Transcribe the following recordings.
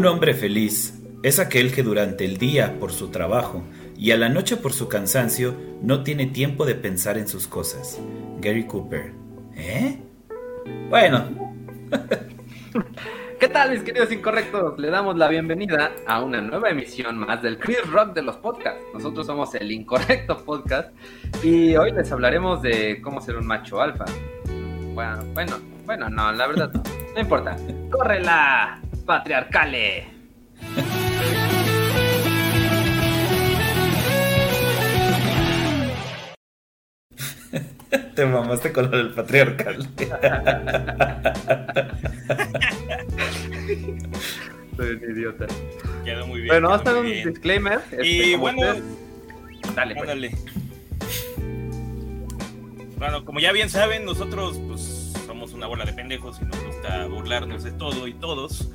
Un hombre feliz es aquel que durante el día por su trabajo y a la noche por su cansancio no tiene tiempo de pensar en sus cosas. Gary Cooper. ¿Eh? Bueno. ¿Qué tal, mis queridos incorrectos? Le damos la bienvenida a una nueva emisión más del Chris Rock de los podcasts. Nosotros somos el Incorrecto Podcast y hoy les hablaremos de cómo ser un macho alfa. Bueno, bueno, bueno, no, la verdad no. No importa. ¡Córrela, patriarcale! Te mamaste con lo del patriarcal. Soy un idiota. Quedó muy bien. Bueno, vamos a hacer un bien. disclaimer. este, Y bueno, ustedes- Dale, pues. ándale. Bueno, como ya bien saben, nosotros pues somos una bola de pendejos y nos gusta burlarnos de todo y todos.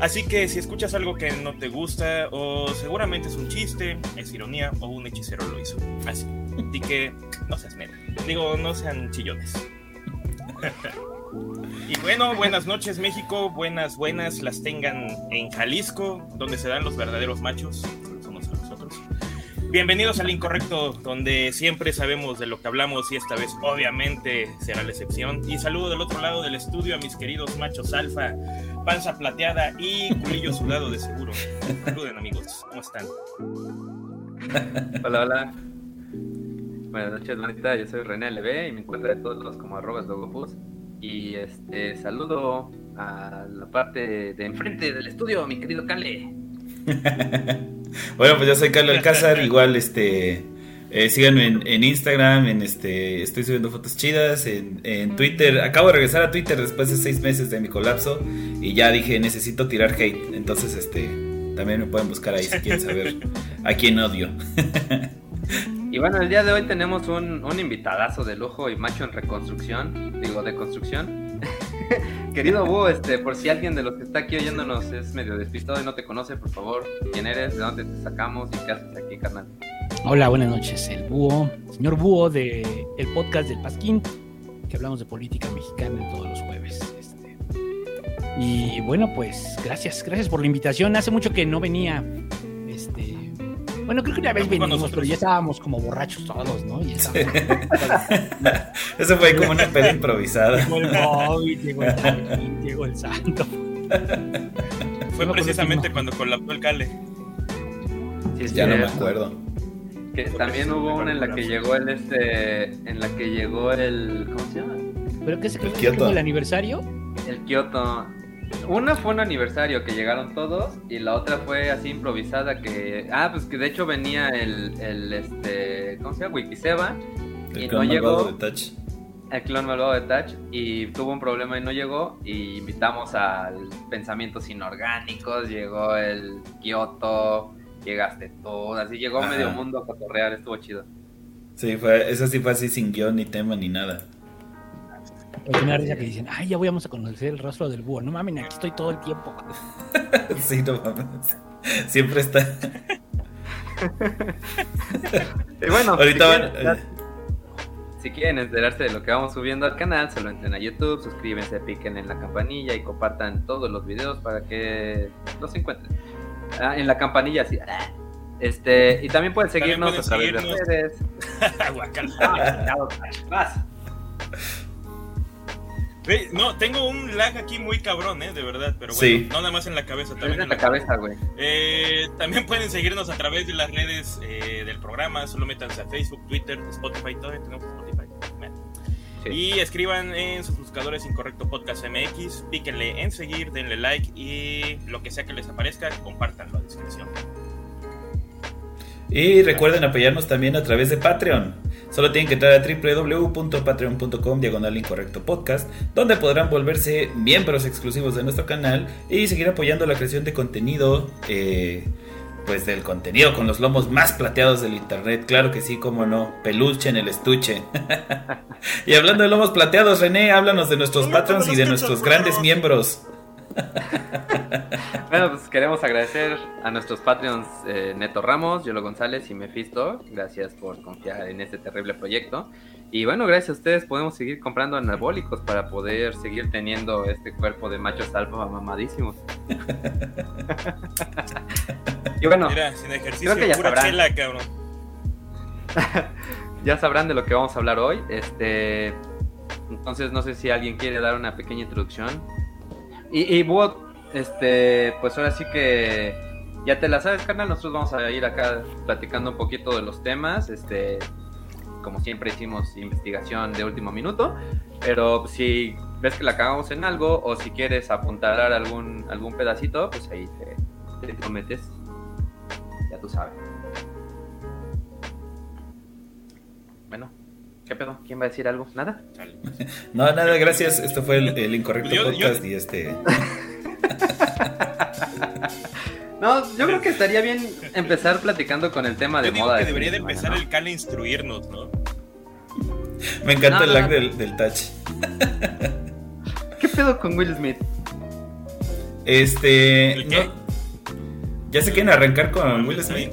Así que si escuchas algo que no te gusta o seguramente es un chiste, es ironía o un hechicero lo hizo. Así. Así que no seas mera. Digo, no sean chillones. y bueno, buenas noches México, buenas, buenas las tengan en Jalisco, donde se dan los verdaderos machos. Bienvenidos al Incorrecto, donde siempre sabemos de lo que hablamos y esta vez obviamente será la excepción. Y saludo del otro lado del estudio a mis queridos machos alfa, panza plateada y culillo sudado de seguro. Saluden amigos, ¿cómo están? Hola, hola. Buenas noches, bonita. Yo soy René LB y me encuentro de todos los como arrobas logopus. Y este saludo a la parte de enfrente del estudio, mi querido Cale. Bueno, pues yo soy Carlos Alcázar, igual este eh, síganme en, en Instagram, en este estoy subiendo fotos chidas, en, en Twitter, acabo de regresar a Twitter después de seis meses de mi colapso y ya dije necesito tirar hate, entonces este también me pueden buscar ahí si quieren saber a quién odio. Y bueno, el día de hoy tenemos un, un invitadazo de lujo y macho en reconstrucción, digo, de construcción. Querido Búho, este, por si alguien de los que está aquí oyéndonos es medio despistado y no te conoce, por favor, ¿quién eres? ¿De dónde te sacamos? ¿Y qué haces aquí, carnal? Hola, buenas noches. El búho, señor búho de el podcast del Pasquín, que hablamos de política mexicana todos los jueves. este. Y bueno, pues gracias, gracias por la invitación. Hace mucho que no venía. Bueno, creo que una vez venimos, nosotros. pero ya estábamos como borrachos todos, ¿no? Ya estábamos- Eso fue como una peda improvisada. Llegó el COVID, llegó el llegó el santo. Fue No, precisamente no. cuando colapsó el Cale. Sí, es Ya no me cierto. acuerdo. Que también hubo una en la que llegó el este, en la que llegó el, ¿cómo se llama? ¿Pero qué se cree que Kioto. es el aniversario? El Kioto. Una fue un aniversario que llegaron todos y la otra fue así improvisada que, ah, pues que de hecho venía el, el este, ¿cómo se llama? Wikiseba, El Y clon no malvado llegó. de Touch. el clon malvado de Touch y tuvo un problema y no llegó y invitamos al Pensamientos Inorgánicos, llegó el Kioto, llegaste tú, así llegó Ajá. medio mundo a cotorrear, estuvo chido. Sí, fue, eso sí fue así sin guion ni tema ni nada. Pero tiene risa que dicen, ay, ya vamos a conocer el rostro del búho. No mames, aquí estoy todo el tiempo. Sí, no mames. Siempre está. Y bueno, Ahorita si van- quieren, si quieren enterarse de lo que vamos subiendo al canal, se lo entren a YouTube, suscríbanse, piquen en la campanilla y compartan todos los videos para que los encuentren. Ah, en la campanilla, sí. Este, y también pueden También seguirnos pueden a través de seguirnos. redes. No, tengo un lag aquí muy cabrón, ¿eh? De verdad, pero bueno, Sí. no nada más en la cabeza, también en la cabeza, güey. Eh, también pueden seguirnos a través de las redes eh, del programa, solo métanse a Facebook, Twitter, Spotify, todavía tenemos Spotify. Sí. Y escriban en sus buscadores Incorrecto Podcast MX, píquenle en seguir, denle like y lo que sea que les aparezca, compártanlo a descripción. Y recuerden apoyarnos también a través de Patreon. Solo tienen que entrar a www.patreon.com diagonal incorrecto podcast, donde podrán volverse miembros exclusivos de nuestro canal y seguir apoyando la creación de contenido, eh, pues del contenido con los lomos más plateados del internet. Claro que sí, como no, peluche en el estuche. y hablando de lomos plateados, René, háblanos de nuestros patrons y de nuestros grandes miembros. bueno, pues queremos agradecer a nuestros Patreons eh, Neto Ramos, Yolo González y Mephisto. Gracias por confiar en este terrible proyecto. Y bueno, gracias a ustedes podemos seguir comprando anabólicos para poder seguir teniendo este cuerpo de machos alfa mamadísimos. y bueno, Mira, sin ejercicio, creo que ya pura sabrán. chela, cabrón. ya sabrán de lo que vamos a hablar hoy. Este, entonces no sé si alguien quiere dar una pequeña introducción. Y, y este, pues ahora sí que ya te la sabes, carnal. Nosotros vamos a ir acá platicando un poquito de los temas. Este, como siempre hicimos investigación de último minuto. Pero si ves que la cagamos en algo o si quieres apuntar algún algún pedacito, pues ahí te, te prometes. Ya tú sabes. Bueno, ¿qué pedo? ¿Quién va a decir algo? ¿Nada? No, nada, gracias. Esto fue el, el incorrecto Yo- yo- podcast y este. No, yo creo que estaría bien empezar platicando con el tema de Yo digo moda. que de debería de empezar ¿no? el Cal a instruirnos, ¿no? Me encanta No, el no, lag no. del, del touch. ¿Qué pedo con Will Smith? Este. ¿El qué? no- ¿Ya se quieren arrancar con Will Smith?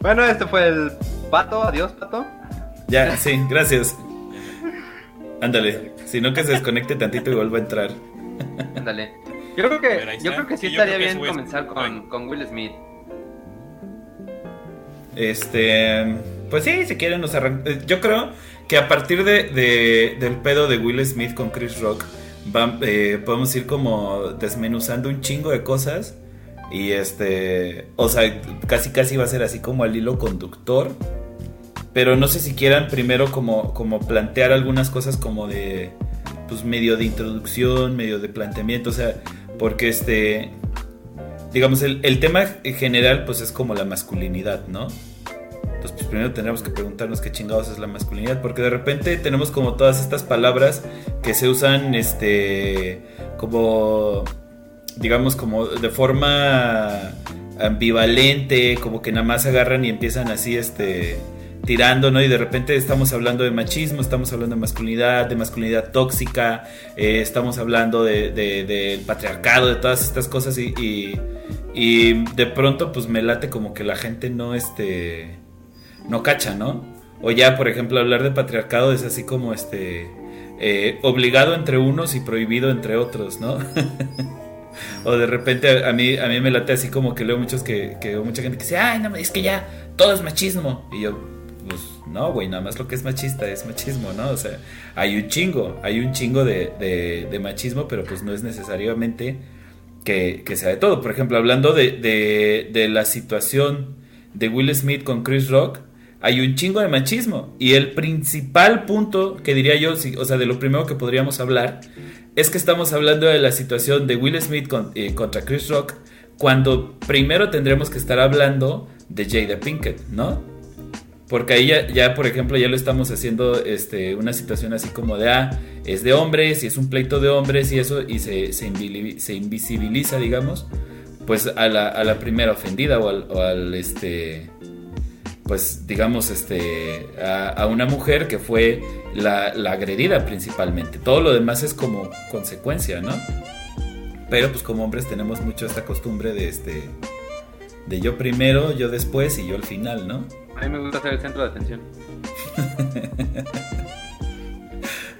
Bueno, este fue el pato. Adiós, pato. Ya, sí, gracias. Ándale. Si no, que se desconecte tantito y vuelva a entrar. Ándale. Yo creo ver, que, yo creo que sí Sí, yo estaría bien comenzar con, con Will Smith. Este. Pues sí, si quieren nos arrancamos. Yo creo que a partir de, de- del pedo de Will Smith con Chris Rock, va- eh, podemos ir como desmenuzando un chingo de cosas. Y este. O sea, casi casi va a ser así como el hilo conductor. Pero no sé si quieran primero como, como plantear algunas cosas como de. Pues medio de introducción, medio de planteamiento. O sea, porque este. Digamos, el, el tema en general, pues es como la masculinidad, ¿no? Entonces, pues primero tendríamos que preguntarnos qué chingados es la masculinidad, porque de repente tenemos como todas estas palabras que se usan, este, como, digamos, como de forma ambivalente, como que nada más agarran y empiezan así, este, tirando, ¿no? Y de repente estamos hablando de machismo, estamos hablando de masculinidad, de masculinidad tóxica, eh, estamos hablando de, de- del patriarcado, de todas estas cosas y, y, y de pronto pues me late como que la gente no, este, no cacha, ¿no? O ya, por ejemplo, hablar de patriarcado es así como, este, eh, obligado entre unos y prohibido entre otros, ¿no? O de repente a mí, a mí me late así como que leo muchos que, que mucha gente que dice, ay, no, es que ya todo es machismo. Y yo, pues no, güey, nada más lo que es machista es machismo, ¿no? O sea, hay un chingo, hay un chingo de, de- machismo, pero pues no es necesariamente que, que sea de todo. Por ejemplo, hablando de, de, de la situación de Will Smith con Chris Rock, hay un chingo de machismo. Y el principal punto que diría yo, si- o sea, de lo primero que podríamos hablar, es que estamos hablando de la situación de Will Smith eh, contra Chris Rock, cuando primero tendremos que estar hablando de Jada Pinkett, ¿no? Porque ahí ya, por ejemplo, ya lo estamos haciendo este, una situación así como de, ah, es de hombres y es un pleito de hombres y eso, y se, se invisibiliza, digamos, pues a la, a la primera ofendida o al, o al, este, pues digamos, este, a, a una mujer que fue la, la agredida principalmente. Todo lo demás es como consecuencia, ¿no? Pero pues como hombres tenemos mucho esta costumbre de este, de yo primero, yo después y yo al final, ¿no? A mí me gusta ser el centro de atención.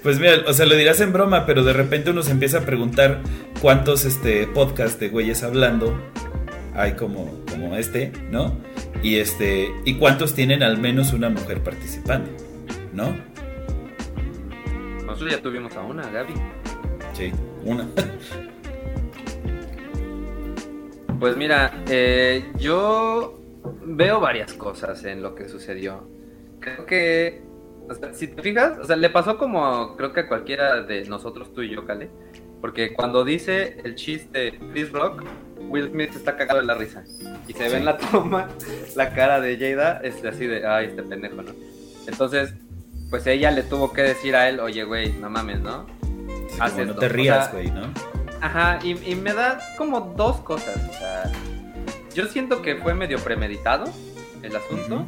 Pues mira, o sea, lo dirás en broma, pero de repente uno se empieza a preguntar cuántos este podcasts de güeyes hablando hay como, como este, ¿no? Y este, y cuántos tienen al menos una mujer participando, ¿no? Nosotros ya tuvimos a una, Gaby. Sí, una. Pues mira, eh, yo veo varias cosas en lo que sucedió. Creo que, o sea, si te fijas, o sea, le pasó como creo que a cualquiera de nosotros, tú y yo, Cale. Porque cuando dice el chiste Chris Rock, Will Smith está cagado de la risa. Y se ve en la toma la cara de Jada, es así de, ay, este pendejo, ¿no? Entonces, pues ella le tuvo que decir a él, oye, güey, no mames, ¿no? Sí, Haz como no esto, te o rías, sea, güey, ¿no? Ajá, y, y me da como dos cosas. O sea, yo siento que fue medio premeditado el asunto.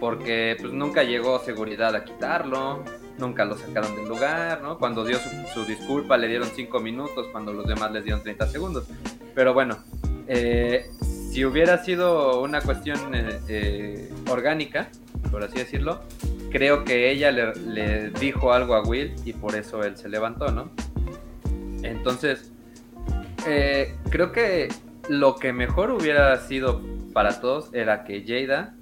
Porque pues nunca llegó seguridad a quitarlo, nunca lo sacaron del lugar, ¿no? Cuando dio su, disculpa le dieron 5 minutos, cuando los demás les dieron 30 segundos. Pero bueno, eh, si hubiera sido una cuestión eh, eh, orgánica, por así decirlo, creo que ella le, dijo algo a Will y por eso él se levantó, ¿no? Entonces, creo que lo que mejor hubiera sido para todos era que Jada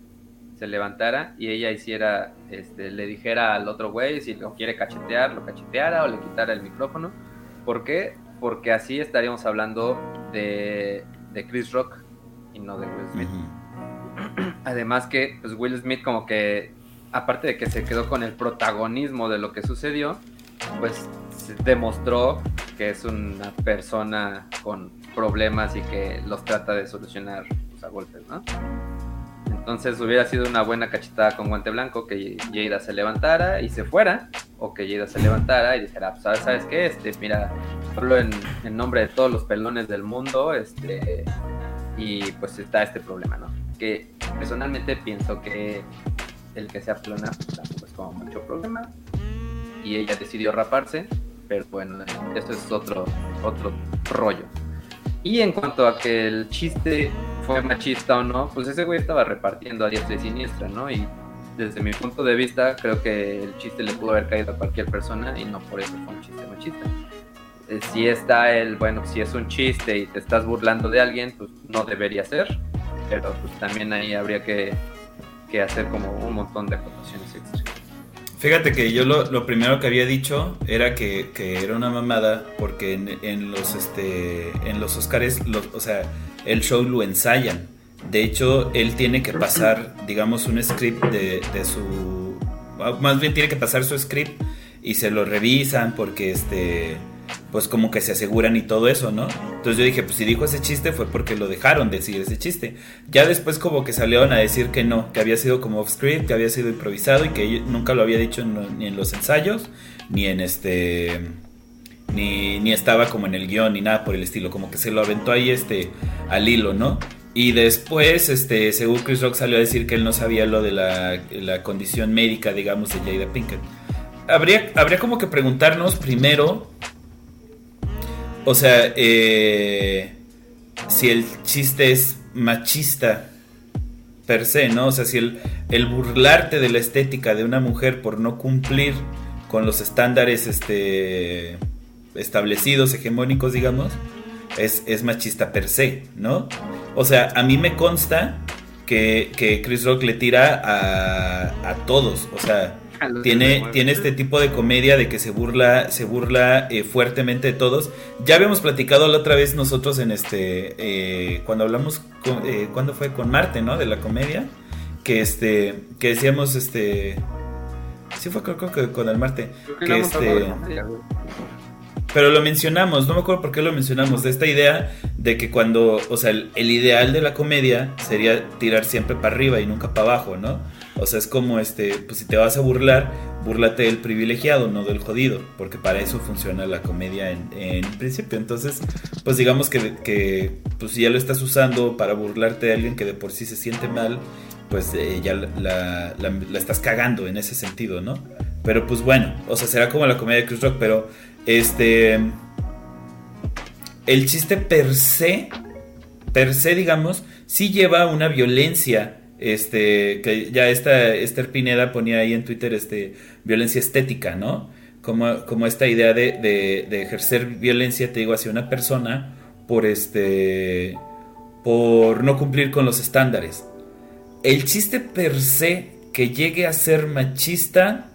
se levantara y ella hiciera, este, le dijera al otro güey si lo quiere cachetear, lo cacheteara o le quitara el micrófono. ¿Por qué? Porque así estaríamos hablando de, de Chris Rock y no de Will Smith. Además que pues Will Smith como que, aparte de que se quedó con el protagonismo de lo que sucedió, pues demostró que es una persona con problemas y que los trata de solucionar pues, a golpes, ¿no? Entonces hubiera sido una buena cachetada con guante blanco que Jada se levantara y se fuera, o que Jada se levantara y dijera, pues ¿sabes qué? Este, mira, hablo en, nombre de todos los pelones del mundo, este, y pues está este problema, ¿no? Que personalmente pienso que el que sea pelona pues, es como mucho problema, y ella decidió raparse, pero bueno, esto es otro, otro rollo. Y en cuanto a que el chiste fue machista o no, pues ese güey estaba repartiendo a diestra y siniestra, ¿no? Y desde mi punto de vista, creo que el chiste le pudo haber caído a cualquier persona y no por eso fue un chiste machista. Eh, si está el, bueno, si es un chiste y te estás burlando de alguien, pues no debería ser, pero pues también ahí habría que, que hacer como un montón de acotaciones extra. Fíjate que yo lo, primero que había dicho era que, era una mamada porque en, los este en los Oscars, o sea, el show lo ensayan. De hecho, él tiene que pasar, digamos, un script de, su más bien tiene que pasar su script y se lo revisan porque este pues como que se aseguran y todo eso, ¿no? Entonces yo dije, pues si dijo ese chiste fue porque lo dejaron decir ese chiste. Ya después como que salieron a decir que no, que había sido como off script, que había sido improvisado y que nunca lo había dicho ni en los ensayos, ni en este... Ni, ni estaba como en el guion, ni nada por el estilo, como que se lo aventó ahí este al hilo, ¿no? Y después, este, según Chris Rock salió a decir que él no sabía lo de la, la condición médica, digamos, de Jada Pinkett. Habría, habría como que preguntarnos primero o sea, eh, si el chiste es machista per se, ¿no? O sea, si el, el, burlarte de la estética de una mujer por no cumplir con los estándares este, establecidos, hegemónicos, digamos, es, es machista per se, ¿no? O sea, a mí me consta que, que Chris Rock le tira a, a todos, o sea, tiene, tiene este tipo de comedia de que se burla, se burla eh, fuertemente de todos. Ya habíamos platicado la otra vez nosotros en este, eh, cuando hablamos, eh, cuando fue con Marte, ¿no? De la comedia, que este, que decíamos, este, sí fue creo, que con el Marte, que, este, pero lo mencionamos, no me acuerdo por qué lo mencionamos, de esta idea de que cuando, o sea, el, ideal de la comedia sería tirar siempre para arriba y nunca para abajo, ¿no? O sea, es como este, pues si te vas a burlar, búrlate del privilegiado, no del jodido, porque para eso funciona la comedia en, principio. Entonces, pues digamos que, que, pues si ya lo estás usando para burlarte de alguien que de por sí se siente mal, pues eh, ya la, la, estás cagando en ese sentido, ¿no? Pero pues bueno, o sea, será como la comedia de Chris Rock, pero este... El chiste per se, per se, digamos, sí lleva una violencia este, que ya esta Esther Pineda ponía ahí en Twitter, este, violencia estética, ¿no? Como, como esta idea de, de, ejercer violencia, te digo, hacia una persona por este, por no cumplir con los estándares. El chiste per se que llegue a ser machista,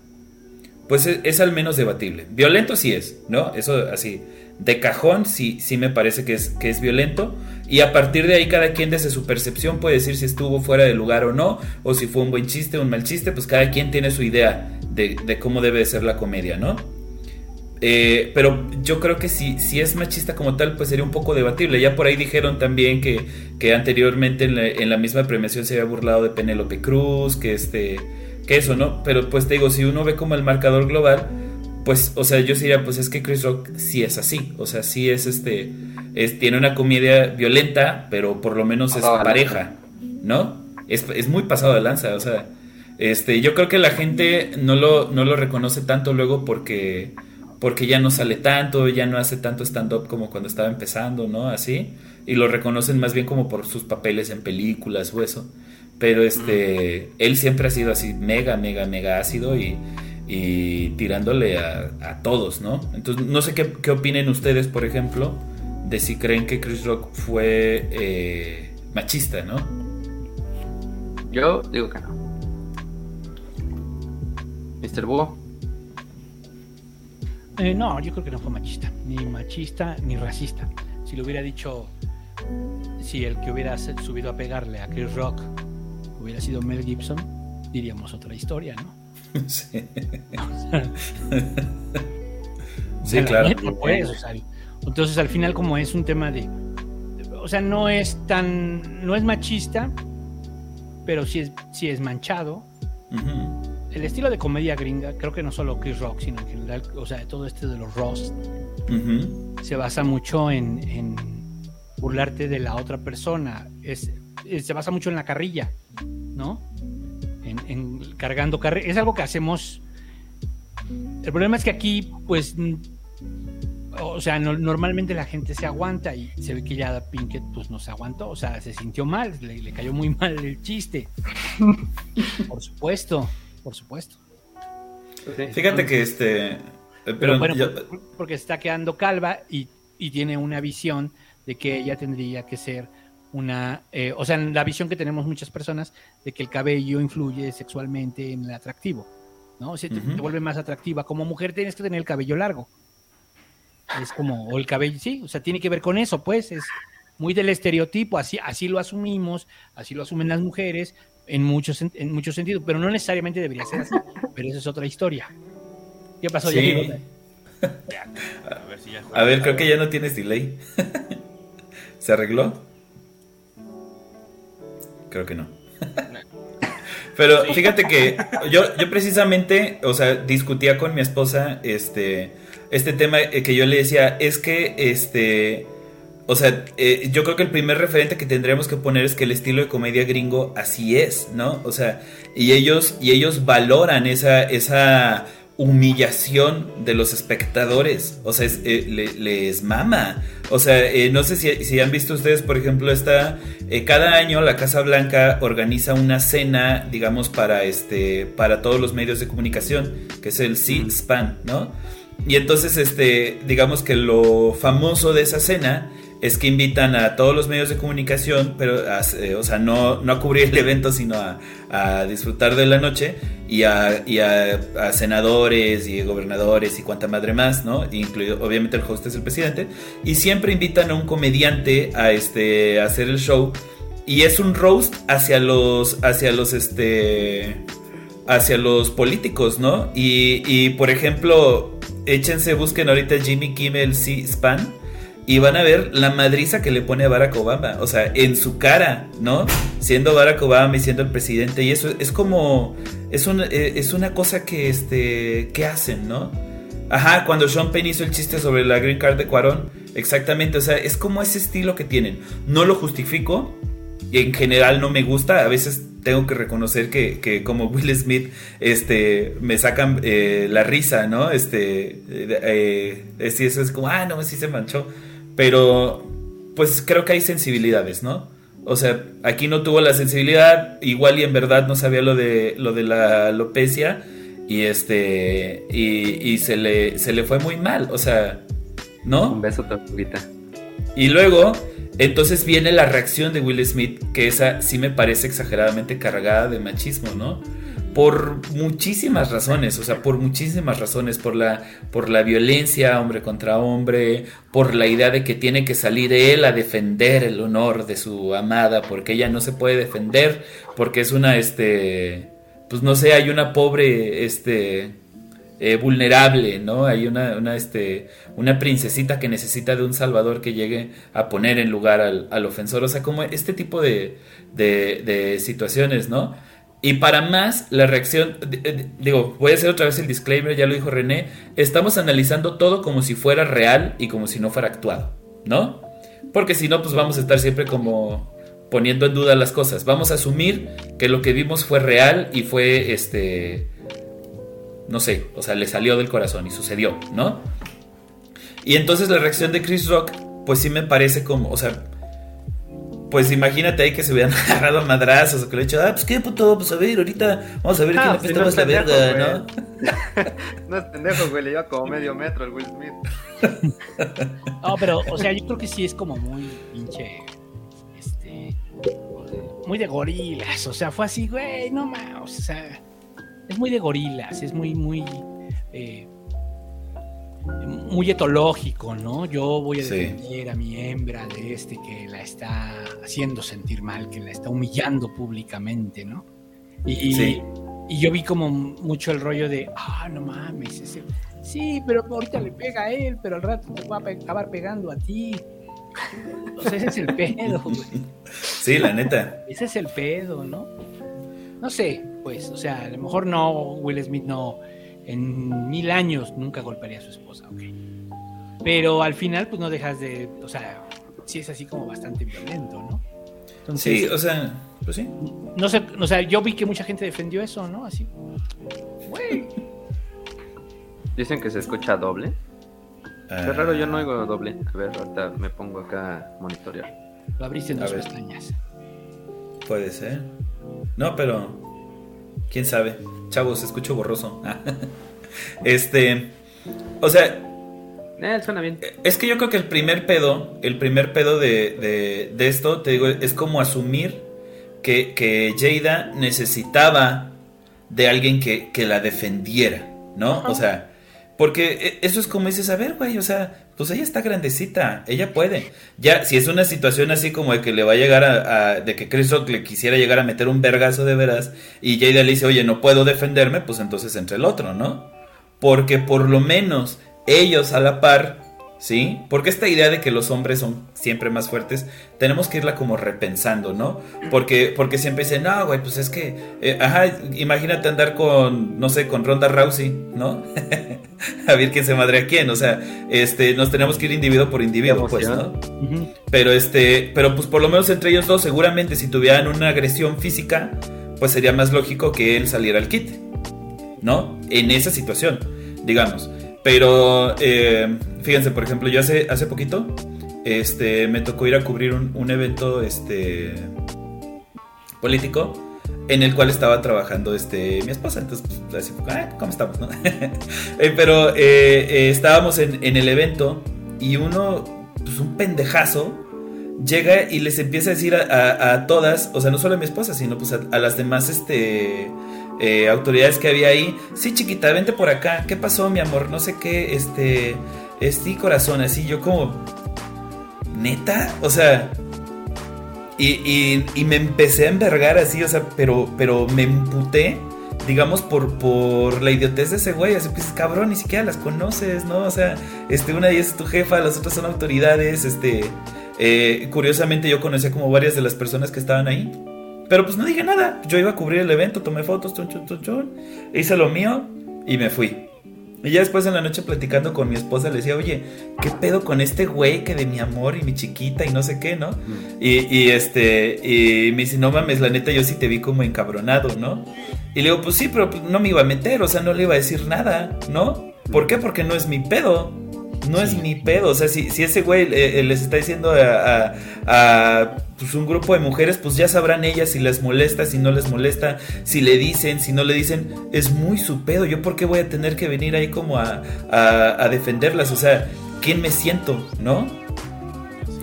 pues es, al menos debatible. Violento sí es, ¿no? Eso así de cajón sí, sí me parece que es, que es violento. Y a partir de ahí cada quien desde su percepción puede decir si estuvo fuera de lugar o no, o si fue un buen chiste o un mal chiste, pues cada quien tiene su idea de, cómo debe ser la comedia, ¿no? Eh, pero yo creo que si, si es machista como tal, pues sería un poco debatible. Ya por ahí dijeron también que, que anteriormente en la, misma premiación se había burlado de Penélope Cruz, que este, que eso, ¿no? Pero pues te digo, si uno ve como el marcador global, pues, o sea, yo diría, pues es que Chris Rock sí es así, o sea, sí es este, es, tiene una comedia violenta, pero por lo menos es pareja, ¿no? Es, es, muy pasado de lanza, o sea, Este, yo creo que la gente no lo, no lo reconoce tanto luego porque, porque ya no sale tanto, ya no hace tanto stand-up como cuando estaba empezando, ¿no? Así. Y lo reconocen más bien como por sus papeles en películas o eso. Pero este, él siempre ha sido así, mega, mega, mega ácido y, y tirándole a, a, todos, ¿no? Entonces, no sé qué, qué, opinen ustedes, por ejemplo, de si creen que Chris Rock fue eh, machista, ¿no? Yo digo que no. Mr. Búho. Eh, no, yo creo que no fue machista, ni machista ni racista. Si lo hubiera dicho, si el que hubiera subido a pegarle a Chris Rock hubiera sido Mel Gibson, diríamos otra historia, ¿no? Sí. sí, claro. Pues, o sea, entonces al final como es un tema de, o sea, no es tan, no es machista, pero sí es, sí es manchado. Uh -huh. El estilo de comedia gringa, creo que no solo Chris Rock, sino en general, o sea, todo este de los uh -huh. se basa mucho en, en, burlarte de la otra persona. Es, es, se basa mucho en la carrilla, ¿no? En, en cargando carrilla. Es algo que hacemos. El problema es que aquí, pues, o sea, no, normalmente la gente se aguanta y se ve que ya Pinkett pues no se aguantó, o sea, se sintió mal, le, le cayó muy mal el chiste. por supuesto, por supuesto. Fíjate que este... Eh, pero, pero bueno, yo... porque está quedando calva y, y, tiene una visión de que ella tendría que ser una, eh, o sea, la visión que tenemos muchas personas de que el cabello influye sexualmente en el atractivo, ¿no? O sea, uh -huh. te vuelve más atractiva. Como mujer tienes que tener el cabello largo es como, o el cabello, sí, o sea, tiene que ver con eso, pues, es muy del estereotipo, así, así lo asumimos, así lo asumen las mujeres, en muchos, en muchos sentidos, pero no necesariamente debería ser así, pero esa es otra historia. ¿Qué pasó? Sí. a, ver si ya a ver, creo que ya no tienes delay. ¿Se arregló? Creo que no. Pero fíjate que yo, yo precisamente, o sea, discutía con mi esposa, este, este tema que yo le decía, es que, este, o sea, eh, yo creo que el primer referente que tendríamos que poner es que el estilo de comedia gringo así es, ¿no? O sea, y ellos, y ellos valoran esa, esa humillación de los espectadores, o sea, es, eh, le, les mama. O sea, eh, no sé si, si, han visto ustedes, por ejemplo, esta, eh, cada año la Casa Blanca organiza una cena, digamos, para, este, para todos los medios de comunicación, que es el C-SPAN, ¿no? Y entonces, este, digamos que lo famoso de esa cena es que invitan a todos los medios de comunicación, pero, eh, o sea, no, no a cubrir el evento, sino a, disfrutar de la noche y, a, y a, senadores y gobernadores y cuanta madre más, ¿no? Incluido, obviamente, el host es el presidente. Y siempre invitan a un comediante a, este, hacer el show. Y es un roast hacia los, hacia los, este, hacia los políticos, ¿no? Y, y por ejemplo, échense, busquen ahorita Jimmy Kimmel C-SPAN y van a ver la madriza que le pone a Barack Obama, o sea, en su cara, ¿no? Siendo Barack Obama y siendo el presidente, y eso es como, es, un, es una cosa que, este, que hacen, ¿no? Ajá, cuando Sean Penn hizo el chiste sobre la Green Card de Cuarón, exactamente, o sea, es como ese estilo que tienen. No lo justifico, y en general no me gusta, a veces tengo que reconocer que, que como Will Smith, este, me sacan eh, la risa, ¿no? Este, eh, eh, sí, eso es como, ah, no, sí se manchó. Pero, pues creo que hay sensibilidades, ¿no? O sea, aquí no tuvo la sensibilidad, igual y en verdad no sabía lo de, lo de la alopecia y este, y, y se, le, se le fue muy mal, o sea, ¿no? Un beso, tortuguita. Y luego, entonces viene la reacción de Will Smith, que esa sí me parece exageradamente cargada de machismo, ¿no? Por muchísimas razones, o sea, por muchísimas razones, por la, por la violencia hombre contra hombre, por la idea de que tiene que salir él a defender el honor de su amada, porque ella no se puede defender, porque es una, este, pues no sé, hay una pobre, este, eh, vulnerable, ¿no? Hay una, una, este, una princesita que necesita de un salvador que llegue a poner en lugar al, al ofensor, o sea, como este tipo de, de, de, situaciones, ¿no? Y para más, la reacción, digo, voy a hacer otra vez el disclaimer, ya lo dijo René, estamos analizando todo como si fuera real y como si no fuera actuado, ¿no? Porque si no, pues vamos a estar siempre como poniendo en duda las cosas. Vamos a asumir que lo que vimos fue real y fue este no sé, o sea, le salió del corazón y sucedió, ¿no? Y entonces la reacción de Chris Rock, pues sí me parece como, o sea, pues imagínate ahí que se hubieran agarrado madrazos o que le he dicho, ah, pues qué puto, pues a ver, ahorita vamos a ver quién le no la verga, ¿no? no es pendejo, güey, le lleva como medio metro el Will Smith. no, pero, o sea, yo creo que sí es como muy pinche, este, muy de gorilas, o sea, fue así, güey, no mames, o sea, es muy de gorilas, es muy, muy... Eh, muy etológico, ¿no? Yo voy a defender a mi hembra de este que la está haciendo sentir mal, que la está humillando públicamente, ¿no? Y, y yo vi como mucho el rollo de, ah, no mames, ese, sí, pero ahorita le pega a él, pero al rato te va a acabar pegando a ti. O sea, ese es el pedo, güey. Sí, la neta. Ese es el pedo, ¿no? No sé, pues, o sea, a lo mejor no, Will Smith no en mil años nunca golpearía a su esposa, ok. Pero al final, pues no dejas de, o sea, sí es así como bastante violento, ¿no? sí, o sea, pues sí. No sé, o sea, yo vi que mucha gente defendió eso, ¿no? Así. Güey. Dicen que se escucha doble. Qué raro, yo no oigo doble. A ver, ahorita me pongo acá a monitorear. Lo abriste en dos pestañas. Puede ser. No, pero. Quién sabe. Chavos, escucho borroso. este. O sea. Eh, suena bien. Es que yo creo que el primer pedo, el primer pedo de, de, esto, te digo, es como asumir que, que Jada necesitaba de alguien que, que la defendiera, ¿no? O sea, porque e, eso es como dices, a ver, güey, o sea, pues ella está grandecita, ella puede. Ya, si es una situación así como de que le va a llegar a, de que Chris Rock le quisiera llegar a meter un vergazo de veras y Jada le dice, oye, no puedo defenderme, pues entonces entre el otro, ¿no? Porque por lo menos ellos a la par ¿sí? Porque esta idea de que los hombres son siempre más fuertes, tenemos que irla como repensando, ¿no? Porque, porque siempre dicen, no, güey, pues es que, eh, ajá, imagínate andar con, no sé, con Ronda Rousey, ¿no? a ver quién se madre a quién, o sea, este, nos tenemos que ir individuo por individuo, pues, ¿no? Pero este, pero pues por lo menos entre ellos dos, seguramente si tuvieran una agresión física, pues sería más lógico que él saliera al kit, ¿no? En esa situación, digamos. Pero eh, fíjense, por ejemplo, yo hace, hace poquito este, me tocó ir a cubrir un, evento este, político en el cual estaba trabajando este, mi esposa. Entonces, pues, así, ah, ¿cómo estamos? Eh, pero eh, estábamos en, el evento y uno, pues un pendejazo, llega y les empieza a decir a, todas, o sea, no solo a mi esposa, sino pues a, a las demás, este eh, autoridades que había ahí. Sí, chiquita, vente por acá. ¿Qué pasó, mi amor? No sé qué, este, este corazón, así yo como, neta, o sea, y, y, me empecé a envergar así, o sea, pero, pero me emputé, digamos, por, por la idiotez de ese güey, así pues, cabrón, ni siquiera las conoces, ¿no? O sea, este, una de ellas es tu jefa, las otras son autoridades, este, eh, curiosamente yo conocía como varias de las personas que estaban ahí. Pero pues no dije nada. Yo iba a cubrir el evento, tomé fotos, chun, chun, chun, hice lo mío y me fui. Y ya después en la noche platicando con mi esposa le decía, oye, ¿qué pedo con este güey que de mi amor y mi chiquita y no sé qué, ¿no? Mm. Y, este, y me dice, no mames, la neta yo sí te vi como encabronado, ¿no? Y le digo, pues sí, pero pues, no me iba a meter, o sea, no le iba a decir nada, ¿no? ¿Por qué? Porque no es mi pedo no es mi pedo. O sea, si, si ese güey eh, eh, les está diciendo a, pues, un grupo de mujeres, pues ya sabrán ellas si les molesta, si no les molesta, si le dicen, si no le dicen. Es muy su pedo. ¿Yo por qué voy a tener que venir ahí como a, defenderlas? O sea, ¿quién me siento? ¿No?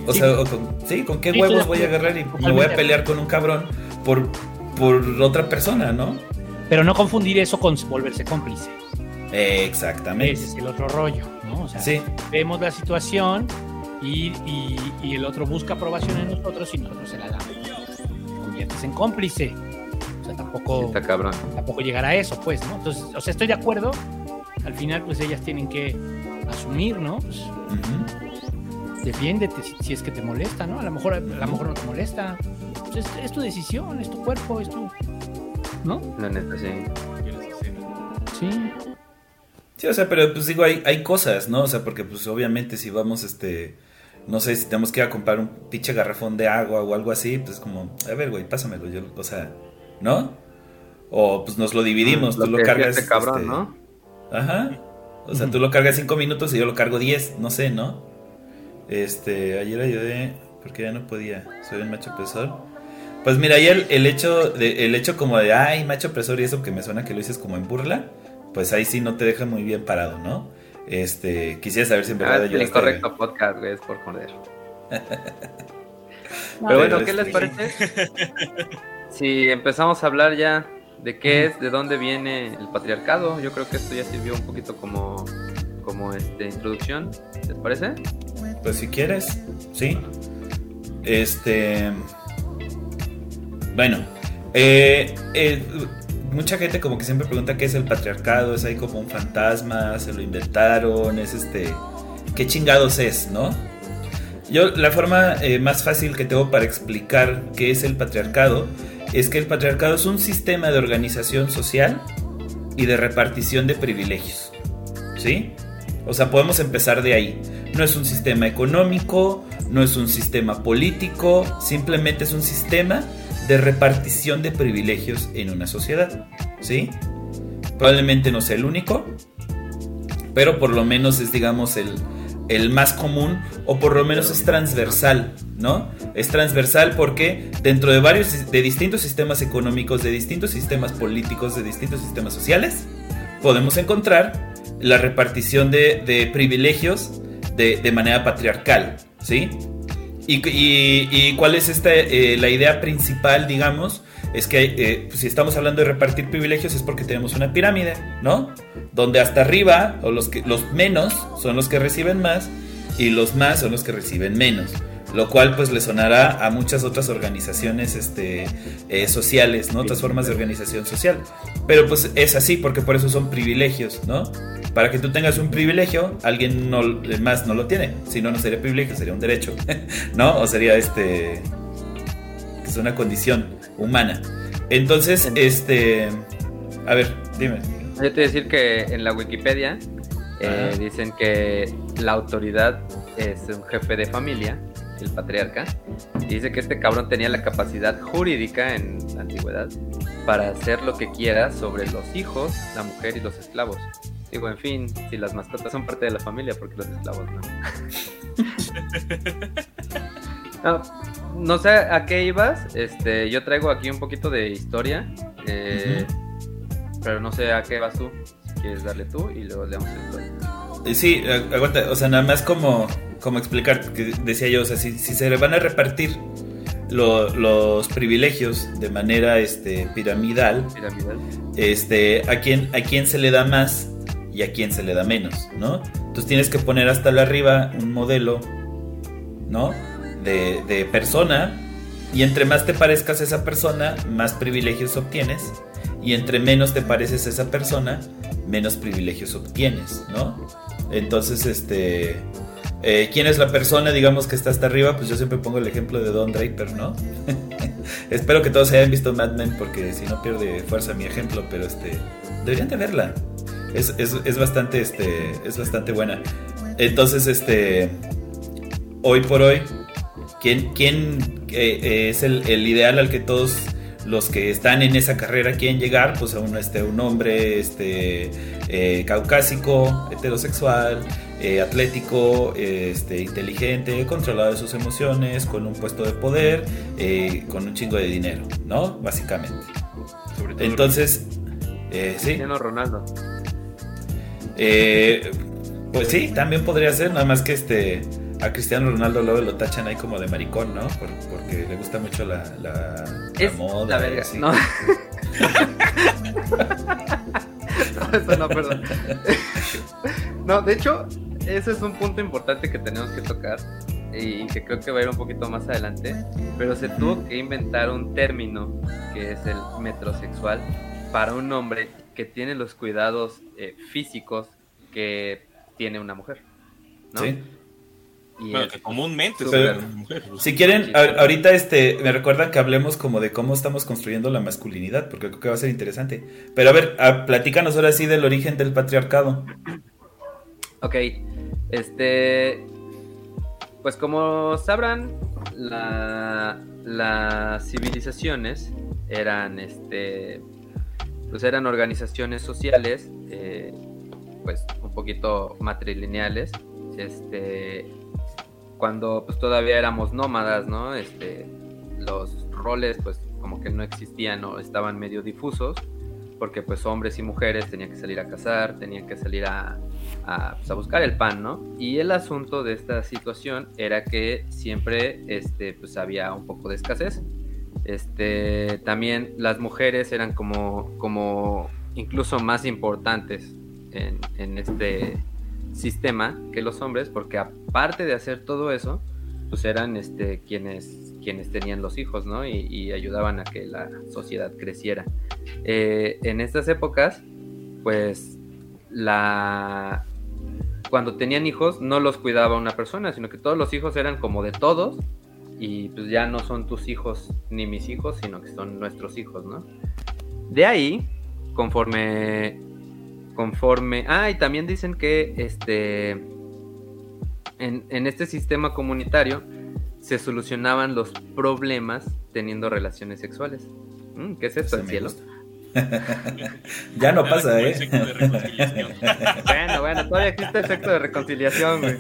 O sea, con, sí, ¿con qué huevos voy a agarrar y me voy a pelear con un cabrón por, por otra persona, ¿no? Pero no confundir eso con volverse cómplice. Exactamente. Ese es el otro rollo. O sea, vemos la situación y, el otro busca aprobación en nosotros y nosotros se la damos. conviertes en cómplice. O sea, tampoco, tampoco llegar a eso, pues, ¿no? Entonces, o sea, estoy de acuerdo. Al final, pues ellas tienen que asumir, ¿no? Pues, Defiéndete si, es que te molesta, ¿no? A lo mejor, a lo mejor no te molesta. Pues, es, tu decisión, es tu cuerpo, es tu. ¿No? La neta, sí. Sí. Sí, o sea, pero pues digo, hay, hay cosas, ¿no? O sea, porque pues obviamente si vamos, este, no sé si tenemos que ir a comprar un pinche garrafón de agua o algo así, pues como, a ver, güey, pásamelo, yo, o sea, ¿no? O pues nos lo dividimos, Mm, Lo tú lo cargas. este cabrón, este, ¿no? Ajá. O sea, tú lo cargas cinco minutos y yo lo cargo 10, no sé, ¿no? Este, ayer ayudé porque ya no podía. Soy un macho opresor. Pues mira, ahí el, el hecho de, el hecho como de ay, macho opresor y eso que me suena que lo dices como en burla, pues ahí sí no te deja muy bien parado, ¿no? Este, quisiera saber si en Ah, verdad es el incorrecto podcast, güey, es por joder. No, Pero bueno, pero ¿qué les parece? Si empezamos a hablar ya de qué es, de dónde viene el patriarcado, yo creo que esto ya sirvió un poquito como, como este, introducción. ¿Les parece? Pues si quieres, sí. Este. Bueno, eh, eh, mucha gente como que siempre pregunta qué es el patriarcado, es ahí como un fantasma, se lo inventaron, es este. ¿Qué chingados es, no? Yo, la forma eh, más fácil que tengo para explicar qué es el patriarcado es que el patriarcado es un sistema de organización social y de repartición de privilegios. ¿Sí? O sea, podemos empezar de ahí. No es un sistema económico, no es un sistema político, simplemente es un sistema de repartición de privilegios en una sociedad. ¿Sí? Probablemente no sea el único, pero por lo menos es, digamos, el, el más común o por lo menos es transversal, ¿no? Es transversal porque dentro de varios, de distintos sistemas económicos, de distintos sistemas políticos, de distintos sistemas sociales, podemos encontrar la repartición de, de privilegios de, de manera patriarcal, ¿sí? Y, y- y cuál es esta, eh, la idea principal, digamos, es que eh, pues, si estamos hablando de repartir privilegios es porque tenemos una pirámide, ¿no? Donde hasta arriba, o los, que, los menos son los que reciben más y los más son los que reciben menos. Lo cual pues le sonará a muchas otras organizaciones este, eh, sociales, ¿no? Otras formas de organización social. Pero pues es así porque por eso son privilegios, ¿no? Para que tú tengas un privilegio, alguien no, más no lo tiene. Si no, no sería privilegio, sería un derecho, ¿no? O sería este... Es una condición humana. Entonces, este... A ver, dime. Yo te voy a decir que en la Wikipedia eh, dicen que la autoridad es un jefe de familia, el patriarca, y dice que este cabrón tenía la capacidad jurídica en la antigüedad para hacer lo que quiera sobre los hijos, la mujer y los esclavos. Digo, en fin, si las mascotas son parte de la familia, porque los esclavos no. No, no sé a qué ibas. Este, yo traigo aquí un poquito de historia. eh, Pero no sé a qué vas tú. Si quieres darle tú y luego le damos el historia. Eh, Sí, ag- aguanta, o sea, nada más como, como explicar, que decía yo, o sea, si, si se le van a repartir lo- los privilegios de manera este, piramidal, Piramidal. este, a quién, a quién se le da más y a quién se le da menos, ¿no? Entonces tienes que poner hasta la arriba un modelo, ¿no? De, de persona y entre más te parezcas a esa persona, más privilegios obtienes y entre menos te pareces a esa persona, menos privilegios obtienes, ¿no? Entonces, este... eh, ¿Quién es la persona, digamos, que está hasta arriba? Pues yo siempre pongo el ejemplo de Don Draper, ¿no? Espero que todos hayan visto Mad Men porque si no pierde fuerza mi ejemplo, pero este deberían de verla. Es, es, es bastante este es bastante buena. Entonces, este hoy por hoy ¿quién, quién eh, eh, es el, el ideal al que todos los que están en esa carrera quieren llegar? Pues a un este un hombre este caucásico, heterosexual, eh, atlético, eh, este, inteligente, controlado de sus emociones, con un puesto de poder, eh, con un chingo de dinero, ¿no? Básicamente. Sobre todo Entonces, eh, sí, Cristiano Ronaldo. eh, pues sí, también podría ser, nada más que este a Cristiano Ronaldo luego lo tachan ahí como de maricón, ¿no? Por- porque le gusta mucho la, la, moda. la verga. No. no, eso no, perdón. no, de hecho, ese es un punto importante que tenemos que tocar y que creo que va a ir un poquito más adelante, pero se tuvo que inventar un término que es el metrosexual para un hombre que tiene los cuidados eh, físicos que tiene una mujer. ¿no? Sí. Y Bueno, que comúnmente mujer. Si quieren, a- ahorita este, me recuerdan que hablemos como de cómo estamos construyendo la masculinidad, porque creo que va a ser interesante. Pero a ver, a- platícanos ahora sí del origen del patriarcado. Ok, este. pues como sabrán, la, las civilizaciones eran este pues eran organizaciones sociales eh, pues un poquito matrilineales este cuando pues todavía éramos nómadas no este los roles pues como que no existían o estaban medio difusos porque pues hombres y mujeres tenían que salir a cazar tenían que salir a, pues, a buscar el pan no y el asunto de esta situación era que siempre este pues había un poco de escasez. Este, también las mujeres eran como, como incluso más importantes en, este sistema que los hombres, porque aparte de hacer todo eso, pues eran este, quienes, quienes tenían los hijos, ¿no? Y, ayudaban a que la sociedad creciera. Eh, en estas épocas, pues la cuando tenían hijos no los cuidaba una persona, sino que todos los hijos eran como de todos y pues ya no son tus hijos ni mis hijos, sino que son nuestros hijos, ¿no? De ahí, conforme, conforme, ah, y también dicen que este, en, en este sistema comunitario se solucionaban los problemas teniendo relaciones sexuales. Mm, ¿Qué es esto, el cielo? ya no pasa, ¿eh? bueno, bueno, todavía existe el efecto de reconciliación, güey.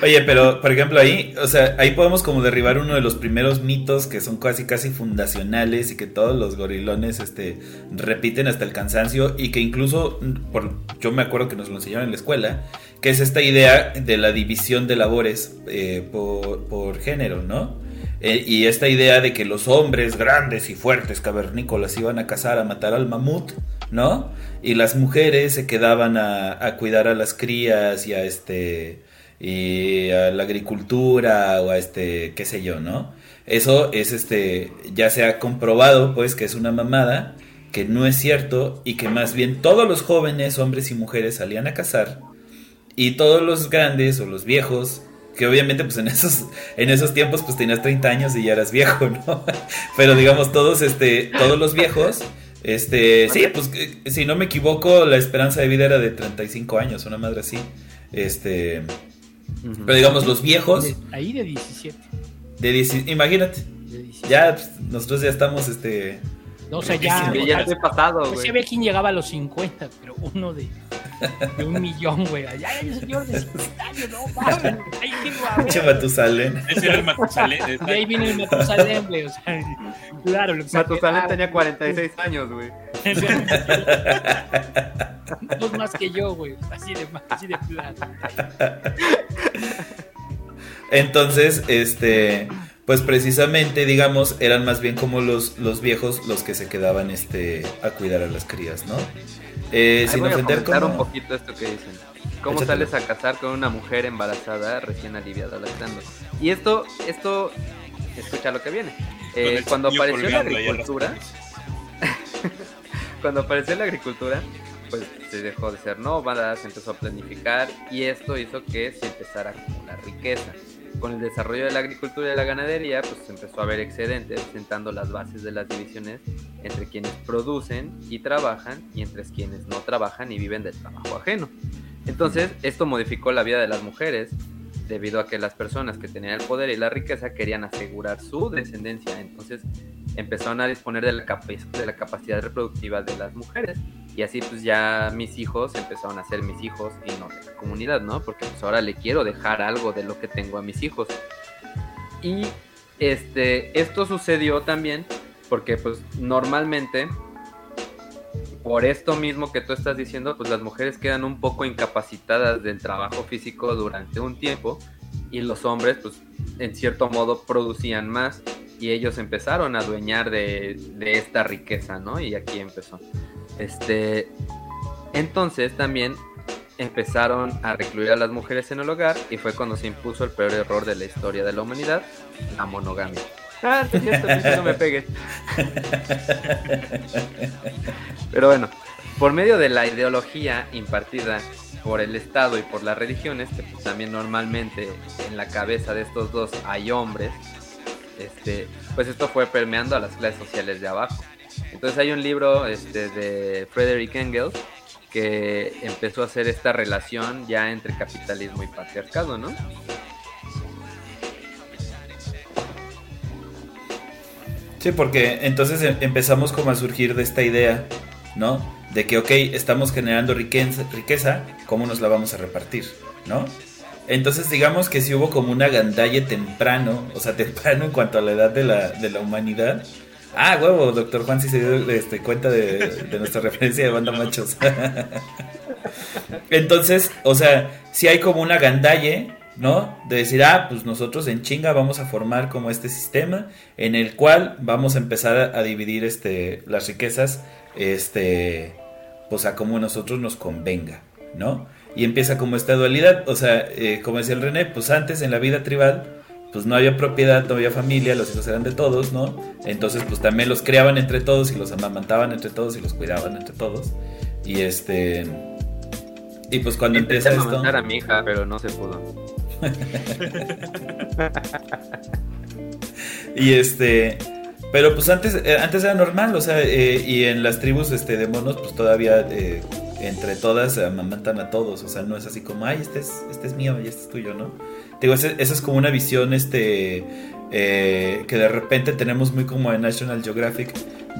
Oye, pero por ejemplo ahí, o sea, ahí podemos como derribar uno de los primeros mitos que son casi casi fundacionales y que todos los gorilones este repiten hasta el cansancio y que incluso por yo me acuerdo que nos lo enseñaron en la escuela, que es esta idea de la división de labores eh, por, género, ¿no? Eh, y esta idea de que los hombres grandes y fuertes cavernícolas iban a cazar a matar al mamut, ¿no? Y las mujeres se quedaban a, a cuidar a las crías y a este y a la agricultura o a este, qué sé yo, ¿no? Eso es este, ya se ha comprobado pues que es una mamada, que no es cierto y que más bien todos los jóvenes, hombres y mujeres salían a cazar y todos los grandes o los viejos que obviamente pues en esos en esos tiempos pues tenías 30 años y ya eras viejo, ¿no? Pero digamos todos este todos los viejos este, sí, pues si no me equivoco, la esperanza de vida era de 35 años, una madre así. Este, pero digamos, los viejos. ahí de 17. De imagínate. Ya pues, nosotros ya estamos, este. No, o sea, ya. ya estoy pasado, pues, güey. Ve quién llegaba a los 50, pero uno de, de un millón, güey. Ya hay un señor de 50 años, no mames. Ahí Pinche Matusalén. Ese era el Matusalén. Y ahí viene el Matusalén, güey. O sea, claro. Lo Matusalén tenía 46 años, güey. Dos más que yo, güey. Así de, así de plano. Entonces, este pues precisamente, digamos, eran más bien como los, los viejos los que se quedaban este, a cuidar a las crías, ¿no? Eh, sin voy ofender a un poquito esto que dicen. ¿Cómo sales a casar con una mujer embarazada recién aliviada lactando? Y esto, esto, escucha lo que viene. Eh, cuando apareció la agricultura, cuando apareció la agricultura, pues se dejó de ser nómada, se empezó a planificar y esto hizo que se empezara a acumular riqueza con el desarrollo de la agricultura y de la ganadería, pues empezó a haber excedentes, sentando las bases de las divisiones entre quienes producen y trabajan y entre quienes no trabajan y viven del trabajo ajeno. Entonces, esto modificó la vida de las mujeres, debido a que las personas que tenían el poder y la riqueza querían asegurar su descendencia. Entonces, empezaron a disponer de la, de la capacidad reproductiva de las mujeres. Y así pues ya mis hijos empezaron a ser mis hijos y no de la comunidad, ¿no? Porque pues ahora le quiero dejar algo de lo que tengo a mis hijos. Y este, esto sucedió también porque pues normalmente por esto mismo que tú estás diciendo, pues las mujeres quedan un poco incapacitadas del trabajo físico durante un tiempo y los hombres pues en cierto modo producían más y ellos empezaron a adueñar de, esta riqueza, ¿no? Y aquí empezó. Este, entonces también empezaron a recluir a las mujeres en el hogar y fue cuando se impuso el peor error de la historia de la humanidad, la monogamia. Ah, no me pegues. Pero bueno, por medio de la ideología impartida por el Estado y por las religiones, que también normalmente en la cabeza de estos dos hay hombres, este, pues esto fue permeando a las clases sociales de abajo. Entonces hay un libro este, de Frederick Engels que empezó a hacer esta relación ya entre capitalismo y patriarcado, ¿no? Sí, porque entonces em- empezamos como a surgir de esta idea, ¿no? De que, ok, estamos generando riqueza, riqueza, ¿cómo nos la vamos a repartir? ¿No? Entonces digamos que si hubo como una gandalle temprano, o sea, temprano en cuanto a la edad de la, de la humanidad. Ah, huevo, doctor Juan sí se dio este, cuenta de, nuestra referencia de banda machos. Entonces, o sea, si hay como una gandalle, ¿no? De decir, ah, pues nosotros en chinga vamos a formar como este sistema en el cual vamos a empezar a, a dividir este, las riquezas, este, pues a como nosotros nos convenga, ¿no? Y empieza como esta dualidad, o sea, eh, como decía el René, pues antes en la vida tribal, pues no había propiedad, no había familia, los hijos eran de todos, ¿no? Entonces, pues también los criaban entre todos y los amamantaban entre todos y los cuidaban entre todos. Y este... Y pues cuando empieza esto... a mi hija, pero no se pudo. Y este. Pero pues antes, eh, antes era normal, o sea, eh, y en las tribus este, de monos, pues todavía eh, entre todas amamantan a todos, o sea, no es así como, ay, este es, este es mío y este es tuyo, ¿no? Digo, esa es como una visión, este, eh, que de repente tenemos muy como en National Geographic,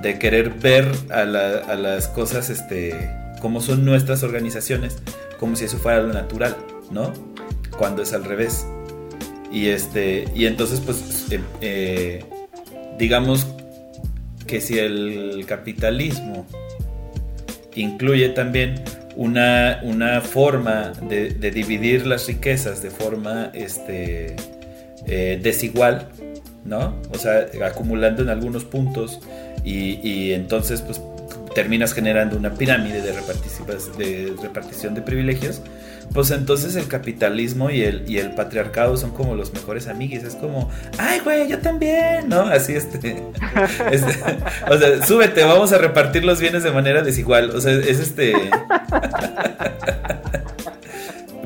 de querer ver a las cosas, este, como son nuestras organizaciones, como si eso fuera lo natural, ¿no? Cuando es al revés. Y este, y entonces, pues, eh, eh, digamos que si el capitalismo incluye también una, una forma de, dividir las riquezas de forma este, eh, desigual, ¿no? O sea, acumulando en algunos puntos y, y entonces pues terminas generando una pirámide de repartición de privilegios, pues entonces el capitalismo y el, y el patriarcado son como los mejores amiguis. Es como, ay, güey, yo también, ¿no? Así este, O sea, súbete, vamos a repartir los bienes de manera desigual. O sea, es este.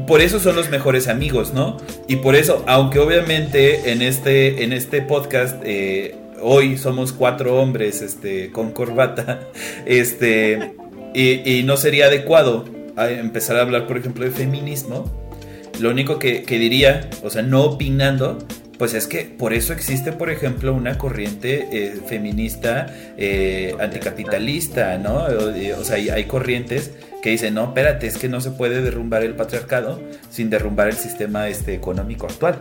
Por eso son los mejores amigos, ¿no? Y por eso, aunque obviamente en este, en este podcast eh, hoy somos cuatro hombres este, con corbata, este, y no sería adecuado a empezar a hablar, por ejemplo, de feminismo, lo único que, que diría, o sea, no opinando, pues es que por eso existe, por ejemplo, una corriente eh, feminista eh, anticapitalista, ¿no? O, o sea, hay, hay corrientes que dicen, no, espérate, es que no se puede derrumbar el patriarcado sin derrumbar el sistema este, económico actual,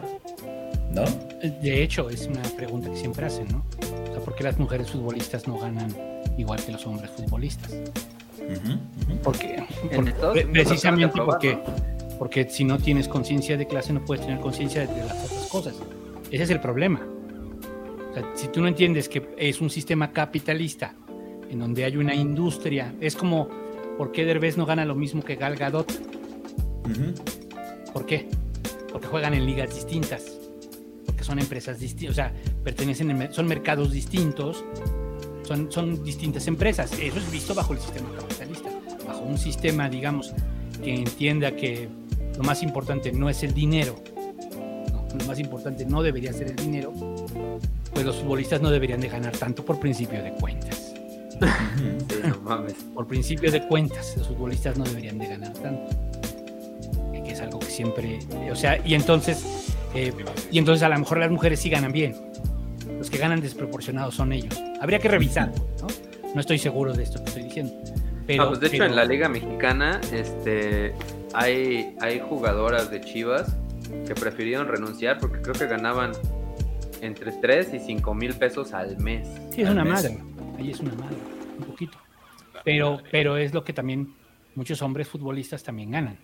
¿no? De hecho, es una pregunta que siempre hacen, ¿no? O sea, ¿por qué las mujeres futbolistas no ganan igual que los hombres futbolistas? Porque, precisamente porque, porque si no tienes conciencia de clase no puedes tener conciencia de las otras cosas. Ese es el problema. O sea, si tú no entiendes que es un sistema capitalista en donde hay una industria, es como ¿por qué Derbez no gana lo mismo que Gal Gadot? ¿Por qué? Porque juegan en ligas distintas. Porque son empresas distintas, o sea, pertenecen, en son mercados distintos, son, son distintas empresas. Eso es visto bajo el sistema capitalista. Un sistema, digamos, que entienda que lo más importante no es el dinero, ¿no? lo más importante no debería ser el dinero, pues los futbolistas no deberían de ganar tanto por principio de cuentas. Sí, no mames. Por principio de cuentas, los futbolistas no deberían de ganar tanto. Que es algo que siempre, o sea, y entonces, eh, y entonces a lo mejor las mujeres sí ganan bien. Los que ganan desproporcionados son ellos. Habría que revisar, ¿no? No estoy seguro de esto que estoy diciendo. Pero, Ah, pues de hecho en la liga mexicana este hay, hay jugadoras de Chivas que prefirieron renunciar porque creo que ganaban entre 3 y 5 mil pesos al mes. Sí, es una mes. madre. Ahí es una madre, un poquito. Pero, pero es lo que también muchos hombres futbolistas también ganan.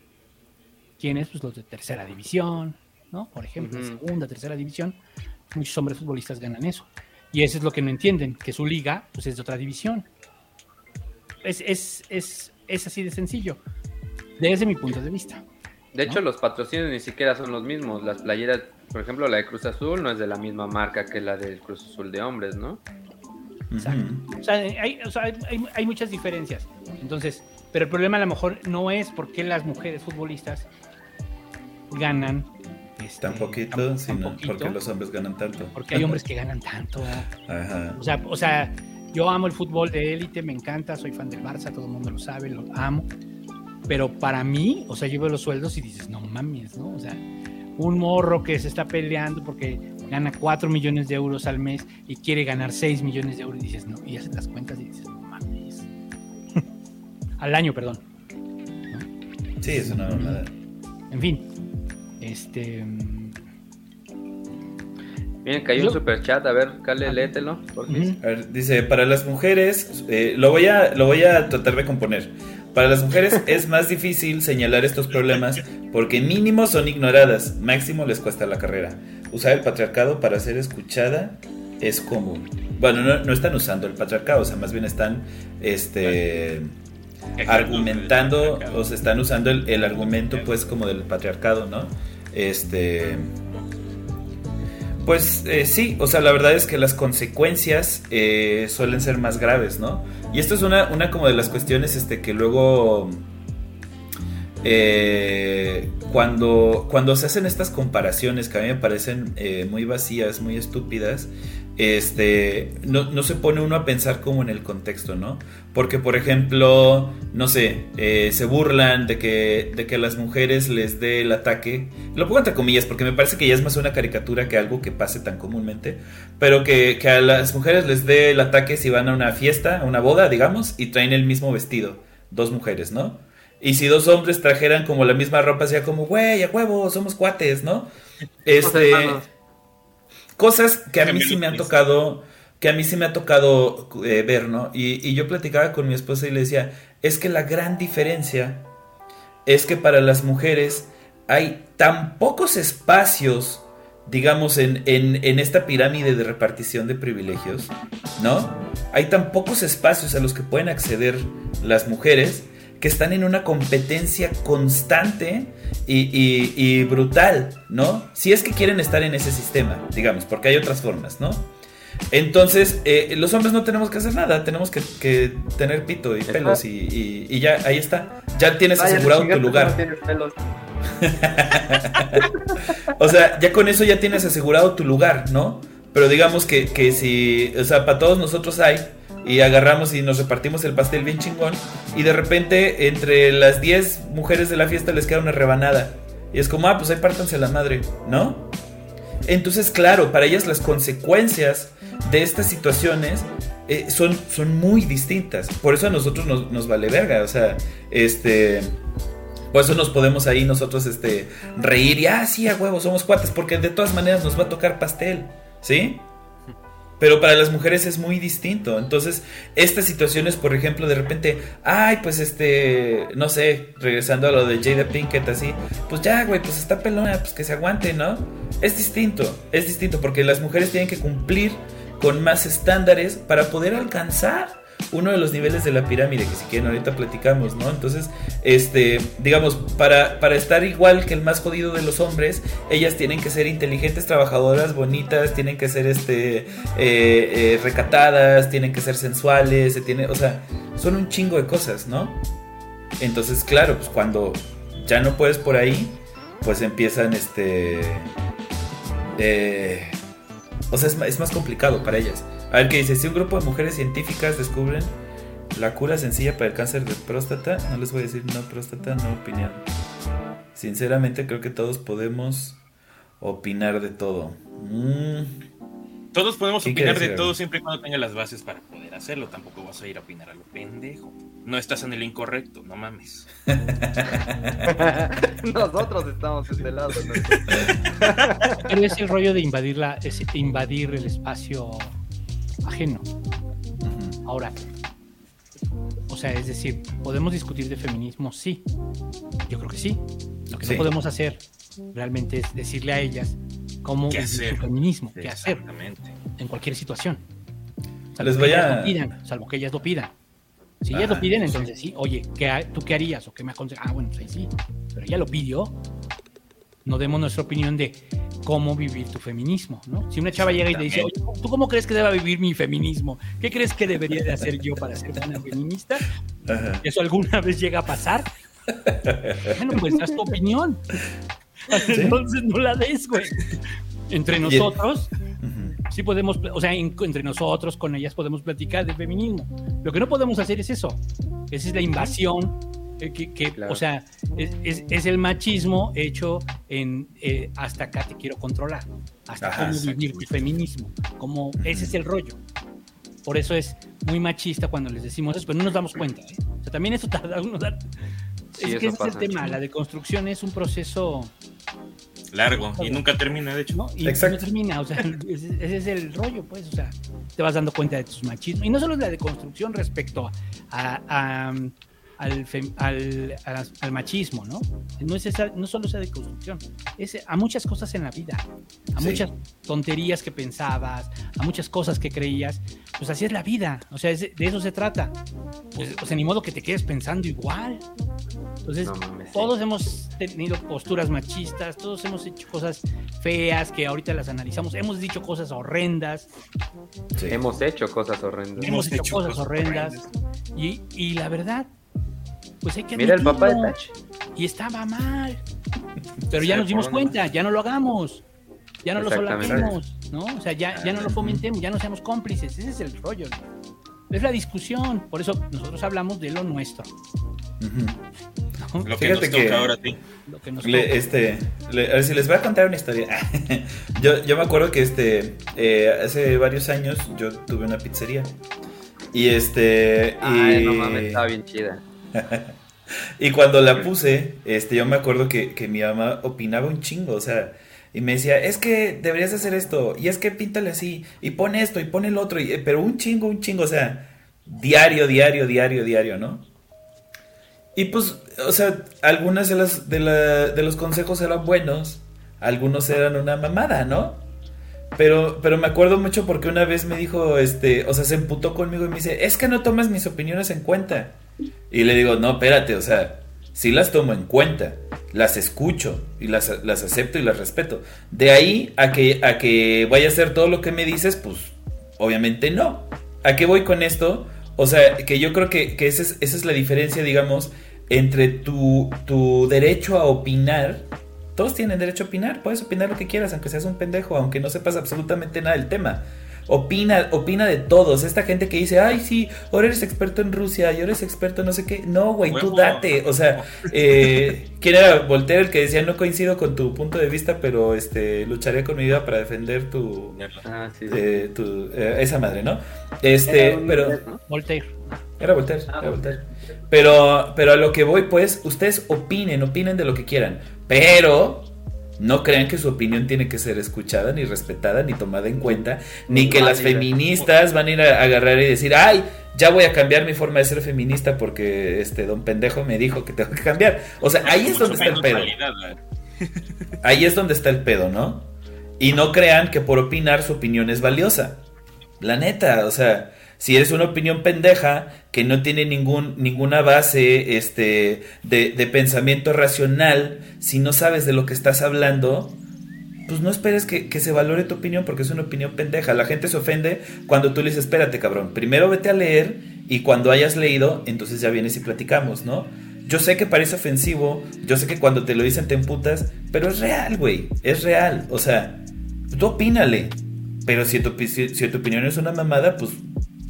¿Quiénes? Pues los de tercera división, ¿no? Por ejemplo, Ujú. segunda, tercera división. Muchos hombres futbolistas ganan eso. Y eso es lo que no entienden, que su liga pues, es de otra división. Es, es, es, es así de sencillo, desde mi punto de vista. De hecho, los patrocinios ni siquiera son los mismos. Las playeras, por ejemplo, la de Cruz Azul no es de la misma marca que la del Cruz Azul de hombres, ¿no? Exacto. O sea, hay, o sea, hay- hay- hay muchas diferencias. Entonces, pero el problema a lo mejor no es por qué las mujeres futbolistas ganan este, Tan poquito, tan- tan sino poquito, porque los hombres ganan tanto. porque hay hombres que ganan tanto. Ajá. O sea, o sea, yo amo el fútbol de élite, me encanta, soy fan del Barça, todo el mundo lo sabe, lo amo. pero para mí, o sea, yo veo los sueldos y dices, no mames, ¿no? O sea, un morro que se está peleando porque gana 4 millones de euros al mes y quiere ganar 6 millones de euros y dices, no, y haces las cuentas y dices, no mames. al año, perdón. Sí, es una mamada. En fin, este... Miren, cayó Yo- un super chat, a ver, Cale, léetelo. A ver, dice, para las mujeres, eh, lo, voy a, lo voy a tratar de componer. Para las mujeres es más difícil señalar estos problemas porque mínimo son ignoradas, máximo les cuesta la carrera. Usar el patriarcado para ser escuchada es común. Bueno, no, no están usando el patriarcado, o sea, más bien están este, argumentando, o se están usando el, el argumento pues como del patriarcado, ¿no? Este... Pues eh, sí, o sea, la verdad es que las consecuencias eh, suelen ser más graves, ¿no? Y esto es una, una como de las cuestiones este, que luego, eh, cuando, cuando se hacen estas comparaciones que a mí me parecen muy vacías, muy estúpidas, este, no, no se pone uno a pensar como en el contexto, ¿no? Porque, por ejemplo, no sé, eh, se burlan de que, de que a las mujeres les dé el ataque. Lo pongo entre comillas porque me parece que ya es más una caricatura que algo que pase tan comúnmente. Pero que, que a las mujeres les dé el ataque si van a una fiesta, a una boda, digamos, y traen el mismo vestido. Dos mujeres, ¿no? Y si dos hombres trajeran como la misma ropa, sería como, güey, a huevo, somos cuates, ¿no? Este. Cosas que a mí sí me han tocado que a mí sí me ha tocado eh, ver, ¿no? Y, y yo platicaba con mi esposa y le decía, es que la gran diferencia es que para las mujeres hay tan pocos espacios, digamos, en, en, en esta pirámide de repartición de privilegios, ¿no? Hay tan pocos espacios a los que pueden acceder las mujeres que están en una competencia constante y, y- y brutal, ¿no? Si es que quieren estar en ese sistema, digamos, porque hay otras formas, ¿no? Entonces, eh, los hombres no tenemos que hacer nada, tenemos que, que tener pito y pelos y, y- ya, ahí está. Ya tienes Vaya, asegurado tu lugar. no pelos. O sea, ya con eso ya tienes asegurado tu lugar, ¿no? Pero digamos que, que si, o sea, para todos nosotros hay, y agarramos y nos repartimos el pastel bien chingón, y de repente entre las 10 mujeres de la fiesta les queda una rebanada. Y es como, ah, pues ahí pártanse la madre, ¿no? Entonces, claro, para ellas las consecuencias de estas situaciones eh, son, son muy distintas. Por eso a nosotros nos, nos vale verga. O sea, este. Por eso nos podemos ahí nosotros este, reír y, ah, sí, a huevo, somos cuates, porque de todas maneras nos va a tocar pastel, ¿sí? Pero para las mujeres es muy distinto. Entonces, estas situaciones, por ejemplo, de repente, ay, pues este, no sé, regresando a lo de Jada Pinkett, así, pues ya, güey, pues está pelona, pues que se aguante, ¿no? Es distinto, es distinto, porque las mujeres tienen que cumplir con más estándares para poder alcanzar uno de los niveles de la pirámide, que si quieren ahorita platicamos, ¿no? Entonces, este, digamos, para, para estar igual que el más jodido de los hombres, ellas tienen que ser inteligentes, trabajadoras, bonitas, tienen que ser, este, eh, eh, recatadas, tienen que ser sensuales, se tiene, o sea, son un chingo de cosas, ¿no? Entonces, claro, pues cuando ya no puedes por ahí, pues empiezan, este, eh, o sea, es, más complicado para ellas. A ver qué dice, si un grupo de mujeres científicas descubren la cura sencilla para el cáncer de próstata, no les voy a decir no próstata, no opinión. Sinceramente creo que todos podemos opinar de todo. Mm, Todos podemos ¿Qué opinar de todo siempre y cuando tenga las bases para poder hacerlo. Tampoco vas a ir a opinar a lo pendejo. No estás en el incorrecto, no mames. Nosotros estamos de este lado. ¿no? Pero es el rollo de invadir, la, es invadir el espacio ajeno. Ahora, o sea, es decir, ¿podemos discutir de feminismo? Sí. Yo creo que sí. Lo que Sí. no podemos hacer realmente es decirle a ellas cómo ¿Qué vivir hacer? su feminismo, qué hacer en cualquier situación. Les que ellas a- lo pidan, salvo que ellas lo pidan. Si ellas Ah, lo piden, entonces sí, oye, ¿qué, ¿tú qué harías o qué me aconsejas? Ah, bueno, pues ahí sí. Pero ella lo pidió. No demos nuestra opinión de cómo vivir tu feminismo, ¿no? Si una chava llega y te dice, oye, ¿tú cómo crees que deba vivir mi feminismo? ¿Qué crees que debería de hacer yo para ser una feminista? Ajá. ¿Eso alguna vez llega a pasar? Bueno, pues haz tu opinión. Entonces no la des, güey. Entre nosotros, sí podemos, o sea, en- entre nosotros, con ellas podemos platicar de feminismo. Lo que no podemos hacer es eso. Esa es la invasión Eh, que, O sea, es, el machismo hecho en eh, hasta acá te quiero controlar, hasta cómo vivir tu feminismo, como ese es el rollo. Por eso es muy machista cuando les decimos eso, pero no nos damos cuenta. ¿eh? O sea, también eso tarda uno dar... es que ese es el tema, la deconstrucción es un proceso largo y nunca termina, de hecho. ¿no? Y no termina, o sea, ese, es el rollo, pues, o sea, te vas dando cuenta de tus machismos. Y no solo es la deconstrucción respecto a, al, al, machismo, ¿no? No, es esa, no solo esa deconstrucción, es a muchas cosas en la vida, a muchas tonterías que pensabas, a muchas cosas que creías, pues así es la vida, o sea, de eso se trata. Pues, o sea, ni modo que te quedes pensando igual. Entonces, todos hemos tenido posturas machistas, todos hemos hecho cosas feas que ahorita las analizamos, hemos dicho cosas horrendas. Hemos hecho cosas horrendas. Hemos, hecho, cosas, horrendas. Y, y la verdad, pues hay que Mira el papá de Tach. Y estaba mal. Pero ya nos dimos cuenta, ya no lo hagamos. Ya no lo solapemos, ¿no? O sea, ya, ya no lo fomentemos, ya no seamos cómplices. Ese es el rollo. Es la discusión. Por eso nosotros hablamos de lo nuestro. Lo que nos toca ahora a ti. este, a ver si les voy a contar una historia. yo, yo me acuerdo que este eh, hace varios años yo tuve una pizzería. Y este. Ay, no mames, estaba bien chida. y cuando la puse, este, yo me acuerdo que, mi mamá opinaba un chingo, o sea, y me decía, es que deberías hacer esto, y es que píntale así, y pone esto, y pone el otro, y, pero un chingo, un chingo, o sea, diario, diario, diario, diario, ¿no? Y pues, o sea, algunas de, las, de, de los consejos eran buenos, algunos eran una mamada, ¿no? Pero, pero me acuerdo mucho porque una vez me dijo, este, o sea, se emputó conmigo y me dice, es que no tomas mis opiniones en cuenta. Y le digo, no, espérate, o sea, sí las tomo en cuenta, las escucho y las, las acepto y las respeto. De ahí a que, a que vaya a hacer todo lo que me dices, pues obviamente no. ¿A qué voy con esto? O sea, que yo creo que, esa, es, esa, es, la diferencia, digamos, entre tu, tu derecho a opinar. Todos tienen derecho a opinar, puedes opinar lo que quieras, aunque seas un pendejo, aunque no sepas absolutamente nada del tema. Opina, opina de todos. Esta gente que dice, ay, sí, ahora eres experto en Rusia y ahora eres experto en no sé qué. No, güey, tú date. O sea, eh, ¿quién era Voltaire el que decía, no coincido con tu punto de vista, pero este lucharé con mi vida para defender tu. Ah, eh, eh, esa madre, ¿no? Este, pero. Voltaire. Era Voltaire, ah, era Voltaire. Pero, pero a lo que voy, pues, ustedes opinen, opinen de lo que quieran. Pero no crean que su opinión tiene que ser escuchada, ni respetada, ni tomada en cuenta, ni que las feministas van a ir a agarrar y decir, ay, ya voy a cambiar mi forma de ser feminista porque este don pendejo me dijo que tengo que cambiar. O sea, ahí es donde está el pedo. Ahí es donde está el pedo, ¿no? Y no crean que por opinar su opinión es valiosa. La neta, o sea, si eres una opinión pendeja que no tiene ningún, ninguna base este, de, pensamiento racional, si no sabes de lo que estás hablando, pues no esperes que, se valore tu opinión porque es una opinión pendeja. La gente se ofende cuando tú le dices, espérate cabrón, primero vete a leer y cuando hayas leído, entonces ya vienes y platicamos, ¿no? Yo sé que parece ofensivo, yo sé que cuando te lo dicen te emputas, pero es real, güey, es real. O sea, tú opínale, pero si tu, si tu opinión es una mamada, pues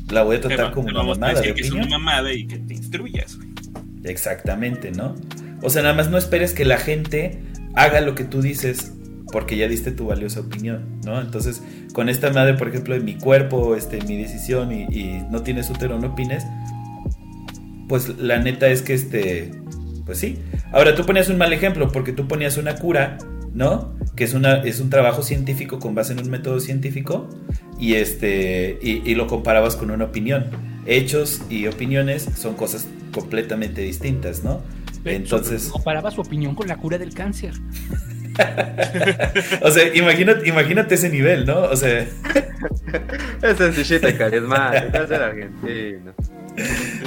la voy a tratar como una mamada. que es una mamada y que te instruyas, Exactamente, ¿no? O sea, nada más no esperes que la gente haga lo que tú dices porque ya diste tu valiosa opinión, ¿no? Entonces, con esta madre, por ejemplo, de mi cuerpo, este, mi decisión y, no tienes útero, no opines, pues la neta es que este, pues sí. Ahora tú ponías un mal ejemplo porque tú ponías una cura, ¿no? Que es, una, es un trabajo científico con base en un método científico y, este, y, lo comparabas con una opinión. Hechos y opiniones son cosas completamente distintas, ¿no? Entonces... Comparaba su opinión con la cura del cáncer. o sea, imagínate, imagínate ese nivel, ¿no? O sea... es sencillito y es argentino.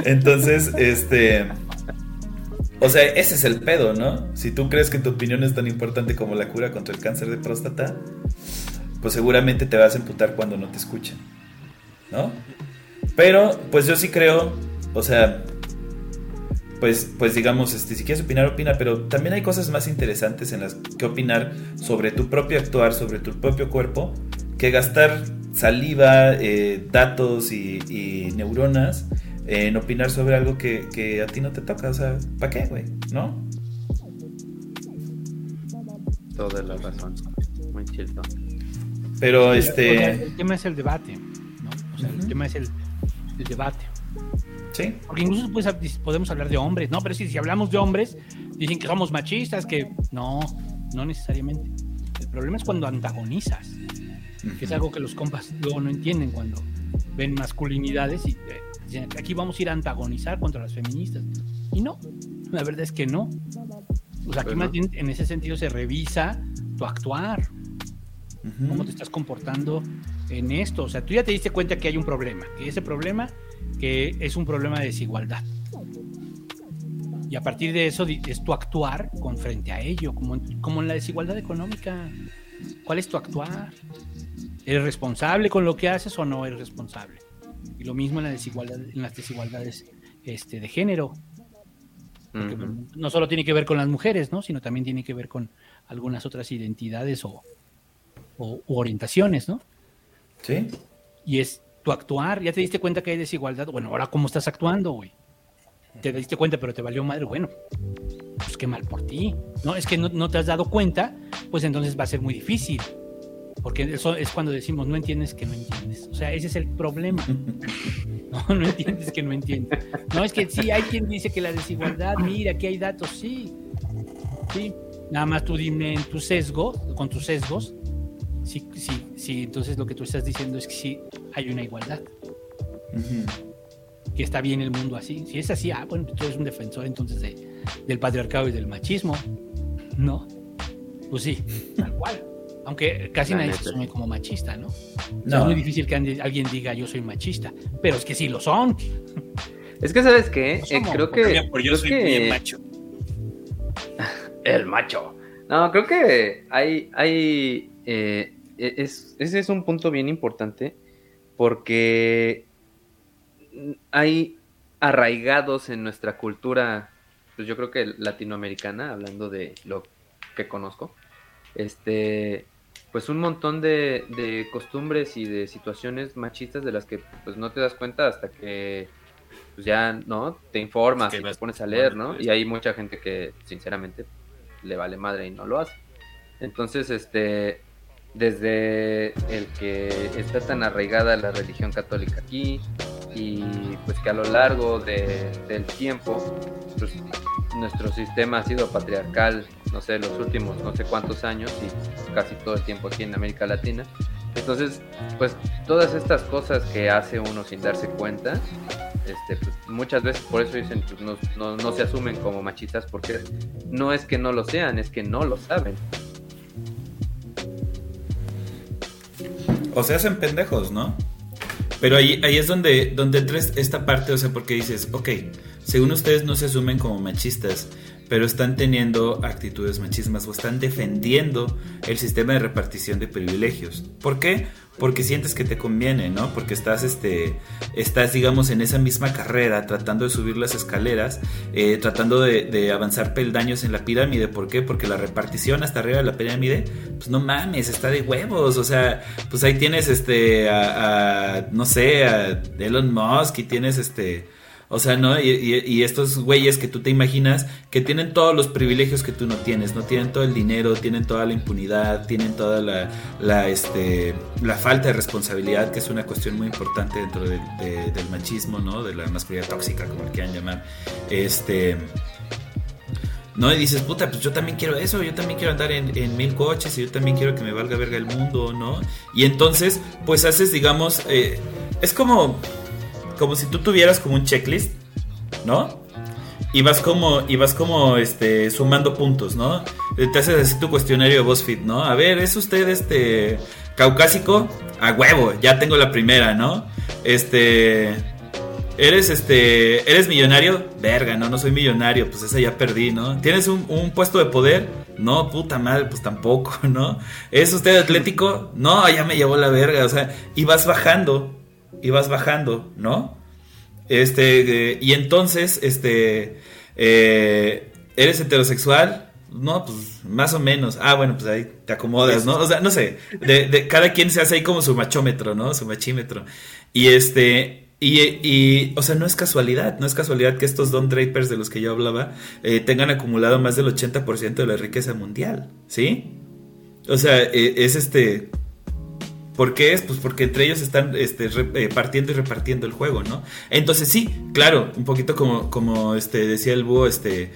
Entonces, este... O sea, ese es el pedo, ¿no? Si tú crees que tu opinión es tan importante como la cura contra el cáncer de próstata, pues seguramente te vas a emputar cuando no te escuchen, ¿no? Pero, pues yo sí creo, o sea, pues, pues digamos, este, si quieres opinar, opina, pero también hay cosas más interesantes en las que opinar sobre tu propio actuar, sobre tu propio cuerpo, que gastar saliva, eh, datos y, neuronas en opinar sobre algo que, que a ti no te toca. O sea, ¿para qué, güey? ¿No? Toda la razón. Muy cierto. Pero este. el tema es el debate, ¿no? O sea, el tema es el, el debate. Sí. Porque incluso pues, podemos hablar de hombres, ¿no? Pero si, si hablamos de hombres, dicen que somos machistas, que no, no necesariamente. El problema es cuando antagonizas, que es algo que los compas luego no entienden cuando ven masculinidades y eh, aquí vamos a ir a antagonizar contra las feministas. Y no, la verdad es que no. O sea, aquí más bien en ese sentido se revisa tu actuar, cómo te estás comportando en esto. O sea, tú ya te diste cuenta que hay un problema, que ese problema que es un problema de desigualdad. Y a partir de eso es tu actuar con frente a ello, como como en la desigualdad económica. ¿Cuál es tu actuar? ¿Eres responsable con lo que haces o no eres responsable? Y lo mismo en, la desigualdad, en las desigualdades este, de género. No solo tiene que ver con las mujeres, ¿no? sino también tiene que ver con algunas otras identidades o, o orientaciones, ¿no? Sí. Y es tu actuar, ya te diste cuenta que hay desigualdad. Bueno, ahora cómo estás actuando, güey. Te diste cuenta, pero te valió madre. Bueno, pues qué mal por ti. No, es que no, te has dado cuenta, pues entonces va a ser muy difícil. Porque eso es cuando decimos, no entiendes que no entiendes. O sea, ese es el problema. No, no entiendes que no entiendes. No, es que sí, hay quien dice que la desigualdad, mira, aquí hay datos, sí. Sí. Nada más tú dime en tu sesgo, con tus sesgos, sí, sí, sí, entonces lo que tú estás diciendo es que sí hay una igualdad. Que está bien el mundo así. Si es así, ah, bueno, tú eres un defensor entonces del patriarcado y del machismo. ¿No? Pues sí, tal cual. Aunque casi nadie se asume como machista, ¿no? no. es muy difícil que alguien diga yo soy machista, pero es que sí lo son. Es que, ¿sabes qué? Eh, creo que. yo soy que... macho. el macho. No, creo que hay, hay eh, e, es, ese es un punto bien importante porque hay arraigados en nuestra cultura, pues yo creo que latinoamericana, hablando de lo que conozco, este, pues un montón de, costumbres y de situaciones machistas de las que pues no te das cuenta hasta que pues ya, ¿no? Te informas y te pones a leer, ¿no? Y hay mucha gente que sinceramente le vale madre y no lo hace. Entonces, este, desde el que está tan arraigada la religión católica aquí y pues que a lo largo del tiempo pues, nuestro sistema ha sido patriarcal, no sé, los últimos no sé cuántos años y casi todo el tiempo aquí en América Latina. Entonces, pues todas estas cosas que hace uno sin darse cuenta, este, pues, muchas veces por eso dicen, pues, no, no, no se asumen como machistas porque no es que no lo sean, es que no lo saben. o se hacen pendejos, ¿no? Pero ahí, ahí es donde, donde esta parte, o sea, porque dices, ok, según ustedes no se asumen como machistas, pero están teniendo actitudes machismas o están defendiendo el sistema de repartición de privilegios. ¿Por qué? Porque sientes que te conviene, ¿no? Porque estás, este, estás, digamos, en esa misma carrera, tratando de subir las escaleras, eh, tratando de, avanzar peldaños en la pirámide. ¿Por qué? Porque la repartición hasta arriba de la pirámide, pues no mames, está de huevos. O sea, pues ahí tienes, este, a, no sé, a Elon Musk y tienes, este, o sea, ¿no? Y, estos güeyes que tú te imaginas que tienen todos los privilegios que tú no tienes, ¿no? Tienen todo el dinero, tienen toda la impunidad, tienen toda la, este, la falta de responsabilidad, que es una cuestión muy importante dentro del machismo, ¿no? De la masculinidad tóxica, como le quieran llamar. Este... ¿no? Y dices, puta, pues yo también quiero eso, yo también quiero andar en, mil coches y yo también quiero que me valga verga el mundo, ¿no? Y entonces, pues haces, digamos, eh, es como, como si tú tuvieras como un checklist, ¿no? Y vas como, y vas como este, sumando puntos, ¿no? Te haces así tu cuestionario de BuzzFeed, ¿no? A ver, ¿es usted este caucásico? A huevo, ya tengo la primera, ¿no? Este. ¿Eres este. ¿Eres millonario? Verga, no, no soy millonario, pues esa ya perdí, ¿no? ¿Tienes un, puesto de poder? No, puta madre, pues tampoco, ¿no? ¿Es usted atlético? No, ya me llevó la verga, o sea, y vas bajando y vas bajando, ¿no? Este, y entonces, este, eh, ¿eres heterosexual? No, pues más o menos. Ah, bueno, pues ahí te acomodas, ¿no? O sea, no sé, de, cada quien se hace ahí como su machómetro, ¿no? Su machímetro. Y este, Y, y, o sea, no es casualidad, no es casualidad que estos Don Drapers de los que yo hablaba eh, tengan acumulado más del 80% de la riqueza mundial, ¿sí? O sea, eh, es este... ¿Por qué es? Pues porque entre ellos están este, eh, partiendo y repartiendo el juego, ¿no? Entonces sí, claro, un poquito como, como este, decía el búho, este,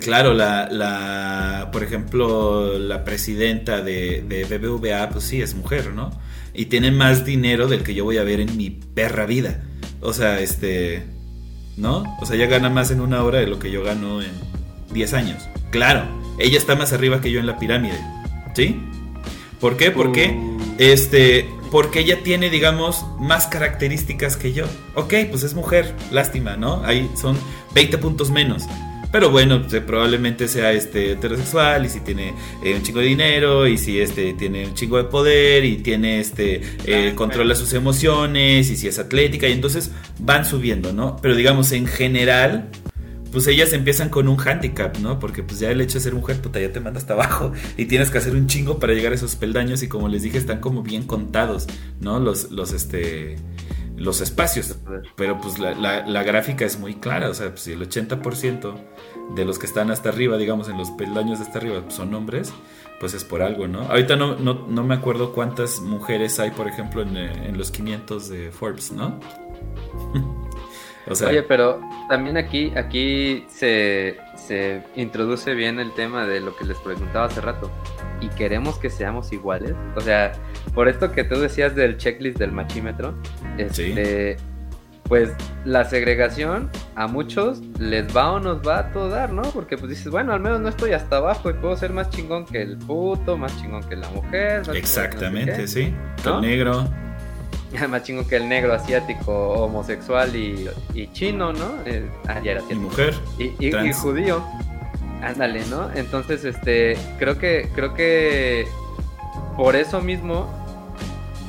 claro, la, la, por ejemplo, la presidenta de, de BBVA, pues sí, es mujer, ¿no? y tiene más dinero del que yo voy a ver en mi perra vida. O sea, este, ¿no? O sea, ella gana más en una hora de lo que yo gano en 10 años. Claro, ella está más arriba que yo en la pirámide. ¿Sí? ¿Por qué? Porque, uh. Este, porque ella tiene, digamos, más características que yo. Ok, pues es mujer, lástima, ¿no? Ahí son 20 puntos menos. Pero bueno, pues, probablemente sea este heterosexual y si tiene eh, un chingo de dinero y si este tiene un chingo de poder y tiene este eh, controla sus emociones y si es atlética y entonces van subiendo, ¿no? Pero digamos en general pues ellas empiezan con un handicap, ¿no? Porque pues ya el hecho de ser mujer, puta, ya te manda hasta abajo y tienes que hacer un chingo para llegar a esos peldaños y como les dije, están como bien contados, ¿no? Los, los, este, los espacios. Pero pues la, la, gráfica es muy clara, o sea, pues si el 80% de los que están hasta arriba, digamos, en los peldaños de hasta arriba son hombres, pues es por algo, ¿no? Ahorita no, no, no me acuerdo cuántas mujeres hay, por ejemplo, en, en los 500 de Forbes, ¿no? o sea, Oye, pero también aquí, aquí se, se introduce bien el tema de lo que les preguntaba hace rato. ¿Y queremos que seamos iguales? O sea, por esto que tú decías del checklist del machímetro, este, pues la segregación a muchos les va o nos va a todo dar, ¿no? Porque pues dices, bueno, al menos no estoy hasta abajo y puedo ser más chingón que el puto, más chingón que la mujer. Exactamente, sí. El negro. más chingón que el negro asiático, homosexual y, chino, ¿no? Eh, ah, ya era Y mujer. Y, y, judío. Ándale, ¿no? Entonces, este, creo que, creo que por eso mismo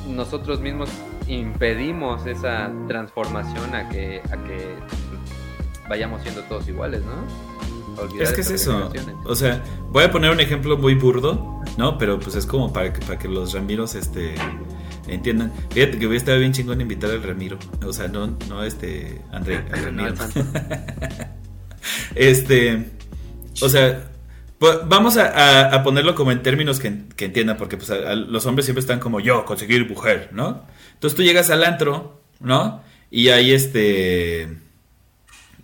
nosotros mismos impedimos esa transformación a que, a que vayamos siendo todos iguales, ¿no? es que es eso. O sea, voy a poner un ejemplo muy burdo, ¿no? Pero pues es como para que, para que los Ramiros este, entiendan. Fíjate que hubiera estado bien chingón invitar al Ramiro. O sea, no, no este André, al Ramiro. este, o sea, pues, vamos a, ponerlo como en términos que, entiendan, porque pues, los hombres siempre están como yo, conseguir mujer, ¿no? Entonces tú llegas al antro, ¿no? Y ahí este...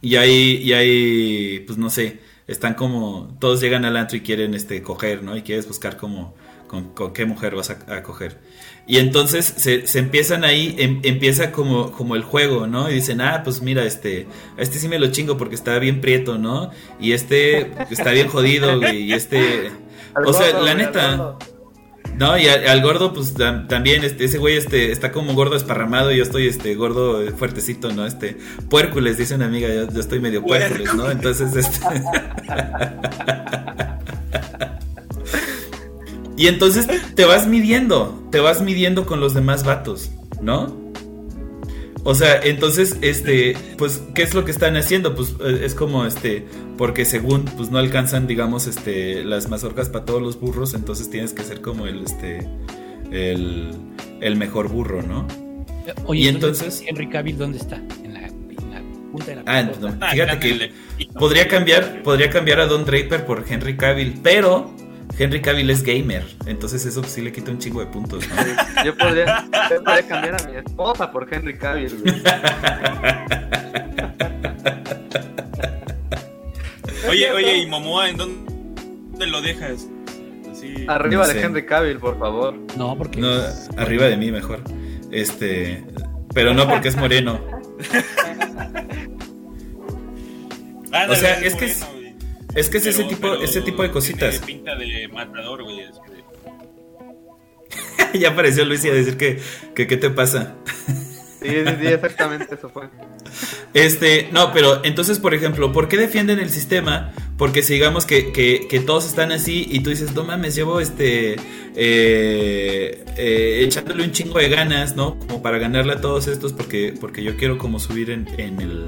Y ahí, y ahí, pues no sé, están como, todos llegan al antro y quieren este, coger, ¿no? Y quieres buscar como, con, qué mujer vas a coger. Y entonces se, se empiezan ahí, em, empieza como, como el juego, ¿no? Y dicen, ah, pues mira, este, este sí me lo chingo porque está bien prieto, ¿no? Y este está bien jodido, güey, y este... o sea, la neta... No, y al, gordo, pues también, este, ese güey este, está como gordo esparramado y yo estoy este gordo fuertecito, ¿no? Este, puércules, dice una amiga, yo, yo estoy medio puércules, ¿no? Entonces, este. Y entonces te vas midiendo, te vas midiendo con los demás vatos, ¿no? O sea, entonces, este, pues, ¿qué es lo que están haciendo? Pues eh, es como, este, porque según, pues no alcanzan, digamos, este, las mazorcas para todos los burros, entonces tienes que ser como el, este, el, el mejor burro, ¿no? Oye, y entonces, Henry Cavill, ¿dónde está? En la, punta de la Ah, no, fíjate que podría cambiar, podría cambiar a Don Draper por Henry Cavill, pero Henry Cavill es gamer, entonces eso sí le quita un chingo de puntos. Yo, podría, cambiar a mi esposa por Henry Cavill. oye, oye, ¿y Momoa en dónde lo dejas? arriba de Henry Cavill, por favor. No, porque. No, arriba de mí mejor. Este. Pero no porque es moreno. o sea, es que es. Es que es ese tipo, ese tipo de cositas. pinta de matador, güey. ya apareció Luis y a decir que, que qué te pasa. sí, sí, exactamente eso fue. Este, no, pero entonces, por ejemplo, ¿por qué defienden el sistema? Porque si digamos que, que, que todos están así y tú dices, no mames, llevo este, eh, eh, echándole un chingo de ganas, ¿no? Como para ganarle a todos estos porque, porque yo quiero como subir en, en, el,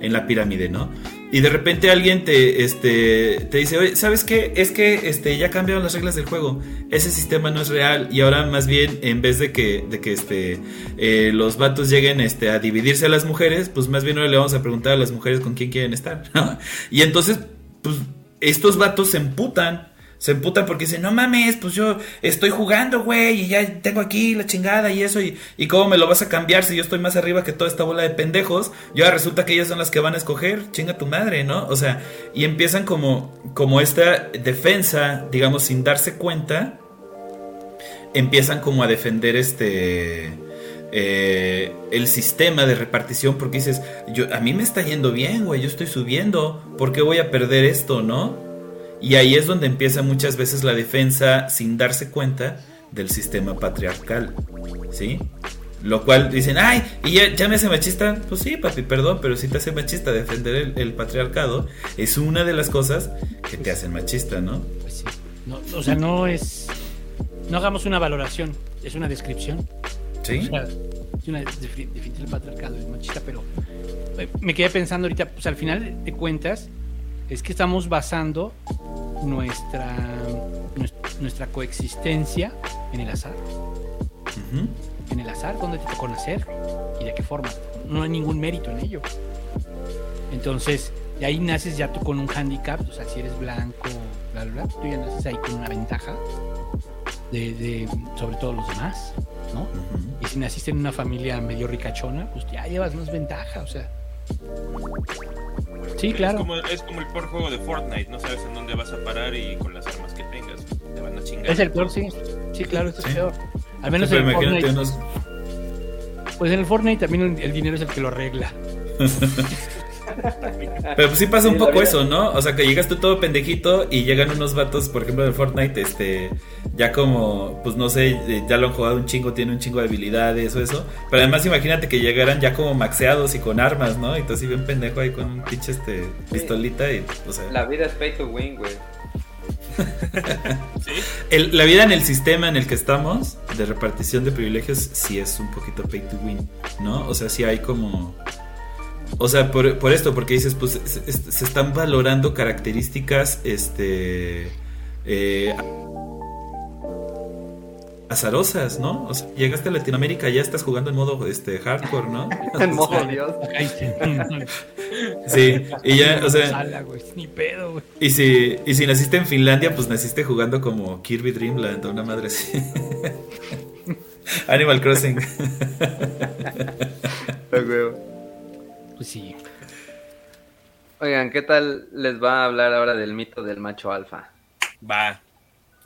en la pirámide, ¿no? Y de repente alguien te, este, te dice, oye, ¿sabes qué? Es que este, ya cambiaron las reglas del juego. Ese sistema no es real. Y ahora más bien, en vez de que, de que este, eh, los vatos lleguen este, a dividirse a las mujeres, pues más bien ahora le vamos a preguntar a las mujeres con quién quieren estar. y entonces, pues, estos vatos se emputan se emputan porque dicen, no mames, pues yo estoy jugando, güey, y ya tengo aquí la chingada y eso, y, cómo me lo vas a cambiar si yo estoy más arriba que toda esta bola de pendejos. Y ahora resulta que ellas son las que van a escoger, chinga tu madre, ¿no? O sea, y empiezan como, como esta defensa, digamos, sin darse cuenta, empiezan como a defender este... Eh, el sistema de repartición porque dices, yo, a mí me está yendo bien, güey, yo estoy subiendo, ¿por qué voy a perder esto, no? Y ahí es donde empieza muchas veces la defensa sin darse cuenta del sistema patriarcal, ¿sí? Lo cual dicen, ay, ¿y ya, me hace machista? Pues sí, papi, perdón, pero si te hace machista defender el, patriarcado, es una de las cosas que te hacen machista, ¿no? Pues sí. o sea, no es... No hagamos una valoración, es una descripción. Sí. O sea, es una definición del patriarcado, es machista, pero eh, me quedé pensando ahorita, pues al final de cuentas, es que estamos basando nuestra, nuestra coexistencia en el azar. En el azar, dónde te tocó nacer y de qué forma. No hay ningún mérito en ello. Entonces, de ahí naces ya tú con un handicap, o sea, si eres blanco, bla, bla, bla, tú ya naces ahí con una ventaja de, sobre todos los demás, ¿no? Y si naciste en una familia medio ricachona, pues ya llevas más ventaja, o sea. Sí, claro. Es como, es como el peor juego de Fortnite, no sabes en dónde vas a parar y con las armas que tengas te van a chingar. Es el peor, sí. Sí, claro, es el peor. Al menos en el Fortnite. Pues en el Fortnite también el dinero es el que lo arregla. Pero pues sí pasa un poco eso, ¿no? O sea, que llegas tú todo pendejito y llegan unos vatos, por ejemplo, de Fortnite, este, ya como, pues no sé, eh, ya lo han jugado un chingo, tiene un chingo de habilidades o eso. Pero además imagínate que llegaran ya como maxeados y con armas, ¿no? Y tú así bien pendejo ahí con un pinche este, pistolita y, o sea... La vida es pay to win, güey. ¿Sí? la vida en el sistema en el que estamos de repartición de privilegios sí es un poquito pay to win, ¿no? O sea, sí hay como o sea, por, esto, porque dices, pues se, están valorando características, este, eh, azarosas, ¿no? O sea, llegaste a Latinoamérica, ya estás jugando en modo, este, hardcore, ¿no? en modo Dios. sí, y ya, o sea, ni pedo, güey. Y si, y si naciste en Finlandia, pues naciste jugando como Kirby Dreamland o una madre así. Animal Crossing. Pues sí. Oigan, ¿qué tal les va a hablar ahora del mito del macho alfa? Va.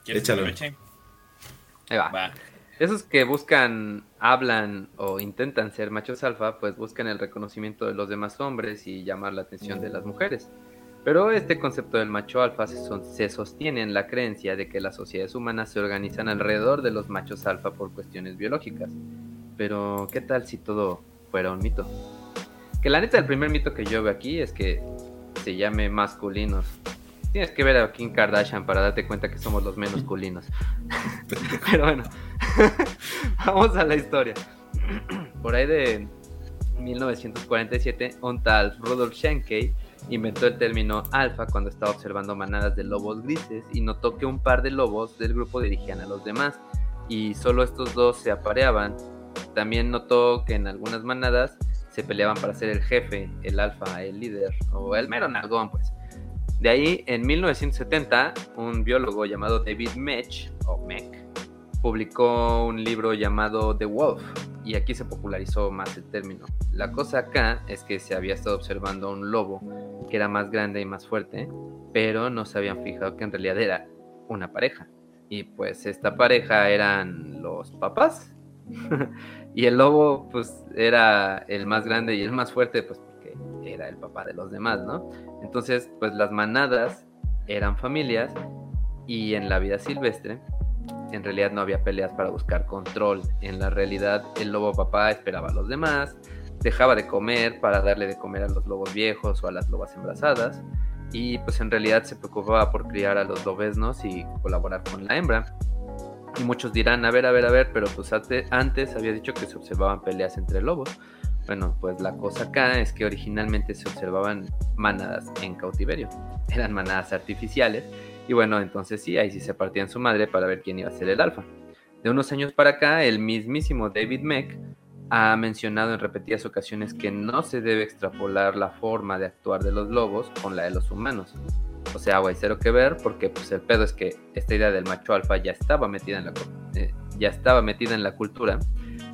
Échalo. Ahí va. Esos que buscan, hablan o intentan ser machos alfa, pues buscan el reconocimiento de los demás hombres y llamar la atención de las mujeres. Pero este concepto del macho alfa se, se, sostiene en la creencia de que las sociedades humanas se organizan alrededor de los machos alfa por cuestiones biológicas. Pero, ¿qué tal si todo fuera un mito? Que la neta, el primer mito que yo veo aquí es que se llame masculinos. Tienes que ver a Kim Kardashian para darte cuenta que somos los menos culinos. Pero bueno, vamos a la historia. Por ahí de 1947, un tal Rudolf Schenke inventó el término alfa cuando estaba observando manadas de lobos grises y notó que un par de lobos del grupo dirigían a los demás y solo estos dos se apareaban. También notó que en algunas manadas se peleaban para ser el jefe, el alfa, el líder o el mero nalgón, pues. De ahí, en 1970, un biólogo llamado David Mech, o Mech, publicó un libro llamado The Wolf, y aquí se popularizó más el término. La cosa acá es que se había estado observando un lobo que era más grande y más fuerte, pero no se habían fijado que en realidad era una pareja. Y pues esta pareja eran los papás. Y el lobo, pues, era el más grande y el más fuerte, pues, porque era el papá de los demás, ¿no? Entonces, pues, las manadas eran familias y en la vida silvestre, en realidad no había peleas para buscar control. En la realidad, el lobo papá esperaba a los demás, dejaba de comer para darle de comer a los lobos viejos o a las lobas embarazadas. Y pues en realidad se preocupaba por criar a los lobesnos y colaborar con la hembra. Y muchos dirán, a ver, a ver, a ver, pero pues antes había dicho que se observaban peleas entre lobos. Bueno, pues la cosa acá es que originalmente se observaban manadas en cautiverio. Eran manadas artificiales. Y bueno, entonces sí, ahí sí se partían su madre para ver quién iba a ser el alfa. De unos años para acá, el mismísimo David Meck ha mencionado en repetidas ocasiones que no se debe extrapolar la forma de actuar de los lobos con la de los humanos. O sea, güey, cero que ver, porque pues el pedo es que esta idea del macho alfa ya estaba metida en la, eh, ya estaba metida en la cultura,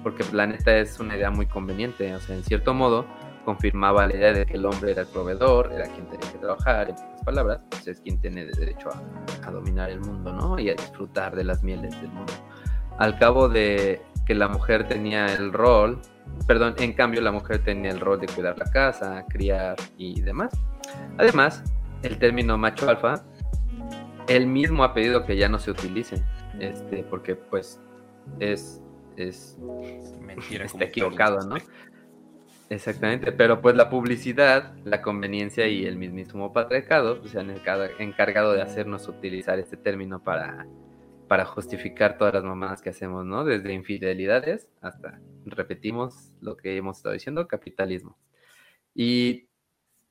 porque la neta es una idea muy conveniente, o sea, en cierto modo confirmaba la idea de que el hombre era el proveedor, era quien tenía que trabajar, en pocas palabras, pues es quien tiene derecho a, a dominar el mundo, ¿no? Y a disfrutar de las mieles del mundo. Al cabo de que la mujer tenía el rol, perdón, en cambio la mujer tenía el rol de cuidar la casa, criar y demás. Además, el término macho alfa, él mismo ha pedido que ya no se utilice, este, porque pues es, es Mentira. está equivocado. ¿no? Exactamente, pero pues la publicidad, la conveniencia y el mismísimo patriarcado pues, se han encargado, encargado de hacernos utilizar este término para, para justificar todas las mamadas que hacemos, ¿no? Desde infidelidades hasta, repetimos lo que hemos estado diciendo, capitalismo. Y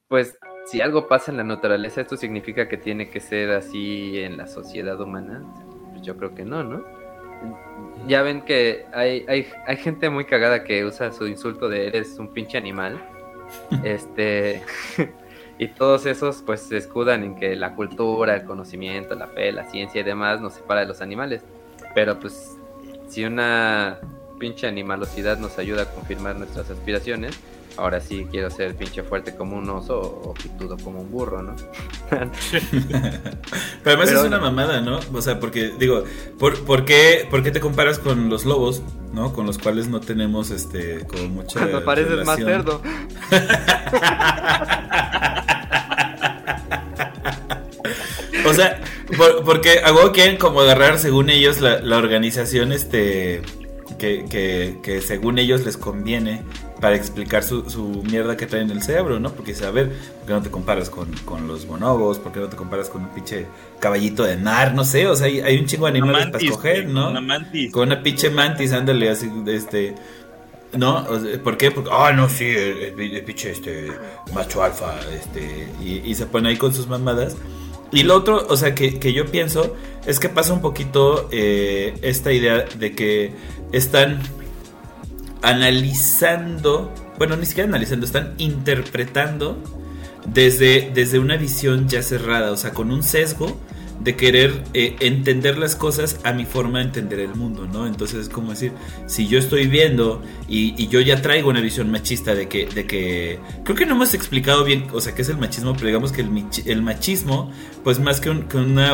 pues si algo pasa en la naturaleza, esto significa que tiene que ser así en la sociedad humana. Pues yo creo que no, ¿no? Ya ven que hay, hay, hay gente muy cagada que usa su insulto de eres un pinche animal. este. y todos esos pues se escudan en que la cultura, el conocimiento, la fe, la ciencia y demás nos separa de los animales. Pero pues si una pinche animalosidad nos ayuda a confirmar nuestras aspiraciones, ahora sí quiero ser pinche fuerte como un oso o pitudo como un burro, ¿no? Pero además Pero- es una mamada, ¿no? O sea, porque digo, ¿por, por qué, por qué te comparas con los lobos, ¿no? Con los cuales no tenemos este como mucha Cuando pareces más cerdo. O sea, por- porque a huevo quieren como agarrar, según ellos, la, la organización este que, que, que según ellos les conviene para explicar su, su mierda que traen en el cerebro, ¿no? Porque dice, a ver, ¿por qué no te comparas con, con los bonobos? ¿Por qué no te comparas con un pinche caballito de mar? No sé, o sea, hay, hay un chingo de animales para escoger, ¿no? Una mantis. Con una pinche mantis, ándale, así, este... ¿No? ¿Por qué? Porque, ah, no, sí, el, el- el pinche este, macho alfa, este, y, y se pone ahí con sus mamadas. Y lo otro, o sea, que, que yo pienso es que pasa un poquito eh, esta idea de que están analizando, bueno, ni siquiera analizando, están interpretando desde, desde una visión ya cerrada, o sea, con un sesgo de querer eh, entender las cosas a mi forma de entender el mundo, ¿no? Entonces es como decir, si yo estoy viendo y, yo ya traigo una visión machista de que, de que, creo que no hemos explicado bien, o sea, qué es el machismo, pero digamos que el, el machismo, pues más que, una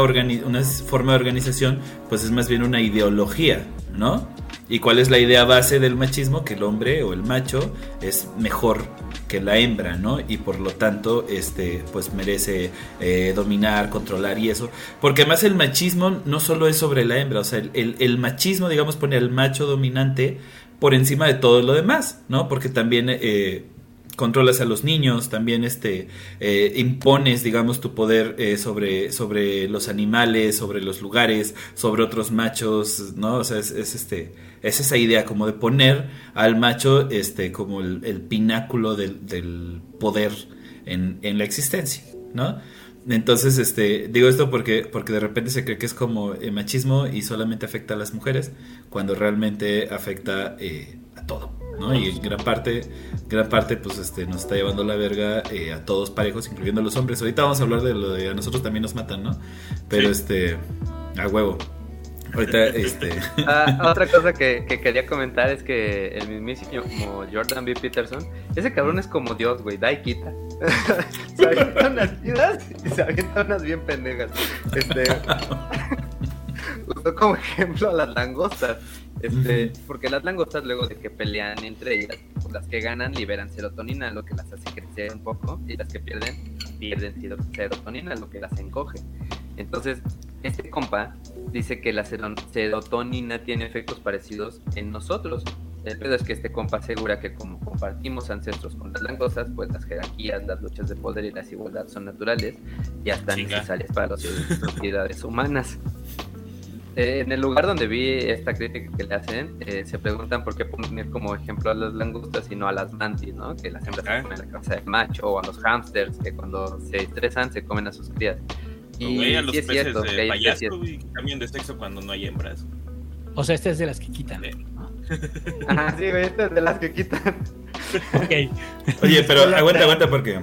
forma de organización, pues es más bien una ideología, ¿no? ¿Y cuál es la idea base del machismo? Que el hombre o el macho es mejor que la hembra, ¿no? Y por lo tanto, este, pues merece eh, dominar, controlar y eso. Porque además el machismo no solo es sobre la hembra, o sea, el, machismo, digamos, pone al macho dominante por encima de todo lo demás, ¿no? Porque también eh, controlas a los niños, también este eh, impones, digamos, tu poder sobre, sobre los animales, sobre los lugares, sobre otros machos, ¿no? O sea, es, este, es esa idea como de poner al macho este, como el, el pináculo del, del poder en, en la existencia, ¿no? Entonces, este, digo esto porque, porque de repente se cree que es como machismo y solamente afecta a las mujeres, cuando realmente afecta eh, a todo, ¿no? Y en gran parte, gran parte, pues, este, nos está llevando la verga eh, a todos parejos, incluyendo a los hombres. Ahorita vamos a hablar de lo de a nosotros también nos matan, ¿no? Pero Sí. este, a huevo. Ahorita, este, Ah, otra cosa que, que quería comentar es que el mismísimo como Jordan B. Peterson, ese cabrón es como Dios, güey, da y quita. se avienta unas chidas y se avienta unas bien pendejas. Este, usó como ejemplo a las langostas. Este, porque las langostas luego de que pelean entre ellas, las que ganan liberan serotonina, lo que las hace crecer un poco, y las que pierden, pierden sero- serotonina, lo que las encoge. Entonces, este compa dice que la sero- serotonina tiene efectos parecidos en nosotros. El pedo es que este compa asegura que como compartimos ancestros con las langostas, pues las jerarquías, las luchas de poder y la desigualdad son naturales y hasta Chinga. necesarias para las sociedades humanas. eh, en el lugar donde vi esta crítica que le hacen, eh, se preguntan por qué poner como ejemplo a las langostas y no a las mantis, ¿no? Que las hembras se comen la cabeza del macho, o a los hamsters, que cuando se estresan se comen a sus crías. Y Y a los sí es peces cierto de payaso especies. y cambian de sexo cuando no hay hembras. O sea, esta es de las que quitan. ¿no? Ajá, sí, güey, esta es de las que quitan. Ok. Oye, pero aguanta, aguanta porque.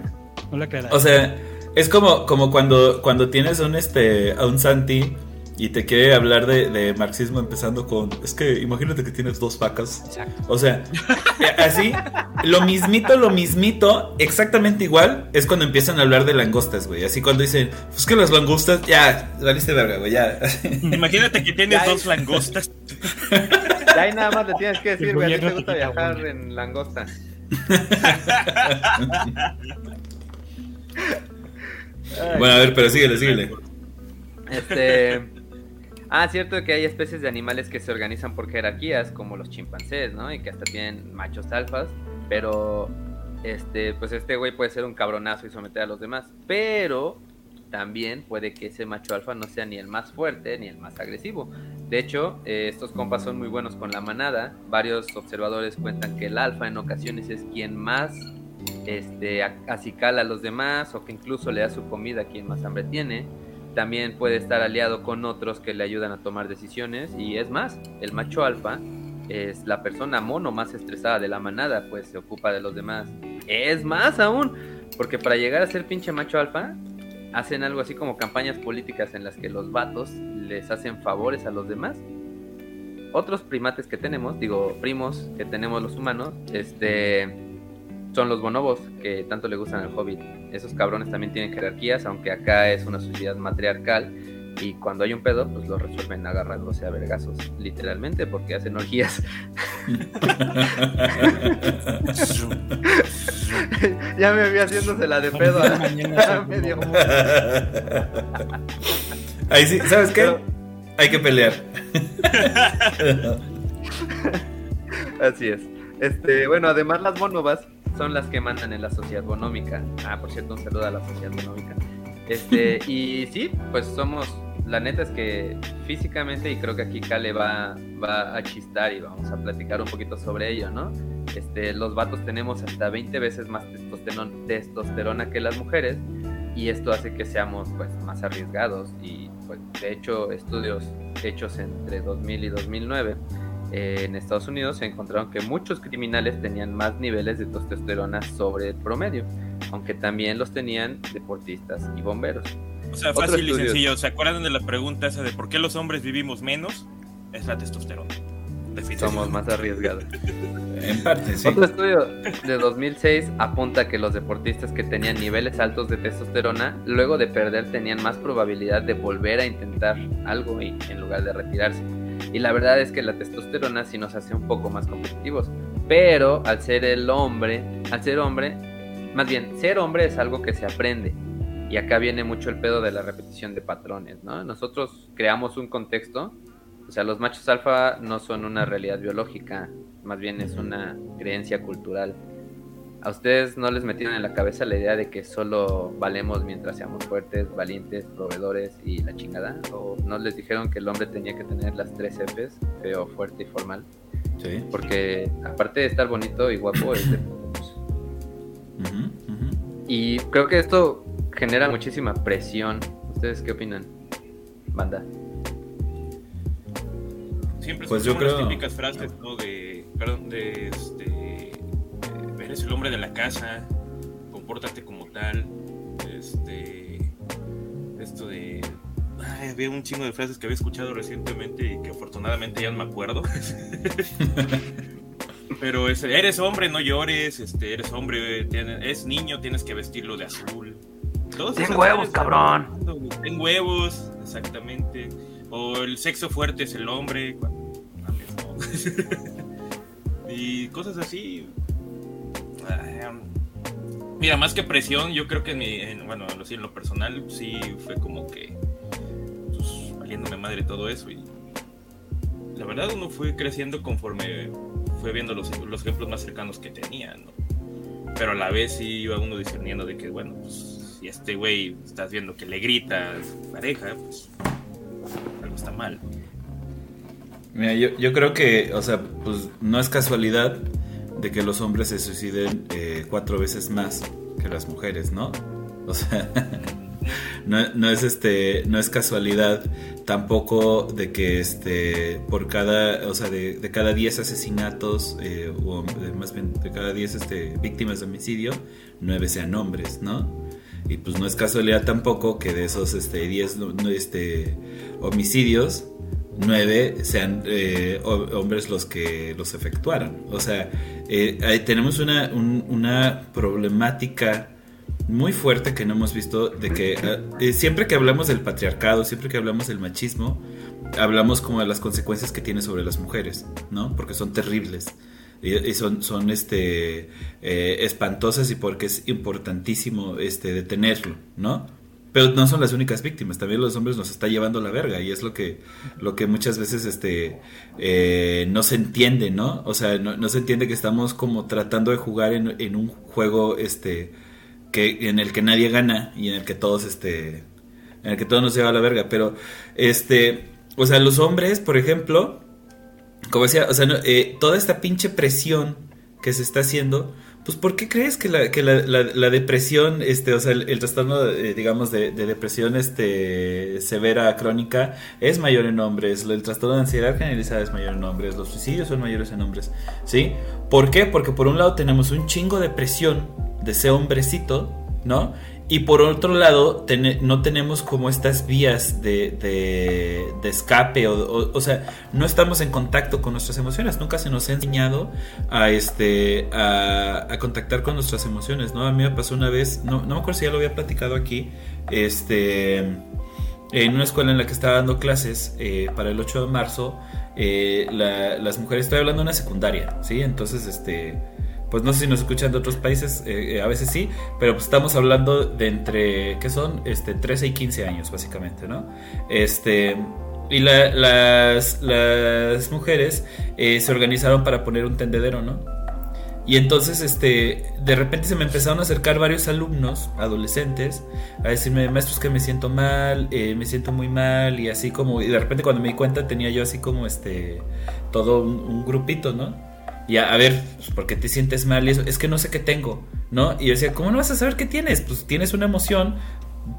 No la aclaraste. O sea, es como, como cuando, cuando tienes un este a un Santi y te quiere hablar de, de marxismo empezando con es que imagínate que tienes dos vacas. Exacto. O sea, eh, así, lo mismito, lo mismito, exactamente igual es cuando empiezan a hablar de langostas, güey. Así cuando dicen, pues que las langostas, ya, saliste verga, güey, ya. Imagínate que tienes Ya, dos langostas. De ahí nada más le tienes que decir, güey, a ti te gusta viajar en langosta. Ay. Bueno, a ver, pero síguele, síguele. Este. Ah, cierto que hay especies de animales que se organizan por jerarquías, como los chimpancés, ¿no? Y que hasta tienen machos alfas. Pero, este, pues este güey puede ser un cabronazo y someter a los demás. Pero también puede que ese macho alfa no sea ni el más fuerte ni el más agresivo. De hecho, eh, estos compas son muy buenos con la manada. Varios observadores cuentan que el alfa en ocasiones es quien más este, acicala a los demás o que incluso le da su comida a quien más hambre tiene. También puede estar aliado con otros que le ayudan a tomar decisiones. Y es más, el macho alfa es la persona mono más estresada de la manada, pues se ocupa de los demás. Es más aún, porque para llegar a ser pinche macho alfa, hacen algo así como campañas políticas en las que los vatos les hacen favores a los demás. Otros primates que tenemos, digo, primos que tenemos los humanos, este, son los bonobos que tanto le gustan al hobbit. Esos cabrones también tienen jerarquías, aunque acá es una sociedad matriarcal y cuando hay un pedo, pues lo resuelven agarrándose a vergazos, literalmente, porque hacen orgías. ya me vi haciéndose la de pedo. a- medio. Ahí sí, ¿sabes qué? Pero- Hay que pelear. Así es. Este, bueno, además las bonobas son las que mandan en la sociedad bonómica. Ah, por cierto, un saludo a la sociedad bonómica. Este, y sí, pues somos, la neta es que físicamente, y creo que aquí Kale va, va a chistar y vamos a platicar un poquito sobre ello, ¿no? Este, los vatos tenemos hasta 20 veces más testosterona, que las mujeres, y esto hace que seamos pues más arriesgados. Y pues de hecho, estudios hechos entre 2000 y 2009 eh, en Estados Unidos se encontraron que muchos criminales tenían más niveles de testosterona sobre el promedio, aunque también los tenían deportistas y bomberos. O sea, Otro fácil y sencillo. ¿Se acuerdan de la pregunta esa de por qué los hombres vivimos menos? Es la testosterona. Definitivamente. Somos más arriesgados. En parte, sí. Otro estudio de 2006 apunta que los deportistas que tenían niveles altos de testosterona, luego de perder tenían más probabilidad de volver a intentar algo y, en lugar de retirarse. Y la verdad es que la testosterona sí nos hace un poco más competitivos. Pero al ser el hombre, al ser hombre, más bien, ser hombre es algo que se aprende. Y acá viene mucho el pedo de la repetición de patrones, ¿no? Nosotros creamos un contexto, o sea, los machos alfa no son una realidad biológica, más bien es una creencia cultural. ¿A ustedes no les metieron en la cabeza la idea de que solo valemos mientras seamos fuertes, valientes, proveedores y la chingada? ¿O no les dijeron que el hombre tenía que tener las tres Fs, feo, fuerte y formal? Sí. Porque aparte de estar bonito y guapo, es de putos. Y creo que esto genera muchísima presión. ¿Ustedes qué opinan? Banda. Siempre Pues yo escuchamos las creo- típicas frases, ¿no? De, perdón, de este, eres el hombre de la casa, compórtate como tal, este, esto de, ay, había un chingo de frases que había escuchado recientemente y que afortunadamente ya no me acuerdo. Pero es, eres hombre, no llores, este, eres hombre, tiene- es niño, tienes que vestirlo de azul. Ten huevos, cabrón. Ten huevos, exactamente. O el sexo fuerte es el hombre. Mames, no. y cosas así. Ah, Mira, más que presión, yo creo que en, mi, en- en lo personal sí fue como que pues, valiéndome madre todo eso. La verdad uno fue creciendo conforme fue viendo los, los ejemplos más cercanos que tenía. Pero a la vez sí iba uno discerniendo de que, bueno, pues si este güey estás viendo que le grita a su pareja, pues algo está mal. Mira, yo creo que, o sea, pues no es casualidad de que los hombres se suiciden eh, cuatro veces más que las mujeres, ¿no? O sea, no, no, es este, no es casualidad tampoco de que este, por cada, o sea, de, de cada 10 asesinatos, eh, o más bien de cada 10 este, víctimas de homicidio, nueve sean hombres, ¿no? Y pues no es casualidad tampoco que de esos este, 10 este, homicidios, nueve sean eh, hombres los que los efectuaron. O sea, eh, tenemos una, un, una problemática muy fuerte que no hemos visto de que eh, eh, siempre que hablamos del patriarcado, siempre que hablamos del machismo, hablamos como de las consecuencias que tiene sobre las mujeres, ¿no? Porque son terribles y, son, son este, eh, espantosas y porque es importantísimo este, detenerlo, ¿no? Pero no son las únicas víctimas, también los hombres nos está llevando la verga y es lo que, lo que muchas veces este, no se entiende, ¿no? O sea, no, no, se entiende que estamos como tratando de jugar en, en un juego este, que en el que nadie gana y en el que todos este en el que todos nos lleva la verga, pero este, o sea, los hombres, por ejemplo, como decía, o sea, eh, toda esta pinche presión que se está haciendo, pues ¿por qué crees que la, que la, la, depresión, este, o sea, el, trastorno, eh, digamos, de, de, depresión este, severa, crónica, es mayor en hombres, el trastorno de ansiedad generalizada es mayor en hombres, los suicidios son mayores en hombres, ¿sí? ¿Por qué? Porque por un lado tenemos un chingo de presión de ese hombrecito, ¿no? Y por otro lado, no tenemos como estas vías de, de, escape, o, o, sea, no estamos en contacto con nuestras emociones. Nunca se nos ha enseñado a, este, a, contactar con nuestras emociones, ¿no? A mí me pasó una vez, no, no me acuerdo si ya lo había platicado aquí, este, en una escuela en la que estaba dando clases eh, para el 8 de marzo, eh, las mujeres, estoy hablando de una secundaria, ¿sí? Entonces, este pues no sé si nos escuchan de otros países, eh, eh, a veces sí, pero pues estamos hablando de entre, ¿qué son? Este, 13 y 15 años, básicamente, ¿no? Este, y las, las, mujeres eh, se organizaron para poner un tendedero, ¿no? Y entonces, este, de repente se me empezaron a acercar varios alumnos, adolescentes, a decirme, maestros, que me siento mal, me siento muy mal, y así como, y de repente cuando me di cuenta tenía yo así como, este, todo un grupito, ¿no? Y a, ver, pues, ¿por qué te sientes mal? Y eso, es que no sé qué tengo, ¿no? Y yo decía, ¿cómo no vas a saber qué tienes? Pues tienes una emoción,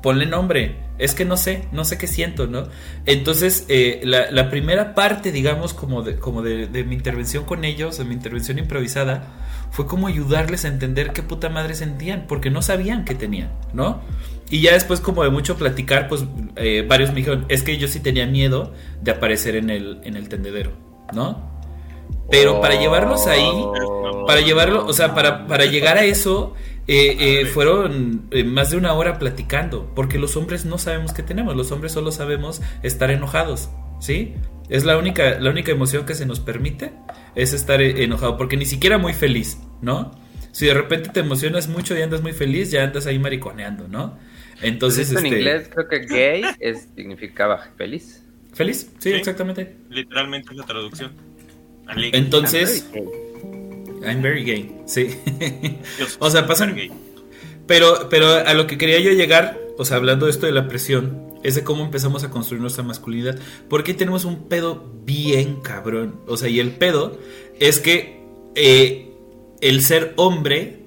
ponle nombre. Es que no sé, no sé qué siento, ¿no? Entonces, eh, la, primera parte, digamos, como, de, como de, mi intervención con ellos, de mi intervención improvisada, fue como ayudarles a entender qué puta madre sentían, porque no sabían qué tenían, ¿no? Y ya después, como de mucho platicar, pues eh, varios me dijeron, es que yo sí tenía miedo de aparecer en el, en el tendedero, ¿no? Pero para llevarlos ahí, oh. para llevarlo, o sea, para, para llegar a eso, eh, eh, fueron eh, más de una hora platicando, porque los hombres no sabemos qué tenemos, los hombres solo sabemos estar enojados, ¿sí? Es la única, la única emoción que se nos permite, es estar enojado, porque ni siquiera muy feliz, ¿no? Si de repente te emocionas mucho y andas muy feliz, ya andas ahí mariconeando, ¿no? Entonces, pues en este inglés creo que gay es, significaba feliz. ¿Feliz? sí, exactamente. Literalmente es la traducción. Entonces, I'm very gay, sí. o sea, pasan. Pero, pero a lo que quería yo llegar, o sea, hablando de esto de la presión, es de cómo empezamos a construir nuestra masculinidad. Porque tenemos un pedo bien cabrón. O sea, y el pedo es que eh, el ser hombre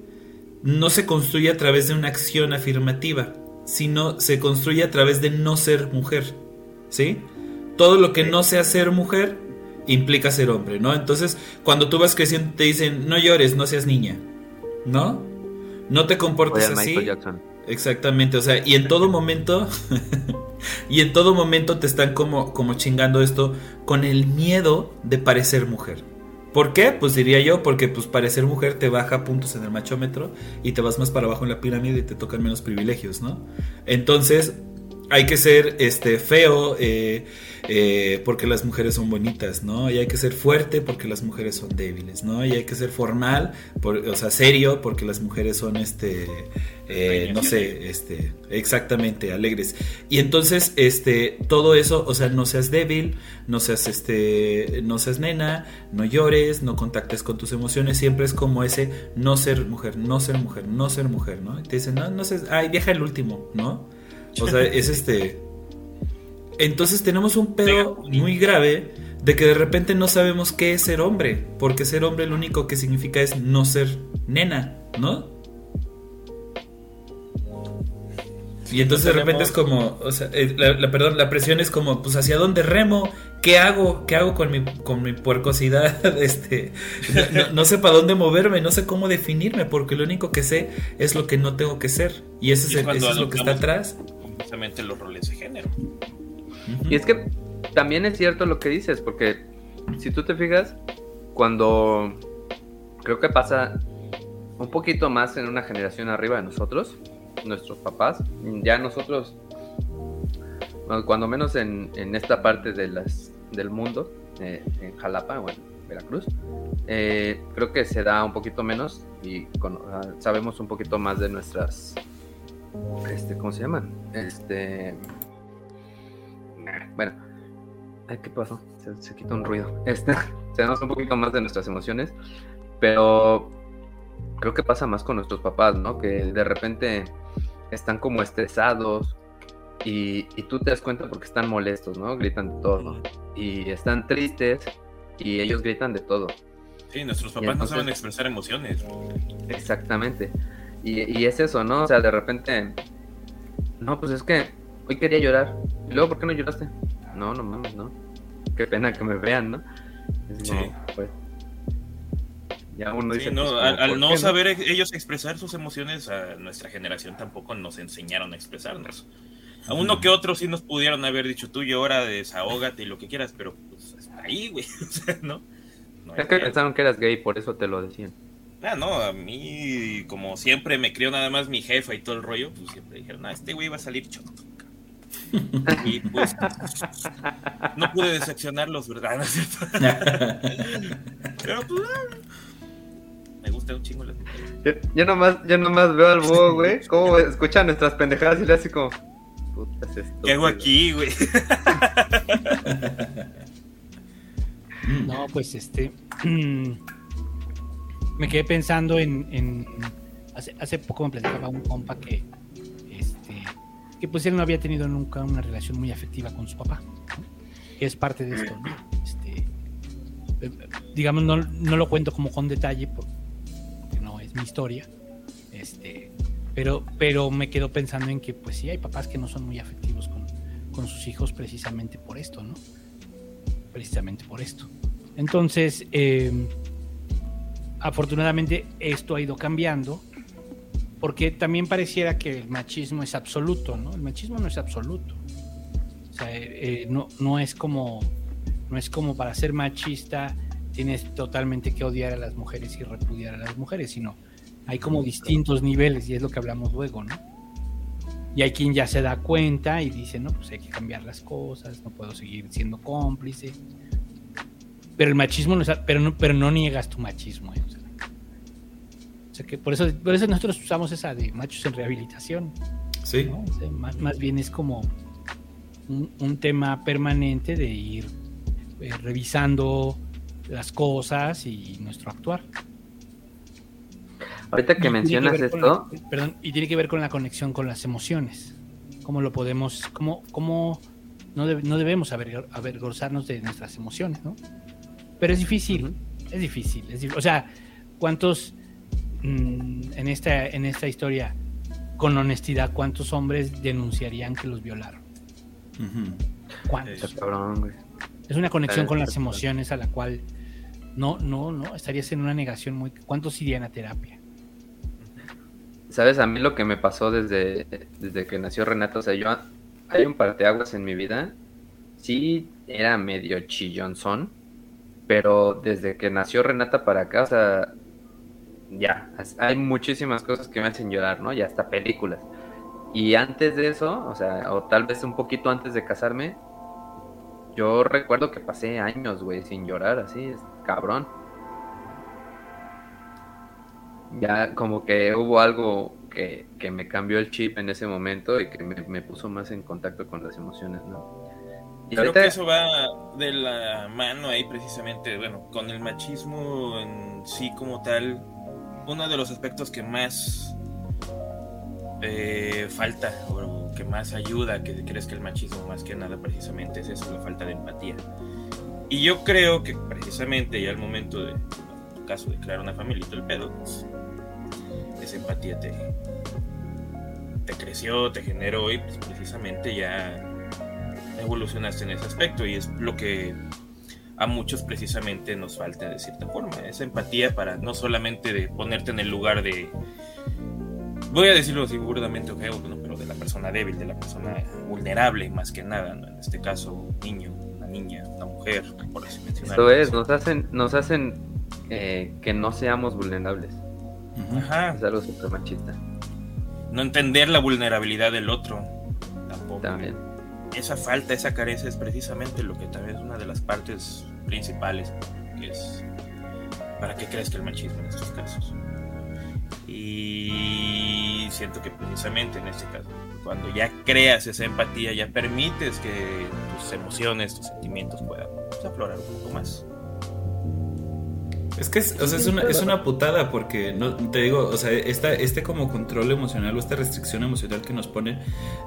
no se construye a través de una acción afirmativa, sino se construye a través de no ser mujer. ¿Sí? Todo lo que no sea ser mujer implica ser hombre, ¿no? Entonces, cuando tú vas creciendo te dicen, no llores, no seas niña, ¿no? No te comportes así. Exactamente, o sea, y en todo momento, y en todo momento te están como, como chingando esto con el miedo de parecer mujer. ¿Por qué? Pues diría yo, porque pues parecer mujer te baja puntos en el machómetro y te vas más para abajo en la pirámide y te tocan menos privilegios, ¿no? Entonces, hay que ser este feo, eh, eh, porque las mujeres son bonitas, ¿no? Y hay que ser fuerte porque las mujeres son débiles, ¿no? Y hay que ser formal, o sea, serio porque las mujeres son, este, eh, no sé, este, exactamente, alegres. Y entonces, este, todo eso, o sea, no seas débil, no seas, este, no seas nena, no llores, no contactes con tus emociones, siempre es como ese no ser mujer, no ser mujer, no ser mujer, ¿no? Y te dicen, no, no sé, ay, viaja el último, ¿no? O sea, es este entonces tenemos un pedo muy grave de que de repente no sabemos qué es ser hombre, porque ser hombre lo único que significa es no ser nena, ¿no? Y entonces de repente es como, o sea, eh, la, perdón, la presión es como, pues hacia dónde remo, ¿qué hago? ¿Qué hago con mi, con mi puercosidad? Este, no, sé para dónde moverme, no sé cómo definirme, porque lo único que sé es lo que no tengo que ser. Y ese es, eso es lo que está atrás. Precisamente los roles de género. Y es que también es cierto lo que dices, porque si tú te fijas, cuando creo que pasa un poquito más en una generación arriba de nosotros, nuestros papás, ya nosotros, cuando menos en, esta parte de las, del mundo, eh, en Jalapa o en Veracruz, eh, creo que se da un poquito menos y ah, sabemos un poquito más de nuestras, este, ¿cómo se llaman? Este, bueno, ¿qué pasó? Se, se quitó un ruido. Este, sabemos un poquito más de nuestras emociones, pero creo que pasa más con nuestros papás, ¿no? Que de repente están como estresados y, tú te das cuenta porque están molestos, ¿no? Gritan de todo. Y están tristes y ellos gritan de todo. Sí, nuestros papás no saben expresar emociones. Exactamente. Y, es eso, ¿no? O sea, de repente, no, pues es que hoy quería llorar. ¿Y luego por qué no lloraste? No, no mames, no. Qué pena que me vean, ¿no? sí. pues, ya uno dice, no, pues, al, no saber ellos expresar sus emociones, a nuestra generación tampoco nos enseñaron a expresarnos. A uno que otro sí nos pudieron haber dicho, tú llora, desahógate y lo que quieras, pero pues ahí, güey, o sea, ¿no? es que pensaron que eras gay, por eso te lo decían. Ah, no, a mí, como siempre me crió nada más mi jefa y todo el rollo, pues siempre dijeron, ah, este güey va a salir choto. y pues no pude decepcionarlos, ¿verdad? ¿No es cierto? pero pues me gusta un chingo la yo, yo, nomás, yo nomás veo al búho, güey, cómo escucha nuestras pendejadas y le hace como. Putas ¿Qué hago aquí, güey? no, pues este. me quedé pensando en. hace, poco me platicaba un compa que. Este, que pues él no había tenido nunca una relación muy afectiva con su papá. Que es parte de esto, ¿no? Este, eh, digamos, no, no, lo cuento como con detalle porque mi historia. Este, pero, pero me quedo pensando en que, pues sí, hay papás que no son muy afectivos con, con sus hijos precisamente por esto, ¿no? Precisamente por esto. Entonces, em, afortunadamente esto ha ido cambiando, porque también pareciera que el machismo es absoluto, ¿no? El machismo no es absoluto. O sea, eh, eh, no, no es como no es como para ser machista tienes totalmente que odiar a las mujeres y repudiar a las mujeres, sino hay como distintos niveles y es lo que hablamos luego, ¿no? Y hay quien ya se da cuenta y dice, no, pues hay que cambiar las cosas, no puedo seguir siendo cómplice. Pero el machismo no es, pero no, pero no niegas tu machismo. ¿eh? O, sea, que por eso, por eso nosotros usamos esa de machos en rehabilitación. Sí. más, bien es como un, tema permanente de ir eh, revisando las cosas y nuestro actuar. Ahorita que mencionas esto. perdón, y tiene que ver con la conexión con las emociones. ¿Cómo lo podemos, cómo, cómo no, no debemos avergonzarnos de nuestras emociones, ¿no? Pero es difícil, es difícil, O sea, ¿cuántos en, esta, en esta historia, con honestidad, cuántos hombres denunciarían que los violaron? ¿Cuántos? Es una conexión con las emociones a la cual no, no, no, estarías en una negación muy... ¿Cuántos irían a terapia? Sabes, a mí lo que me pasó desde, desde que nació Renato, o sea, yo hay un parteaguas en mi vida. Sí, era medio chillonzón, pero desde que nació Renata para acá, o sea, ya, hay muchísimas cosas que me hacen llorar, ¿no? Y hasta películas. Y antes de eso, o sea, o tal vez un poquito antes de casarme, yo recuerdo que pasé años, güey, sin llorar, así, es cabrón. Ya como que hubo algo que, me cambió el chip en ese momento y que me, puso más en contacto con las emociones, ¿no? Y Creo que eso va de la mano ahí precisamente, bueno, con el machismo en sí como tal, uno de los aspectos que más eh, falta o que más ayuda que crees que el machismo más que nada precisamente es eso, la falta de empatía. Y yo creo que precisamente ya al momento de, caso, de crear una familia y el pedo, pues, esa empatía te, te creció, te generó y pues, precisamente ya evolucionaste en ese aspecto y es lo que a muchos precisamente nos falta de cierta forma, esa empatía para no solamente de ponerte en el lugar de, voy a decirlo así burdamente, pero de la persona débil, de la persona vulnerable más que nada, ¿no? en este caso un niño, una niña, una mujer, por así mencionar. Eso es, nos hacen, nos hacen eh, que no seamos vulnerables. Ajá. Es algo súper machista. No entender la vulnerabilidad del otro, tampoco. También. Esa falta, esa carencia es precisamente lo que también es una de las partes principales que es para que el machismo en estos casos. Y siento que precisamente en este caso, cuando ya creas esa empatía, ya permites que tus emociones, tus sentimientos puedan aflorar un poco más. Es que es, o sea, es, una, es una putada porque, no, te digo, o sea, esta, este como control emocional o esta restricción emocional que nos ponen,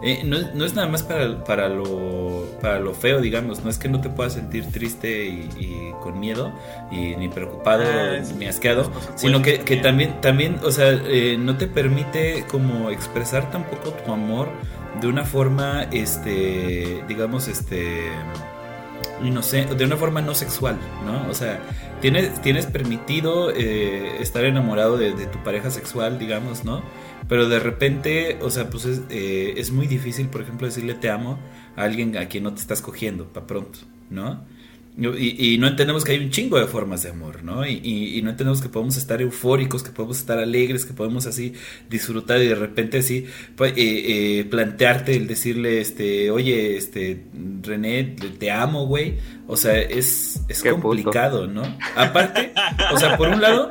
eh, no, no, es nada más para, para, lo, para lo feo, digamos, no es que no te puedas sentir triste y, con miedo, y ni preocupado, ah, ni asqueado, sino que, que, también, también, o sea, eh, no te permite como expresar tampoco tu amor de una forma, este, digamos, este de una forma no sexual, ¿no? O sea, tienes, tienes permitido eh, estar enamorado de, tu pareja sexual, digamos, ¿no? Pero de repente, o sea, pues es, eh, es muy difícil, por ejemplo, decirle te amo a alguien a quien no te estás cogiendo, para pronto, ¿no? Y, no entendemos que hay un chingo de formas de amor, ¿no? Y, no entendemos que podemos estar eufóricos, que podemos estar alegres, que podemos así disfrutar y de repente así pues, eh, eh, plantearte el decirle, este, oye, este, René, te amo, güey. O sea, es, es complicado, ¿no? Aparte, o sea, por un lado,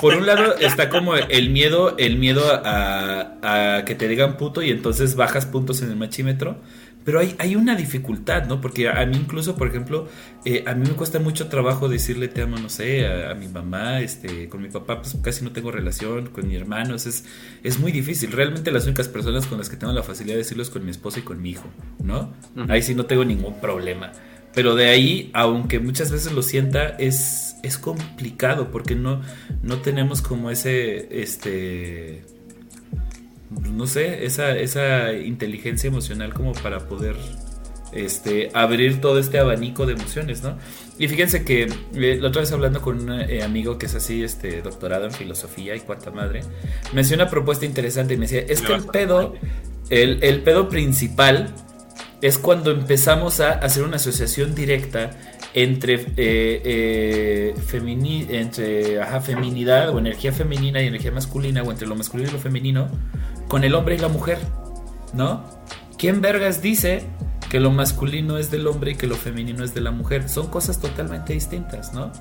por un lado está como el miedo, el miedo a, a que te digan puto y entonces bajas puntos en el machímetro. Pero hay, hay una dificultad, ¿no? Porque a, mí incluso, por ejemplo, eh, a mí me cuesta mucho trabajo decirle te amo, no sé, a, mi mamá, este, con mi papá pues casi no tengo relación, con mi hermano, es, es muy difícil. Realmente las únicas personas con las que tengo la facilidad de decirlo es con mi esposa y con mi hijo, ¿no? Ahí sí no tengo ningún problema. Pero de ahí, aunque muchas veces lo sienta, es, es complicado porque no, no tenemos como ese, este no sé, esa, esa inteligencia emocional como para poder este, abrir todo este abanico de emociones, ¿no? Y fíjense que eh, la otra vez hablando con un eh, amigo que es así, este, doctorado en filosofía y cuanta madre, me hacía una propuesta interesante y me decía, es que el pedo, el, el pedo principal es cuando empezamos a hacer una asociación directa entre, eh, eh entre ajá, feminidad o energía femenina y energía masculina, o entre lo masculino y lo femenino, con el hombre y la mujer, ¿no? ¿Quién vergas dice que lo masculino es del hombre y que lo femenino es de la mujer? Son cosas totalmente distintas, ¿no?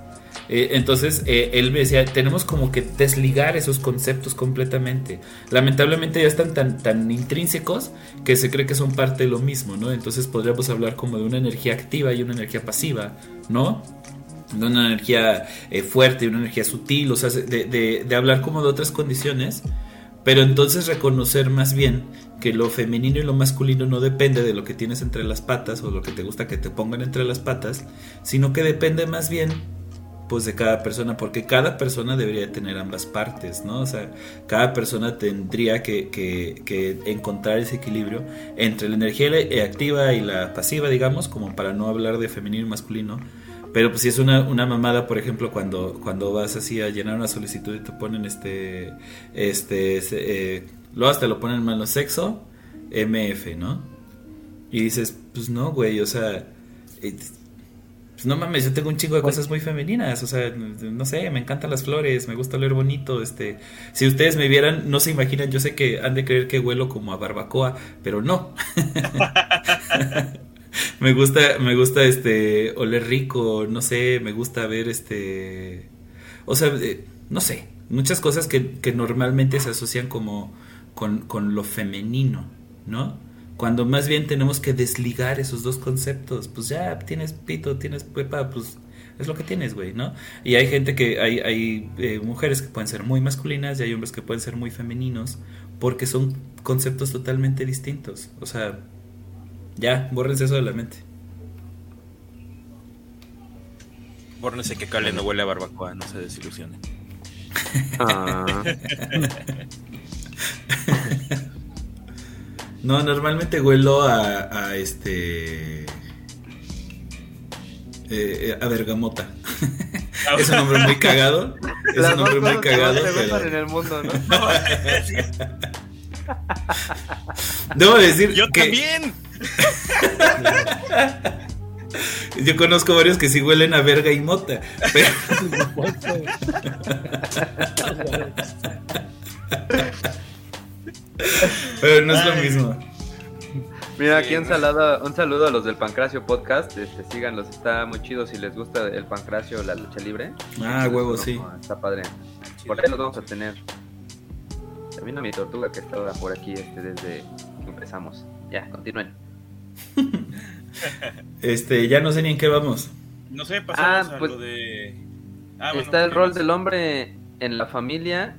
Eh, entonces eh, él me decía, tenemos como que desligar esos conceptos completamente. Lamentablemente ya están tan, tan intrínsecos que se cree que son parte de lo mismo, ¿no? Entonces podríamos hablar como de una energía activa y una energía pasiva, ¿no? De una energía eh, fuerte y una energía sutil, o sea, de, de hablar como de otras condiciones pero entonces reconocer más bien que lo femenino y lo masculino no depende de lo que tienes entre las patas o lo que te gusta que te pongan entre las patas, sino que depende más bien pues de cada persona, porque cada persona debería tener ambas partes, ¿no? O sea, cada persona tendría que, que, encontrar ese equilibrio entre la energía activa y la pasiva, digamos, como para no hablar de femenino y masculino, pero pues si es una, una mamada, por ejemplo, cuando, cuando vas así a llenar una solicitud y te ponen este, este, eh, luego hasta lo ponen malo sexo, MF, ¿no? Y dices, pues no, güey, o sea, eh, pues no mames, yo tengo un chingo de cosas muy femeninas, o sea, no sé, me encantan las flores, me gusta oler bonito, este, si ustedes me vieran, no se imaginan, yo sé que han de creer que huelo como a barbacoa, pero no. me gusta, me gusta este oler rico, no sé, me gusta ver este, o sea, eh, no sé, muchas cosas que, que normalmente se asocian como con, con, lo femenino, ¿no? Cuando más bien tenemos que desligar esos dos conceptos, pues ya tienes pito, tienes pepa, pues es lo que tienes, güey, ¿no? Y hay gente que, hay, hay eh, mujeres que pueden ser muy masculinas y hay hombres que pueden ser muy femeninos, porque son conceptos totalmente distintos, o sea, ya, bórrense eso de la mente. Bórnese que Cale no huele a barbacoa, no se desilusione. Ah, No, normalmente huelo a, a este. eh, a bergamota. es un nombre muy cagado. Es las un nombre muy cagado, gustan en pero. el mundo, ¿no? Debo decir Yo que también. Yo conozco varios que sí huelen a verga y mota. Pero, pero no es lo mismo. Mira, aquí un saludo, un saludo a los del Pancracio Podcast. Este, síganlos, está muy chido si les gusta el Pancracio, la lucha libre. Ah, huevo, No, sí. Está padre. Por ahí los vamos a tener. También a mi tortuga que estaba por aquí este, desde que empezamos. Ya, continúen. Este, ya no sé ni en qué vamos. No sé, pasamos Ah, a pues, lo de. Ah, bueno, Está el ¿qué rol más? del hombre en la familia,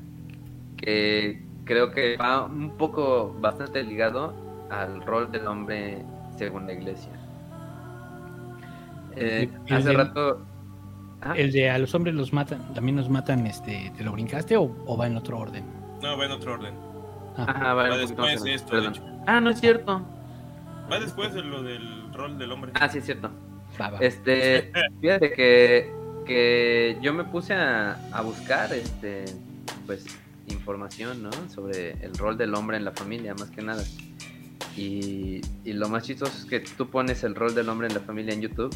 que creo que va un poco bastante ligado al rol del hombre según la iglesia. Eh, ¿Y el hace de- rato... Ah, El de a los hombres los matan, también los matan, este, ¿te lo brincaste o, o va en otro orden? No, va en otro orden. Ah, Ajá, vale, Va un poquito después más de adelante, esto, de perdón. hecho. Ah, no es cierto. Va después de lo del rol del hombre. Ah, sí es cierto. va, va. Este, fíjate que, que yo me puse a, a buscar, este, pues, información, ¿no? Sobre el rol del hombre en la familia, más que nada. Y, y lo más chistoso es que tú pones el rol del hombre en la familia en YouTube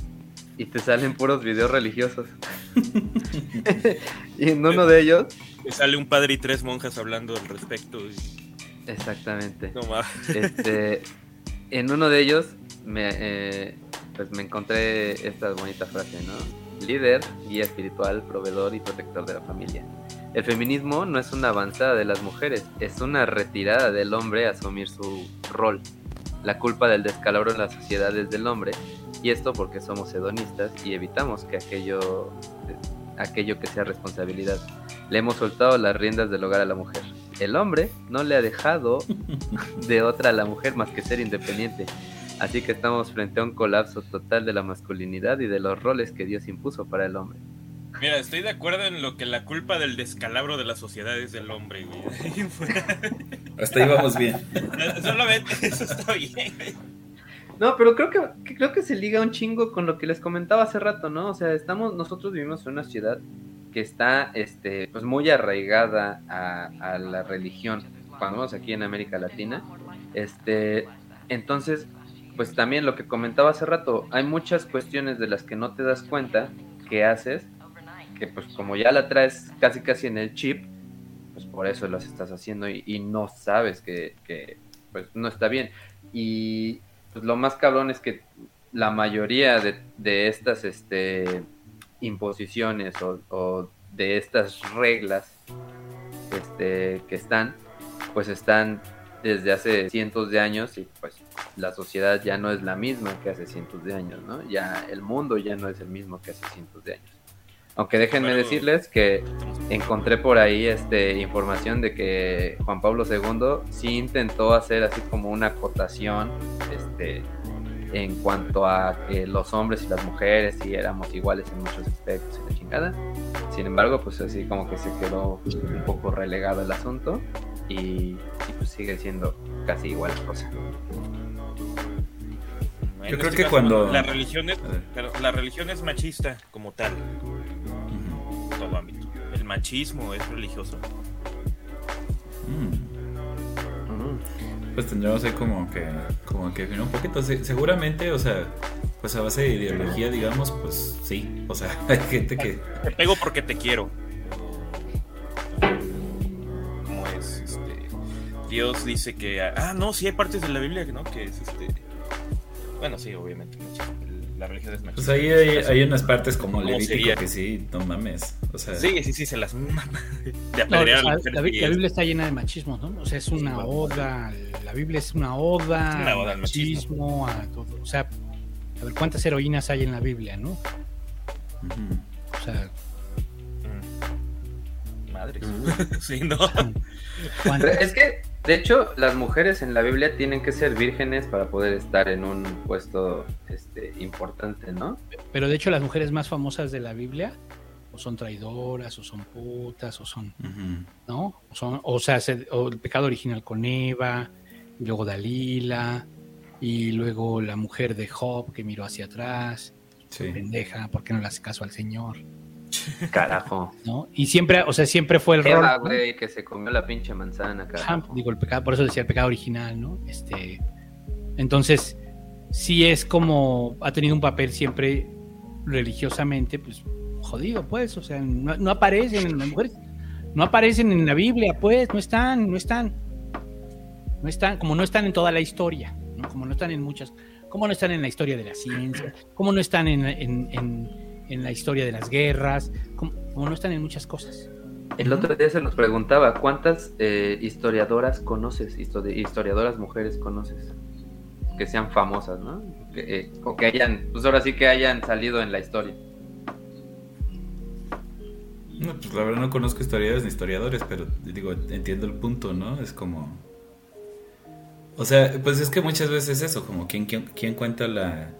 y te salen puros videos religiosos. y en uno de ellos, Y sale un padre y tres monjas hablando al respecto. y- exactamente. No Este, en uno de ellos me, eh, pues me encontré esta bonita frase, ¿no? Líder, guía espiritual, proveedor y protector de la familia. El feminismo no es una avanzada de las mujeres, es una retirada del hombre a asumir su rol. La culpa del descalabro en la sociedad es del hombre, y esto porque somos hedonistas y evitamos que aquello, aquello que sea responsabilidad. Le hemos soltado las riendas del hogar a la mujer. El hombre no le ha dejado de otra a la mujer más que ser independiente. Así que estamos frente a un colapso total de la masculinidad y de los roles que Dios impuso para el hombre. Mira, estoy de acuerdo en lo que la culpa del descalabro de la sociedad es del hombre, güey. Hasta ahí vamos bien. Solamente eso está bien, güey. No, pero creo que, que creo que se liga un chingo con lo que les comentaba hace rato, ¿no? O sea, estamos, nosotros vivimos en una ciudad que está este, pues muy arraigada a, la religión. Cuando vamos aquí en América Latina, este, entonces, pues también lo que comentaba hace rato, hay muchas cuestiones de las que no te das cuenta que haces, que pues como ya la traes casi casi en el chip, pues por eso las estás haciendo y, y no sabes que, que, pues no está bien. Y pues lo más cabrón es que la mayoría de, de estas este, imposiciones o, o de estas reglas este, que están, pues están desde hace cientos de años y pues la sociedad ya no es la misma que hace cientos de años, ¿no? Ya el mundo ya no es el mismo que hace cientos de años. Aunque déjenme Bueno, decirles que encontré por ahí este información de que Juan Pablo II sí intentó hacer así como una acotación este en cuanto a que los hombres y las mujeres sí éramos iguales en muchos aspectos y la chingada. Sin embargo, pues así como que se quedó un poco relegado el asunto y, y, pues sigue siendo casi igual la cosa. Yo creo este que caso, cuando- La religión, es, la religión es machista como tal, Ujú. en todo ámbito. El machismo es religioso. Mm. Pues tendríamos ahí como que, como que un poquito. Se- seguramente, o sea, pues a base de ideología, digamos, pues sí. O sea, hay gente que. Te pego porque te quiero. ¿Cómo es? Este, Dios dice que. Ah, no, sí hay partes de la Biblia ¿no? que es este. Bueno, sí, obviamente. machismo. La religión es machista. Pues ahí hay, hay unas partes como ¿Cómo Levítico que sí, no mames. O sea, Sí, sí, sí, se las mama. De No, la. Biblia está llena de machismo, ¿no? O sea, es una oda, la Biblia es una oda, Es una oda al machismo. machismo, a todo. O sea, a ver cuántas heroínas hay en la Biblia, ¿no? O sea, Mm. Madres. sí, no. Es que De hecho, las mujeres en la Biblia tienen que ser vírgenes para poder estar en un puesto este, importante, ¿no? Pero de hecho las mujeres más famosas de la Biblia o son traidoras, o son putas, o son, ¿no? O, son, o sea, o el pecado original con Eva, y luego Dalila, y luego la mujer de Job que miró hacia atrás, pendeja, ¿por qué no le hace caso al Señor? Carajo. ¿No? Y siempre, o sea, siempre fue el Eva, rol. güey, que se comió la pinche manzana, carajo. digo, el pecado, por eso decía el pecado original, ¿no? Este, entonces, sí es como, ha tenido un papel siempre religiosamente, pues, jodido, pues, o sea, no, aparecen en las mujeres, no aparecen en la Biblia, pues, no están, no están, no están, como no están en toda la historia, como no están en muchas, como no están en la historia de la ciencia, como no están en, en, la historia de las guerras, como, no están en muchas cosas. El otro día se nos preguntaba, ¿cuántas eh, historiadoras conoces, historiadoras mujeres conoces? Que sean famosas, ¿no? Que, eh, o que hayan, pues ahora sí que hayan salido en la historia. No, pues la verdad no conozco historiadores ni historiadores, pero digo, entiendo el punto, ¿no? Es como... O sea, pues es que muchas veces es eso, como quién, quién, cuenta la,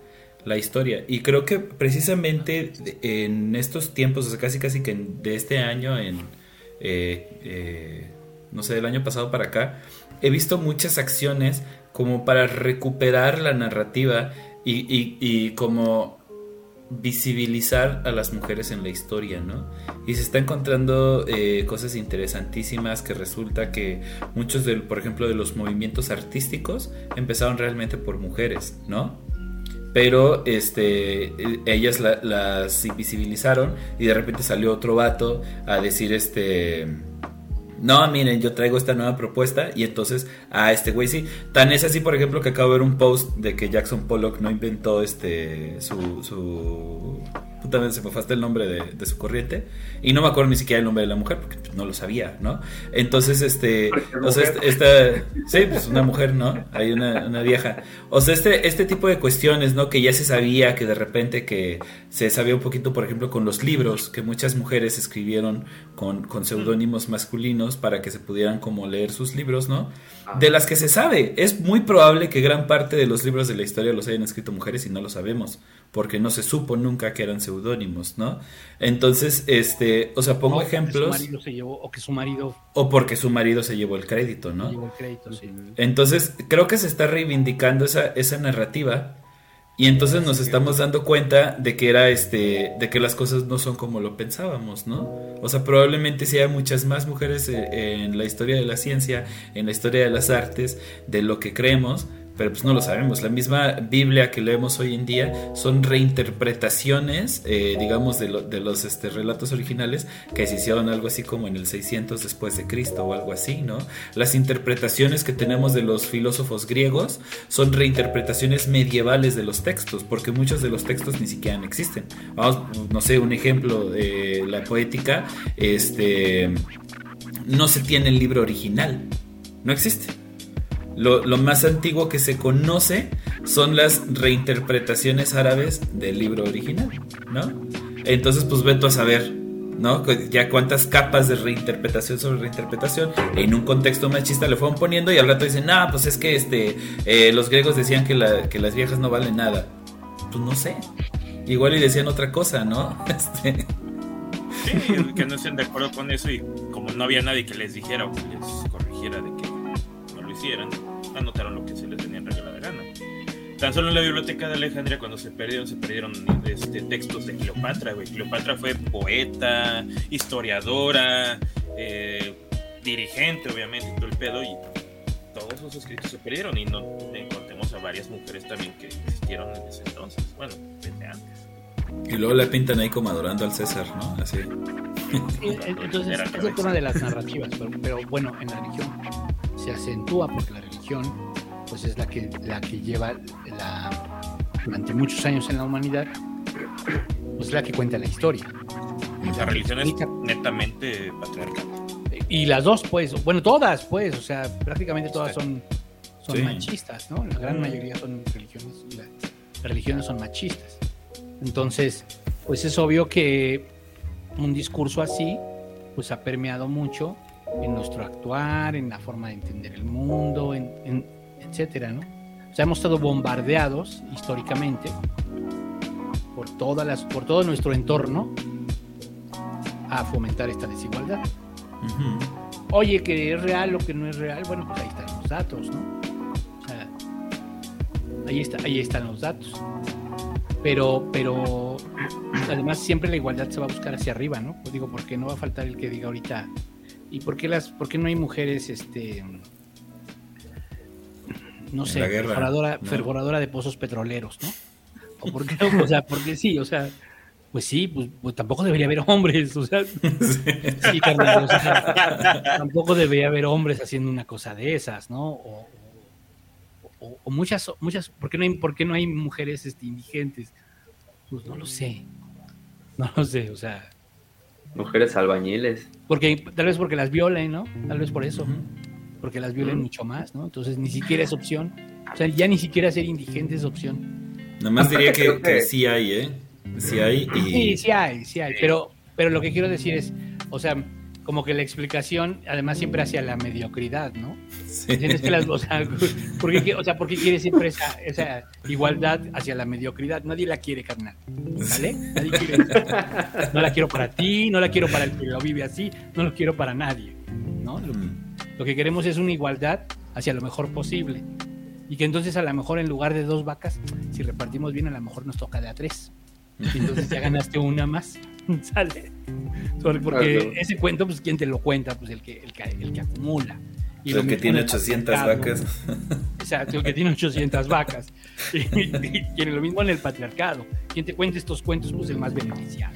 la, historia. Y creo que precisamente en estos tiempos, o sea, casi casi que de este año, en... Eh, eh, no sé, del año pasado para acá, he visto muchas acciones como para recuperar la narrativa y, y, como visibilizar a las mujeres en la historia, ¿no? Y se está encontrando eh, cosas interesantísimas que resulta que muchos, del, por ejemplo, de los movimientos artísticos empezaron realmente por mujeres, ¿no? Pero este, ellas las visibilizaron y de repente salió otro vato a decir este no, miren, yo traigo esta nueva propuesta y entonces a este güey sí. Tan es así, por ejemplo, que acabo de ver un post de que Jackson Pollock no inventó este su, su puta se me fue hasta el nombre de, su corriente y no me acuerdo ni siquiera el nombre de la mujer porque no lo sabía, ¿no? Entonces, este, o sea, esta, sí, pues una mujer, ¿no? Hay una, una, vieja. O sea, este, este tipo de cuestiones, ¿no? Que ya se sabía que de repente que se sabía un poquito, por ejemplo, con los libros, que muchas mujeres escribieron con, con seudónimos masculinos para que se pudieran como leer sus libros, ¿no? Ah. De las que se sabe. Es muy probable que gran parte de los libros de la historia los hayan escrito mujeres y no lo sabemos porque no se supo nunca que eran seudónimos, ¿no? Entonces, este, o sea, pongo ejemplos. su marido se llevó, o que su marido. O porque su marido se llevó el crédito, ¿no? llevó el crédito, sí. Entonces, creo que se está reivindicando esa, esa narrativa. Y entonces nos estamos dando cuenta de que era este, de que las cosas no son como lo pensábamos, ¿no? O sea, probablemente si hay muchas más mujeres eh, en la historia de la ciencia, en la historia de las artes, de lo que creemos, pero pues no lo sabemos. La misma Biblia que leemos hoy en día son reinterpretaciones, eh, digamos, de, los este, relatos originales que se hicieron algo así como en el 600 después de Cristo o algo así, ¿no? Las interpretaciones que tenemos de los filósofos griegos son reinterpretaciones medievales de los textos, porque muchos de los textos ni siquiera existen. Vamos, no sé, un ejemplo de la poética, este, no se tiene el libro original, no existe. Lo, más antiguo que se conoce son las reinterpretaciones árabes del libro original, ¿no? Entonces, pues veto a saber, ¿no? Ya cuántas capas de reinterpretación sobre reinterpretación en un contexto machista le fueron poniendo y al rato dicen, ah, pues es que este, eh, los griegos decían que, las viejas no valen nada. Pues no sé. Igual y decían otra cosa, ¿no? Este... Sí, que no estén de acuerdo con eso y como no había nadie que les dijera o que les corrigiera de que anotaron lo que se les tenía en regla de gana. Tan solo en la biblioteca de Alejandría, cuando se perdieron, se perdieron este, textos de Cleopatra, Cleopatra fue poeta, historiadora, eh, dirigente, obviamente, todo el pedo, y todos esos escritos se perdieron. Y no encontremos a varias mujeres también que existieron en ese entonces, bueno, desde antes. Y luego la pintan ahí como adorando al César, ¿no? Así. entonces, es el tema de las narrativas, pero bueno, en la religión se acentúa porque la religión pues es la que, la que lleva la, durante muchos años en la humanidad, pues la que cuenta la historia. La religión es netamente patriarcal. Y las dos, pues, bueno, todas, pues, o sea, prácticamente todas son, son machistas, ¿no? La gran mayoría son religiones, las religiones son machistas. Entonces, pues es obvio que un discurso así, pues ha permeado mucho en nuestro actuar, en la forma de entender el mundo, en, en- etcétera, ¿no? O sea, hemos estado bombardeados históricamente por, todas las, por todo nuestro entorno a fomentar esta desigualdad. Ujú. Oye, que es real o que no es real, bueno, pues ahí están los datos, ¿no? O sea, ahí, está, ahí están los datos. Pero, pero además siempre la igualdad se va a buscar hacia arriba, ¿no? Pues digo, porque no va a faltar el que diga ahorita, ¿y por qué, las, por qué no hay mujeres, este, no En sé, guerra, perforadora de pozos petroleros, ¿no? O por qué o sea, porque sí, o sea, pues sí, pues, pues tampoco debería haber hombres, o sea, Sí, carnal, o sea, tampoco debería haber hombres haciendo una cosa de esas, ¿no? O, o- o muchas, muchas, ¿por qué no hay, por qué no hay mujeres este, indigentes? Pues no lo sé, no lo sé, o sea, Mujeres albañiles. porque tal vez porque las violen, ¿no? Tal vez por eso, porque las violen Mm. mucho más, ¿no? Entonces ni siquiera es opción, o sea, ya ni siquiera ser indigente es opción. Nomás diría que, Creo que- que sí hay, ¿eh? Sí hay y... Sí, sí hay, sí hay, pero, pero lo que quiero decir es, o sea, como que la explicación, además siempre hacia la mediocridad, ¿no? Sí. ¿Entiendes que las, o sea, ¿por qué, o sea, ¿por qué quiere siempre esa, esa igualdad hacia la mediocridad? Nadie la quiere, carnal. ¿Vale? Nadie quiere. No la quiero para ti, no la quiero para el que lo vive así, no lo quiero para nadie. ¿no? Lo, lo que queremos es una igualdad hacia lo mejor posible. Y que entonces a lo mejor en lugar de dos vacas, si repartimos bien, a lo mejor nos toca de a tres. Entonces ya ganaste una más. ¿Sale? Porque Claro. ese cuento, pues, ¿quién te lo cuenta? Pues el que, el que, el que acumula. Y El que tiene en el 800 patriarcado. vacas. Exacto, el que tiene 800 vacas. Y, lo mismo en el patriarcado. Quien te cuente estos cuentos, pues el más beneficiado.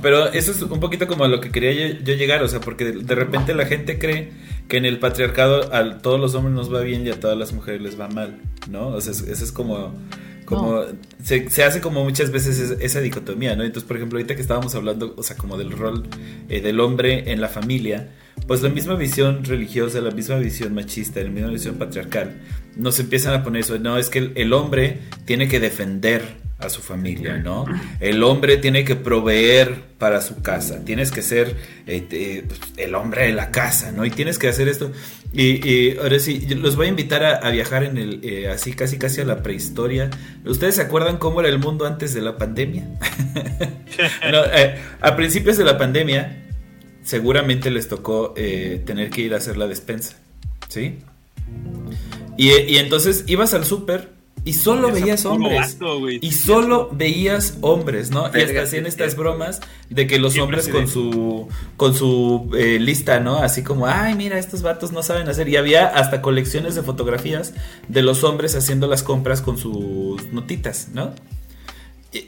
Pero eso es un poquito como a lo que quería yo, yo llegar, o sea, porque de, de repente la gente cree que en el patriarcado a todos los hombres nos va bien y a todas las mujeres les va mal, ¿no? O sea, es- eso es como... como se, se hace como muchas veces es- esa dicotomía, ¿no? Entonces, por ejemplo, ahorita que estábamos hablando, o sea, como del rol eh, del hombre en la familia, pues la misma visión religiosa, la misma visión machista, la misma visión patriarcal, nos empiezan a poner eso, no, es que el, el hombre tiene que defender a su familia, ¿no? El hombre tiene que proveer para su casa, tienes que ser eh, eh, pues, el hombre de la casa, ¿no? Y tienes que hacer esto. Y, y ahora sí, los voy a invitar a, a viajar en el, eh, así casi casi a la prehistoria. ¿Ustedes se acuerdan cómo era el mundo antes de la pandemia? No, eh, a principios de la pandemia, seguramente les tocó tener que ir a hacer la despensa, ¿sí? Y, y entonces ibas al súper y solo veías hombres. vato. Y solo veías hombres, ¿no? Y hasta hacían estas bromas de que los hombres con su con su eh, lista, ¿no? Así como, ay, mira, estos vatos no saben hacer. Y había hasta colecciones de fotografías de los hombres haciendo las compras con sus notitas, ¿no?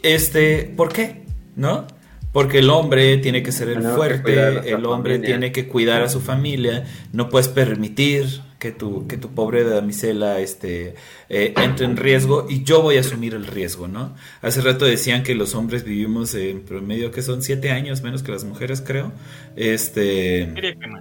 Este, ¿por qué? ¿No? Porque el hombre tiene que ser el fuerte, el hombre familia. tiene que cuidar a su familia, no puedes permitir que tu, que tu pobre damisela este, eh, entre en riesgo y yo voy a asumir el riesgo, ¿no? Hace rato decían que los hombres vivimos en promedio que son siete años menos que las mujeres, creo. Este, que no.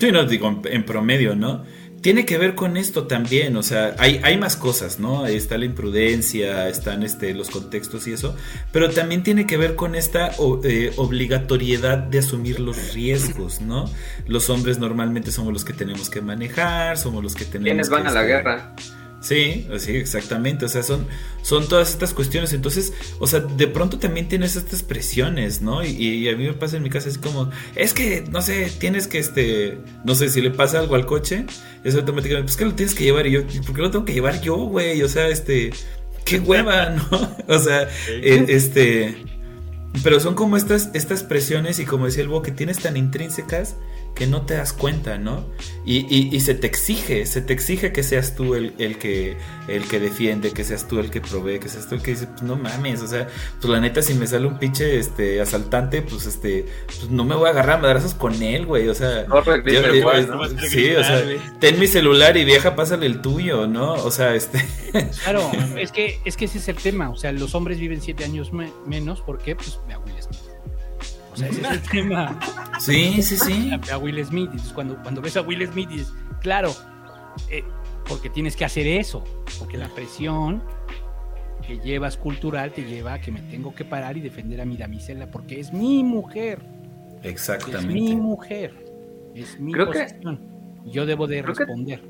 Sí, no, digo, en, en promedio, ¿no? Tiene que ver con esto también, o sea, hay, hay más cosas, ¿no? Ahí está la imprudencia, están este, los contextos y eso, pero también tiene que ver con esta o- eh, obligatoriedad de asumir los riesgos, ¿no? Los hombres normalmente somos los que tenemos que manejar, somos los que tenemos ¿Quiénes van que, a la guerra? Sí, sí, exactamente. O sea, son, son todas estas cuestiones. Entonces, o sea, de pronto también tienes estas presiones, ¿no? Y, y a mí me pasa en mi casa así como, es que, no sé, tienes que, este, no sé, si le pasa algo al coche, es automáticamente, pues que lo tienes que llevar. Y yo, ¿y por qué lo tengo que llevar yo, güey? O sea, este, qué hueva, ¿no? O sea, eh, este, pero son como estas, estas presiones y como decía el Bo, que tienes tan intrínsecas que no te das cuenta, ¿no? Y, y- y se te exige, se te exige que seas tú el, el que el que defiende, que seas tú el que provee, que seas tú el que dice, pues no mames, o sea, pues la neta si me sale un pinche este asaltante, pues este, pues no me voy a agarrar a madrazos con él, güey, o sea, Corre, grita yo- igual, eh, ¿no? sí, o sea, ten mi celular y vieja, pásale el tuyo, ¿no? O sea, este, Claro, es que, es que ese es el tema. O sea, los hombres viven siete años me- menos. ¿Por qué? Pues ve sea, ese es el tema. sí, sí, sí. A Will Smith. Entonces cuando, cuando ves a Will Smith dices, claro, eh, porque tienes que hacer eso. Porque la presión que llevas cultural te lleva a que me tengo que parar y defender a mi damisela porque es mi mujer. Exactamente. Es mi mujer. Es mi Creo que-. Yo debo de Creo que- responder.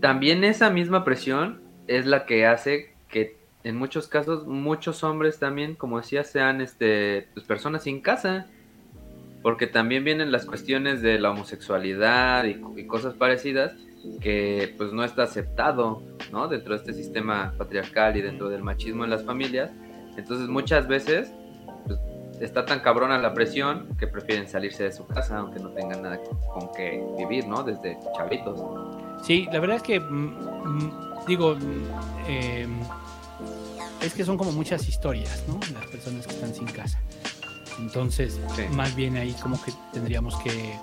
También esa misma presión es la que hace en muchos casos muchos hombres también, como decía, sean este, pues, personas sin casa. Porque también vienen las cuestiones de la homosexualidad y, y cosas parecidas que pues no está aceptado, ¿no? Dentro de este sistema patriarcal y dentro del machismo en las familias. Entonces muchas veces pues, está tan cabrona la presión que prefieren salirse de su casa aunque no tengan nada con que vivir, ¿no? Desde chavitos. Sí, la verdad es que, mm, mm, digo, eh, es que son como muchas historias, ¿no? Las personas que están sin casa. Entonces, Sí. más bien ahí como que tendríamos que...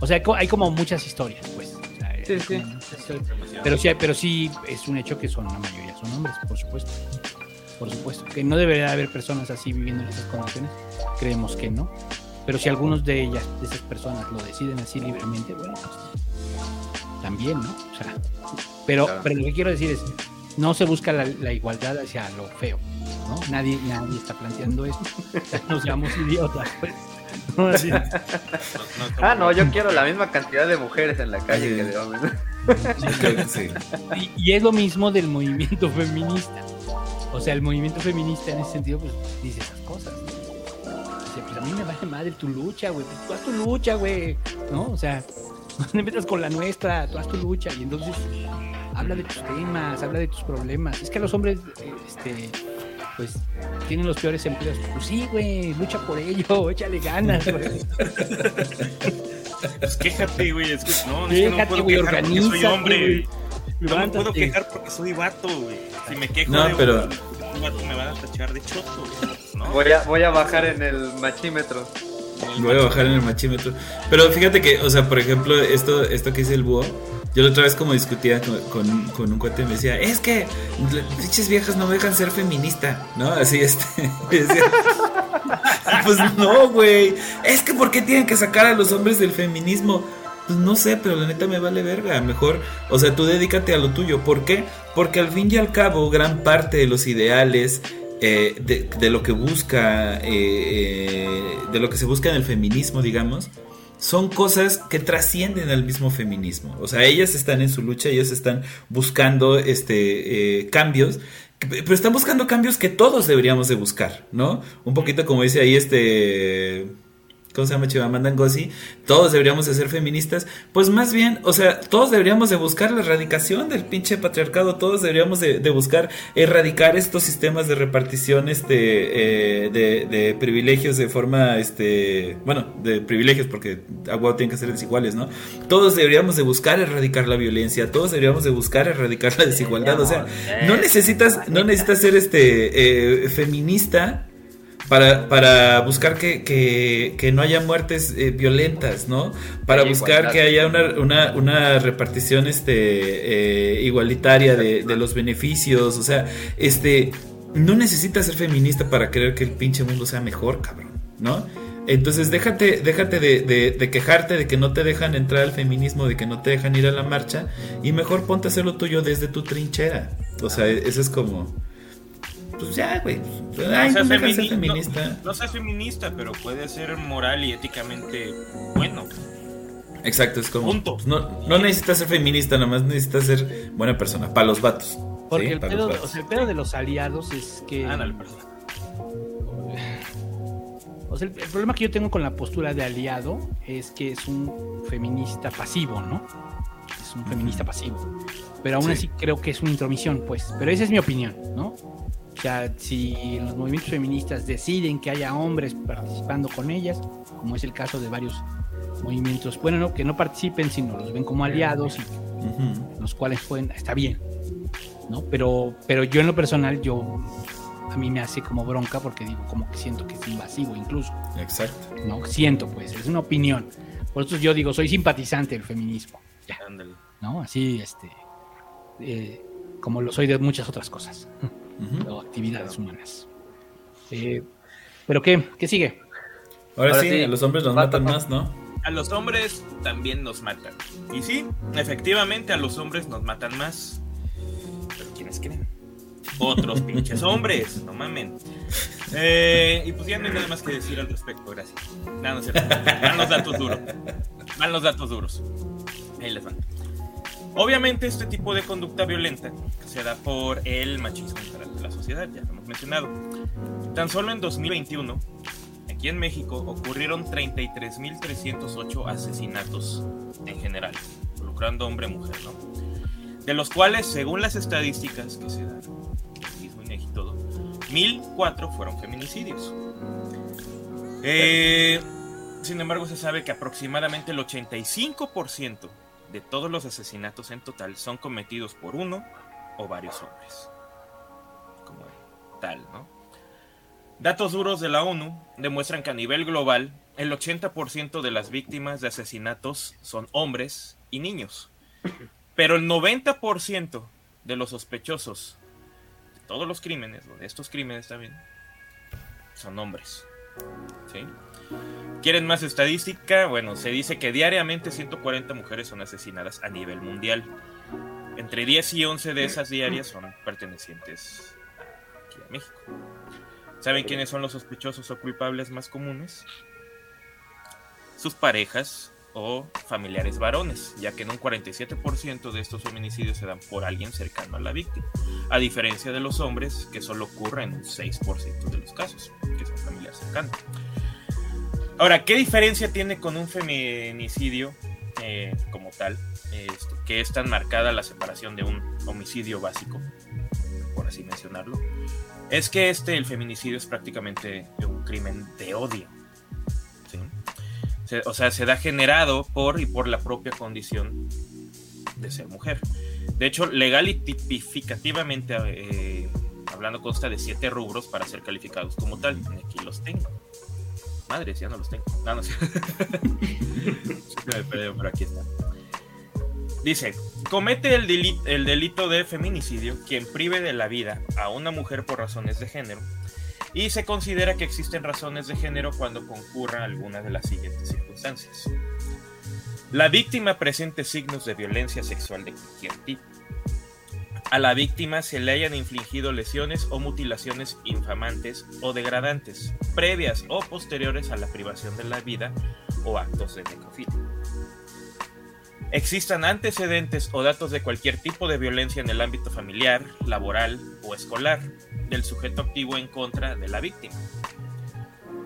O sea, hay como muchas historias, pues. O sea, Sí, sí. historias. Pero sí, pero sí es un hecho que son, la mayoría son hombres, por supuesto. Por supuesto. Que no debería haber personas así viviendo en esas condiciones. Creemos que no. Pero si algunos de ellas, de esas personas, lo deciden así libremente, bueno, pues también, ¿no? O sea, pero, Claro. pero lo que quiero decir es, no se busca la, la igualdad hacia lo feo, ¿no? Nadie, nadie está planteando eso. No seamos idiotas, pues. No, así- Ah, no, yo quiero la misma cantidad de mujeres en la calle Sí. que de hombres. Sí. Y, y es lo mismo del movimiento feminista. O sea, el movimiento feminista en ese sentido, pues, dice esas cosas. Dice, pues a mí me vale madre tu lucha, güey. Pues, tú haz tu lucha, güey. ¿No? O sea, no te metas con la nuestra, tú haz tu lucha. Y entonces, habla de tus temas, habla de tus problemas. Es que los hombres, eh, este, pues, tienen los peores empleos. Pues sí, güey, lucha por ello, échale ganas, güey. Pues quéjate, güey. Es que no, es que no Quéjate, puedo güey, quejar porque soy hombre. No me puedo quejar porque soy vato, güey. Si me quejo No, de pero- un vato me van a tachar de choto, güey. ¿no? Voy a, voy a bajar en el machímetro. Voy a bajar en el machímetro. Pero fíjate que, o sea, por ejemplo, esto, esto que dice el búho, yo la otra vez como discutía con, con, con un cuate me decía, es que pinches viejas no me dejan ser feminista, ¿no? Así este. pues no, güey. Es que ¿por qué tienen que sacar a los hombres del feminismo? Pues no sé, pero la neta me vale verga. Mejor, o sea, tú dedícate a lo tuyo. ¿Por qué? Porque al fin y al cabo, gran parte de los ideales eh, de, de lo que busca, eh, eh, de lo que se busca en el feminismo, digamos, son cosas que trascienden al mismo feminismo. O sea, ellas están en su lucha, ellas están buscando este cambios, pero están buscando cambios que todos deberíamos de buscar, ¿no? Un poquito como dice ahí este... ¿Cómo se llama Chivamanda Ngozi? Todos deberíamos de ser feministas. Pues más bien, o sea, todos deberíamos de buscar la erradicación del pinche patriarcado. Todos deberíamos de, de buscar erradicar estos sistemas de repartición este, eh, de, de privilegios de forma, este, bueno, de privilegios porque agua tienen que ser desiguales, ¿no? Todos deberíamos de buscar erradicar la violencia. Todos deberíamos de buscar erradicar la desigualdad. O sea, no necesitas, no necesitas ser este eh, feminista para, para buscar que, que, que no haya muertes eh, violentas, ¿no? Para buscar igualdad. que haya una, una, una repartición este, eh, igualitaria de, de los beneficios, o sea, este, no necesitas ser feminista para querer que el pinche mundo sea mejor, cabrón, ¿no? Entonces déjate, déjate de, de- de quejarte de que no te dejan entrar al feminismo, de que no te dejan ir a la marcha, y mejor ponte a hacer lo tuyo desde tu trinchera. O sea, eso es como... Pues ya, güey. Ay, no no ser femini- feminista. No, no seas feminista, pero puede ser moral y éticamente bueno. Exacto, es como. Punto. pues, no, no necesitas ser feminista, nomás necesitas ser buena persona. Para los vatos. Porque ¿sí? el, pedo, los o vatos. sea, el pedo de los aliados es que... Ándale, perdón. O sea, el, el problema que yo tengo con la postura de aliado es que es un feminista pasivo, ¿no? Es un feminista pasivo. Pero aún Sí. así creo que es una intromisión, pues. Pero esa es mi opinión, ¿no? Sea, si los movimientos feministas deciden que haya hombres participando con ellas, como es el caso de varios movimientos, bueno, no, que no participen, sino los ven como aliados y los cuales pueden, está bien, ¿no? Pero, pero yo en lo personal, yo, a mí me hace como bronca porque digo, como que siento que es invasivo incluso, Exacto. ¿no? Siento, pues, es una opinión. Por eso yo digo, soy simpatizante del feminismo, ya. ¿no? Así, este, eh, como lo soy de muchas otras cosas, O actividades humanas. Eh, pero ¿qué? ¿Qué sigue? Ahora, Ahora sí, sí, a los hombres nos vato, matan más, ¿no? A los hombres también nos matan. Y sí, efectivamente a los hombres nos matan más. Pero ¿quiénes creen? Otros pinches hombres, no mamen. Eh, y pues ya no hay nada más que decir al respecto, gracias. Nada, no es cierto. Van los datos duros. Van los datos duros. Ahí les van. Obviamente este tipo de conducta violenta se da por el machismo de la sociedad, ya lo hemos mencionado. Tan solo en 2021, aquí en México, ocurrieron 33.308 asesinatos en general, involucrando hombre y mujer, ¿no? De los cuales, según las estadísticas que se dan, mismo INEGI todo, 1.004 fueron feminicidios. Eh, sin embargo, se sabe que aproximadamente el 85% de todos los asesinatos en total son cometidos por uno o varios hombres. Como tal, ¿no? Datos duros de la ONU demuestran que a nivel global el 80% de las víctimas de asesinatos son hombres y niños. Pero el 90% de los sospechosos de todos los crímenes, o de estos crímenes también, son hombres. ¿Sí? ¿Quieren más estadística? Bueno, se dice que diariamente 140 mujeres son asesinadas a nivel mundial. Entre 10 y 11 de esas diarias son pertenecientes aquí a México. ¿Saben quiénes son los sospechosos o culpables más comunes? Sus parejas o familiares varones, ya que en un 47% de estos feminicidios se dan por alguien cercano a la víctima, a diferencia de los hombres, que solo ocurre en un 6% de los casos, que son familiares cercanos. Ahora, ¿qué diferencia tiene con un feminicidio eh, como tal? Este, que es tan marcada la separación de un homicidio básico, por así mencionarlo. Es que este, el feminicidio, es prácticamente un crimen de odio. o sea, se da generado por y por la propia condición de ser mujer. De hecho, legal y tipificativamente eh, hablando, consta de siete rubros para ser calificados como tal. Aquí los tengo. Madres, ya no los tengo. No, no sé. Me pero aquí está. Dice, comete el, deli- el delito de feminicidio quien prive de la vida a una mujer por razones de género y se considera que existen razones de género cuando concurra alguna de las siguientes circunstancias. La víctima presente signos de violencia sexual de cualquier tipo. A la víctima se le hayan infligido lesiones o mutilaciones infamantes o degradantes, previas o posteriores a la privación de la vida o actos de necrofilia. Existan antecedentes o datos de cualquier tipo de violencia en el ámbito familiar, laboral o escolar del sujeto activo en contra de la víctima.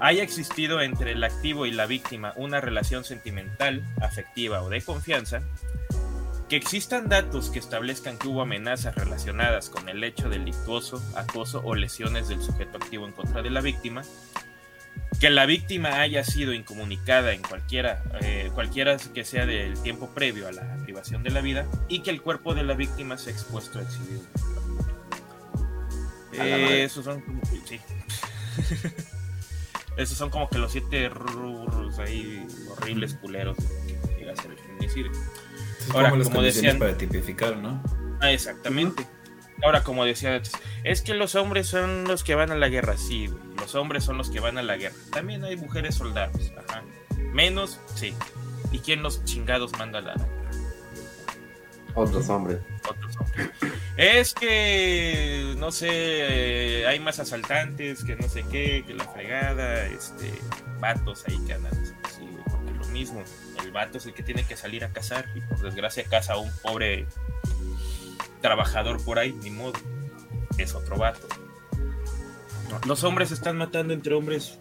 Haya existido entre el activo y la víctima una relación sentimental, afectiva o de confianza, que existan datos que establezcan que hubo amenazas relacionadas con el hecho delictuoso, acoso o lesiones del sujeto activo en contra de la víctima, que la víctima haya sido incomunicada en cualquiera, eh, cualquiera que sea del tiempo previo a la privación de la vida y que el cuerpo de la víctima sea expuesto a exhibir. Eh, esos son como que- sí. Esos son como que los siete rubros ahí horribles culeros que llega a ser el feminicidio. Es Ahora, como las como condiciones decían- para tipificar, ¿no? Ah, exactamente. Ahora, como decía antes, es que los hombres son los que van a la guerra, sí, güey, los hombres son los que van a la guerra. También hay mujeres soldados, ajá. Menos, sí. ¿Y quién los chingados manda a la guerra? Otros hombres. Otros hombres. Es que, no sé, hay más asaltantes, que no sé qué, que la fregada, este, vatos ahí que andan mismo, el vato es el que tiene que salir a cazar y por desgracia caza a un pobre trabajador por ahí, ni modo, es otro vato. Los hombres están matando entre hombres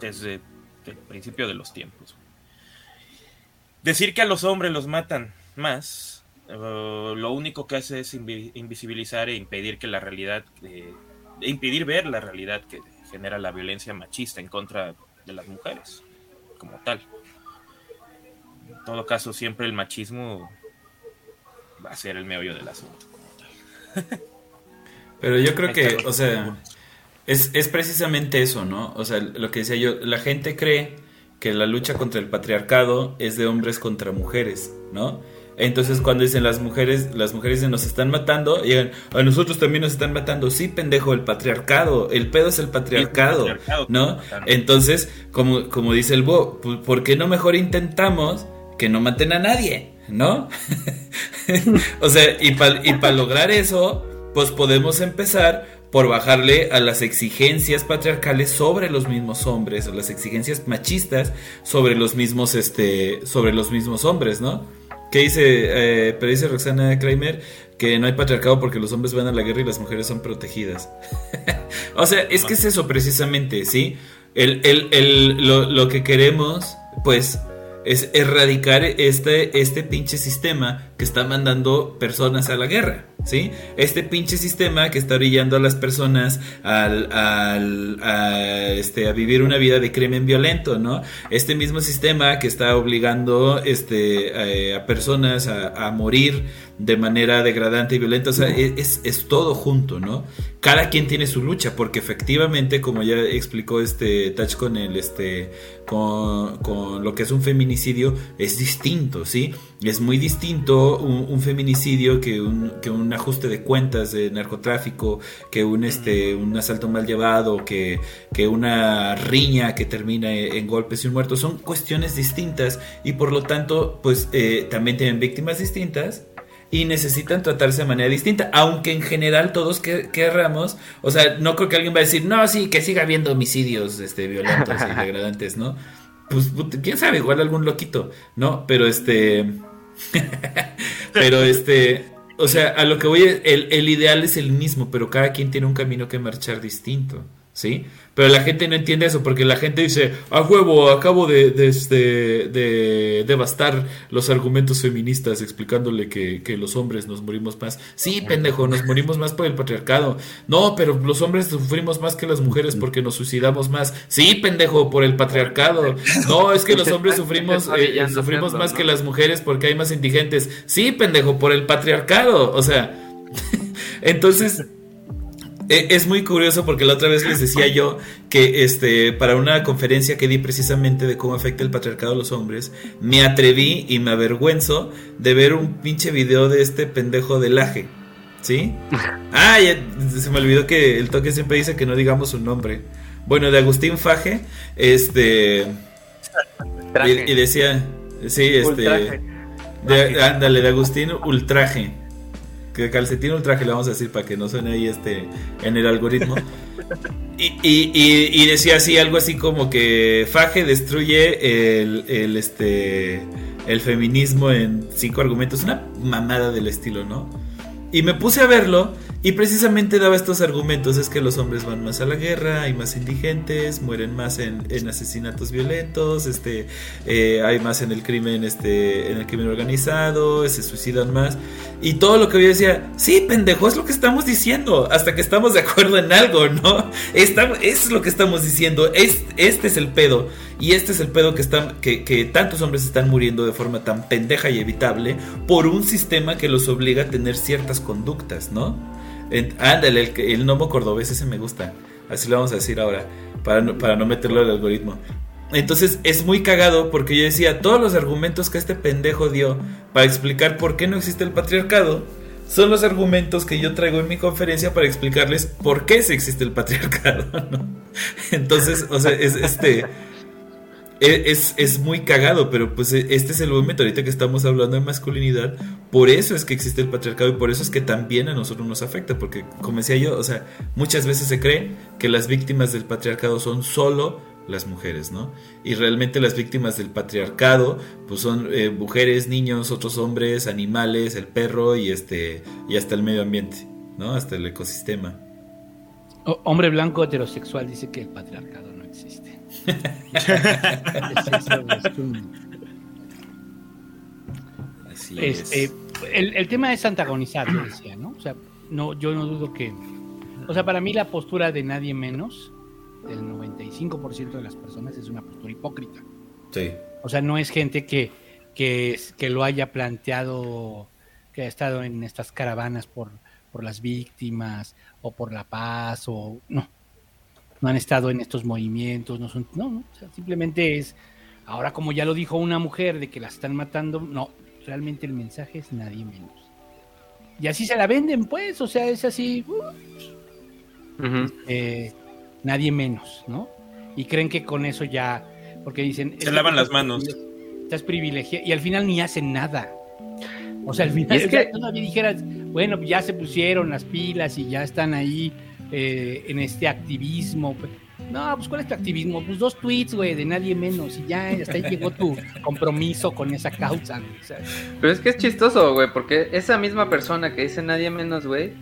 desde el principio de los tiempos. Decir que a los hombres los matan más, eh, lo único que hace es invi- invisibilizar e impedir que la realidad, eh, impedir ver la realidad que genera la violencia machista en contra de las mujeres, como tal. En todo caso, siempre el machismo va a ser el meollo del asunto. Pero yo creo que, o sea, es, es precisamente eso, ¿no? O sea, lo que decía yo, la gente cree que la lucha contra el patriarcado es de hombres contra mujeres, ¿no? Entonces cuando dicen las mujeres, las mujeres nos están matando, llegan, a nosotros también nos están matando. Sí, pendejo, el patriarcado, el pedo es el patriarcado, patriarcado, ¿no? Entonces, como, como dice el Bo, pu- ¿por qué no mejor intentamos que no maten a nadie, ¿no? o sea, y para y pa lograr eso, pues podemos empezar por bajarle a las exigencias patriarcales sobre los mismos hombres, a las exigencias machistas sobre los mismos, este, sobre los mismos hombres, ¿no? ¿Qué dice? Eh, pero dice Roxana Kramer que no hay patriarcado porque los hombres van a la guerra y las mujeres son protegidas. o sea, es que es eso precisamente, ¿sí? El, el, el, lo, lo que queremos, pues, es erradicar este, este pinche sistema que está mandando personas a la guerra. ¿sí? Este pinche sistema que está brillando a las personas al, al a, este, a vivir una vida de crimen violento, ¿no? Este mismo sistema que está obligando este, eh, a personas a, a, morir de manera degradante y violenta, o sea, es, es, todo junto, ¿no? Cada quien tiene su lucha, porque efectivamente, como ya explicó este Touch con el, este, con, con lo que es un feminicidio, es distinto, ¿sí? Es muy distinto un, un feminicidio que un, que un ajuste de cuentas de narcotráfico, que un, este, un asalto mal llevado, que, que una riña que termina en golpes y un muerto. Son cuestiones distintas y por lo tanto, pues eh, también tienen víctimas distintas y necesitan tratarse de manera distinta, aunque en general todos que, querramos, o sea, no creo que alguien va a decir, no, sí, que siga habiendo homicidios este, violentos y degradantes, ¿no? Pues quién sabe, igual algún loquito, ¿no? Pero este... pero este... O sea, a lo que voy, el, el ideal es el mismo, pero cada quien tiene un camino que marchar distinto, ¿sí? Pero la gente no entiende eso porque la gente dice, a huevo, acabo de, de, este, de devastar los argumentos feministas explicándole que, que, los hombres nos morimos más. Sí, pendejo, nos morimos más por el patriarcado. No, pero los hombres sufrimos más que las mujeres porque nos suicidamos más. Sí, pendejo, por el patriarcado. No, es que los hombres sufrimos, eh, sufrimos más que las mujeres porque hay más indigentes. Sí, pendejo, por el patriarcado. O sea, entonces es muy curioso porque la otra vez les decía yo que este para una conferencia que di precisamente de cómo afecta el patriarcado a los hombres, me atreví y me avergüenzo de ver un pinche video de este pendejo de Laje. ¿Sí? Ah, se me olvidó que el toque siempre dice que no digamos su nombre. Bueno, de Agustín Faje, este y, y, decía, sí, este de, ándale, de Agustín Ultraje que calcetín ultraje le vamos a decir para que no suene ahí este en el algoritmo. Y, y, y, decía así, algo así como que Faje destruye el, el, este, el feminismo en cinco argumentos, una mamada del estilo, ¿no? Y me puse a verlo y precisamente daba estos argumentos, es que los hombres van más a la guerra, hay más indigentes, mueren más en, en asesinatos violentos, este, eh, hay más en el crimen, este, en el crimen organizado, se suicidan más. Y todo lo que yo decía, sí, pendejo, es lo que estamos diciendo, hasta que estamos de acuerdo en algo, ¿no? Estamos, es lo que estamos diciendo, es, este es el pedo. Y este es el pedo que, están, que, que tantos hombres están muriendo de forma tan pendeja y evitable por un sistema que los obliga a tener ciertas conductas, ¿no? Ándale, el, el cordobés, ese me gusta. Así lo vamos a decir ahora, para no, para no meterlo al algoritmo. Entonces es muy cagado porque yo decía, todos los argumentos que este pendejo dio para explicar por qué no existe el patriarcado son los argumentos que yo traigo en mi conferencia para explicarles por qué sí existe el patriarcado. Entonces, o sea, es este es, es, muy cagado, pero pues e, este es el momento ahorita que estamos hablando de masculinidad. Por eso es que existe el patriarcado y por eso es que también a nosotros nos afecta. Porque, como decía yo, o sea, muchas veces se cree que las víctimas del patriarcado son solo las mujeres, ¿no? Y realmente las víctimas del patriarcado, pues son eh, mujeres, niños, otros hombres, animales, el perro y este y hasta el medio ambiente, ¿no? Hasta el ecosistema. Hombre blanco heterosexual dice que el patriarcado Así este, es. El, el, tema es antagonizar, yo decía, ¿no? O sea, no, yo no dudo que. O sea, para mí la postura de nadie menos, del 95% de las personas, es una postura hipócrita. Sí. O sea, no es gente que, que, que lo haya planteado, que ha estado en estas caravanas por, por las víctimas o por la paz o. No no han estado en estos movimientos, no son, no, no simplemente es, ahora como ya lo dijo una mujer de que la están matando, no, realmente el mensaje es nadie menos. Y así se la venden, pues, o sea, es así, eh, nadie menos, ¿no? Y creen que con eso ya, porque dicen... Se lavan las manos. Estás privilegiado y al final ni hacen nada. O sea, al final es que todavía dijeras, bueno, ya se pusieron las pilas y ya están ahí eh, en este activismo. No, pues ¿cuál es tu activismo? Pues dos tweets, güey, de nadie menos. Y ya, hasta ahí llegó tu compromiso con esa causa. Pero es que es chistoso, güey, porque esa misma persona que dice nadie menos, güey,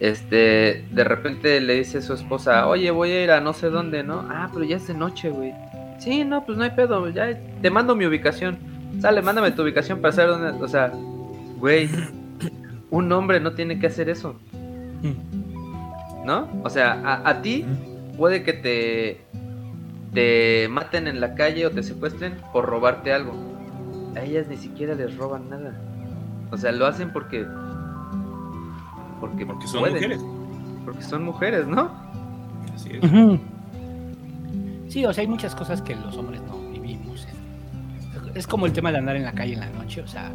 este, de repente le dice a su esposa, oye, voy a ir a no sé dónde, ¿no? Ah, pero ya es de noche, güey. Sí, no, pues no hay pedo, ya te mando mi ubicación. Sale, mándame tu ubicación para saber dónde, o sea, güey, un hombre no tiene que hacer eso. ¿No? O sea, a, a ti puede que te, te maten en la calle o te secuestren por robarte algo. A ellas ni siquiera les roban nada. O sea, lo hacen porque. Porque, porque son mujeres. Porque son mujeres, ¿no? Así es. Sí, o sea, hay muchas cosas que los hombres no vivimos. Es como el tema de andar en la calle en la noche, o sea,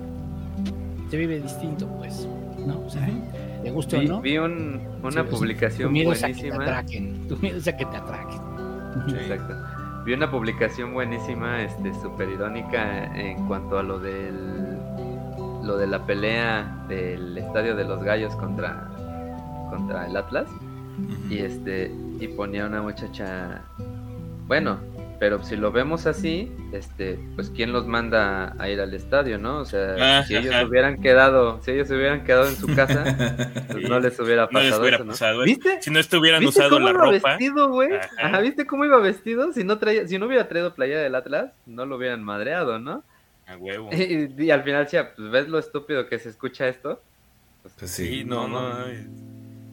se vive distinto, pues, ¿no? O sea, le gusta o no. Vi un, una publicación tu buenísima. A que te atraquen, tu miedo es a que te atraquen. Sí. Exacto. Vi una publicación buenísima, este, súper irónica en cuanto a lo del lo de la pelea del estadio de los gallos contra contra el Atlas y este y ponía una muchacha bueno pero si lo vemos así este pues quién los manda a ir al estadio no o sea Ah, si ellos ajá. hubieran quedado si ellos hubieran quedado en su casa pues no les hubiera No les pasado hubiera eso ¿no? pasado. ¿Viste? Si no estuvieran ¿Viste usado cómo la iba ropa. vestido, güey? Ajá. Ajá, ¿viste cómo iba vestido? Si no traía, si no hubiera traído playera del Atlas, no lo hubieran madreado, ¿no? A huevo. Y, y al final, sí, pues ves lo estúpido que se escucha esto. Pues Sí, sí. no, no, no. no.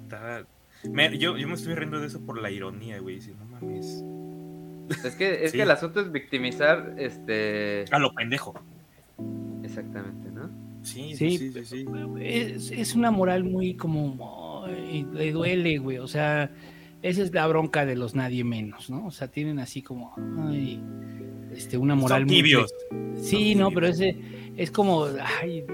está- me- yo, yo me estoy riendo de eso por la ironía, güey. Si no mames. Es que, es Sí. que el asunto es victimizar, este, A lo pendejo. exactamente, ¿no? Sí, Sí, sí, sí, sí. sí. Es, es una moral muy como. ay, le duele, güey. O sea, esa es la bronca de los nadie menos, ¿no? O sea, tienen así como. Ay, este, una moral Son muy- tibios. Sí, Son no, tibios. pero ese es como. Ay,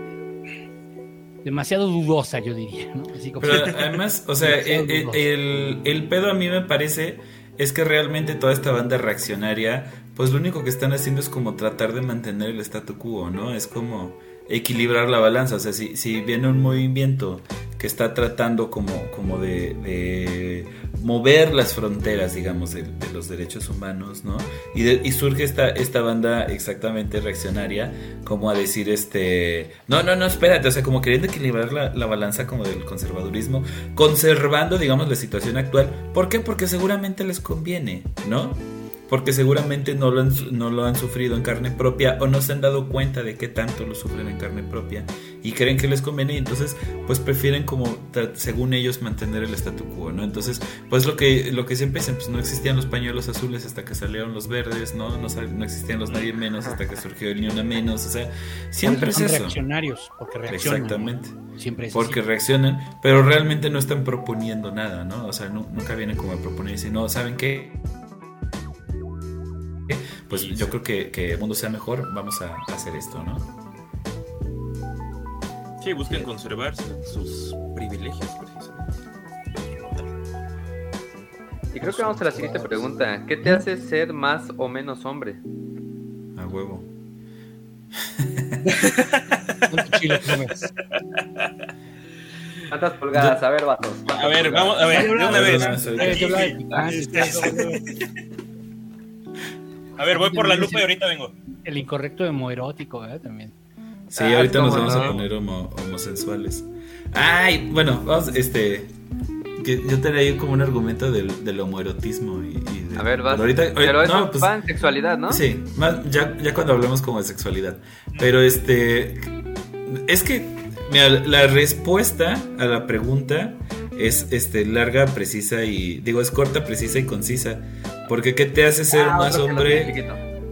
demasiado dudosa, yo diría, ¿no? Así como. Pero además, o sea, el, el- el- el pedo a mí me parece es que realmente toda esta banda reaccionaria, pues lo único que están haciendo es como tratar de mantener el statu quo, ¿no? Es como equilibrar la balanza, o sea, si, si viene un movimiento que está tratando como, como de, mover las fronteras, digamos, de, los derechos humanos, ¿no? Y surge esta, esta banda exactamente reaccionaria, como a decir, este, no, no, no, espérate, o sea, como queriendo equilibrar la, la balanza como del conservadurismo, conservando, digamos, la situación actual. ¿Por qué? Porque seguramente les conviene, ¿no? Porque seguramente no lo, han, no lo han sufrido en carne propia o no se han dado cuenta de qué tanto lo sufren en carne propia y creen que les conviene y entonces pues prefieren como según ellos mantener el statu quo, ¿no? Entonces pues lo que, lo que siempre dicen, pues no existían los pañuelos azules hasta que salieron los verdes, ¿no? No, no existían los nadie menos hasta que surgió el ni una menos, o sea, siempre es son eso. reaccionarios, porque reaccionan. ¿no? Exactamente. Siempre es Porque así. reaccionan, pero realmente no están proponiendo nada, ¿no? O sea, nu- nunca vienen como a proponer, sino, ¿saben qué? Pues Sí, yo sí. creo que, que el mundo sea mejor, vamos a hacer esto, ¿no? Sí, buscan conservar su- sus privilegios, precisamente. Y creo que vamos a la siguiente pregunta. ¿Qué te hace ser más o menos hombre? A huevo. ¿Cuántas pulgadas? A ver, vatos. A ver, vamos, a ver, de una vez. A ver, voy por la lupa y ahorita vengo. El incorrecto homoerótico, ¿verdad? También. Sí, Ah, ahorita nos ¿cómo vamos a no? poner homo- homosensuales. Ay, bueno, vamos, este. Que yo tenía ahí como un argumento del, del homoerotismo y, y de- A ver, vas. pero ahorita, Pero no, eso pues, va en sexualidad, ¿no? Sí, más, ya, ya cuando hablamos como de sexualidad. Pero este. Es que. Mira, la respuesta a la pregunta es este larga, precisa y. Digo, es corta, precisa y concisa. Porque ¿qué te hace ser Ah, más hombre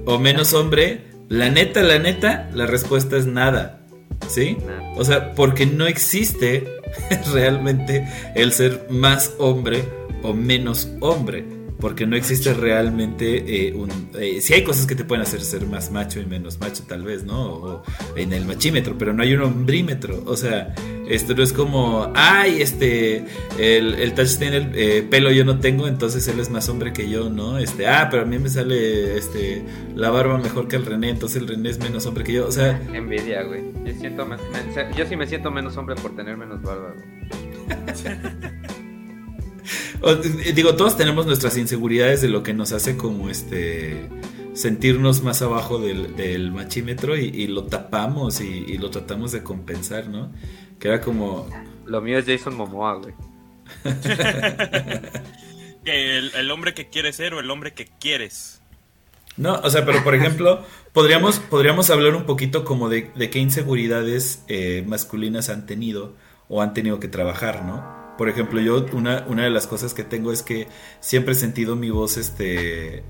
o menos hombre? La neta, la neta, la respuesta es nada. ¿Sí? Nada. O sea, porque no existe realmente el ser más hombre o menos hombre. Porque no existe realmente eh, un... Eh, sí hay cosas que te pueden hacer ser más macho y menos macho tal vez, ¿no? O en el machímetro, pero no hay un hombrímetro. O sea, esto no es como, ay, este, el, el Touch tiene el eh, pelo yo no tengo, entonces él es más hombre que yo, ¿no? Este, ah, pero a mí me sale este, la barba mejor que el René, entonces el René es menos hombre que yo. O sea, Envidia, güey. Yo, siento me- me- yo sí me siento menos hombre por tener menos barba, güey. digo, todos tenemos nuestras inseguridades de lo que nos hace como este sentirnos más abajo del, machímetro y, lo tapamos y, lo tratamos de compensar, ¿no? Que era como... Lo mío es Jason Momoa, güey. el, hombre que quieres ser o el hombre que quieres. No, o sea, pero por ejemplo, podríamos, podríamos hablar un poquito como de, qué inseguridades eh, masculinas han tenido o han tenido que trabajar, ¿no? Por ejemplo, yo una, una de las cosas que tengo es que siempre he sentido mi voz este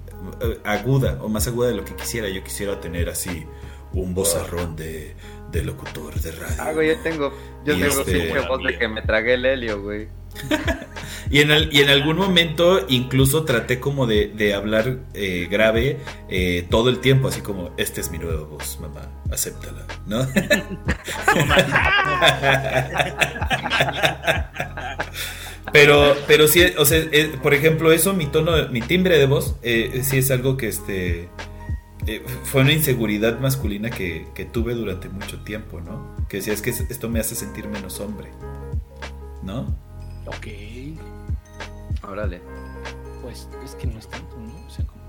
aguda o más aguda de lo que quisiera. Yo quisiera tener así un vozarrón de, de locutor de radio. Ah, güey, yo tengo, yo tengo este... voz de que me tragué el helio, güey. y, en y en algún momento incluso traté como de, hablar eh, grave eh, todo el tiempo, así como, esta es mi nueva voz, mamá, acéptala, ¿no? pero, pero sí, o sea, eh, por ejemplo, eso, mi tono, mi timbre de voz, sí es algo que este... fue una inseguridad masculina que, que, tuve durante mucho tiempo, ¿no? Que decía, es que esto me hace sentir menos hombre, ¿no? Ok. Órale. Pues es que no es tanto, ¿no? O sea, como.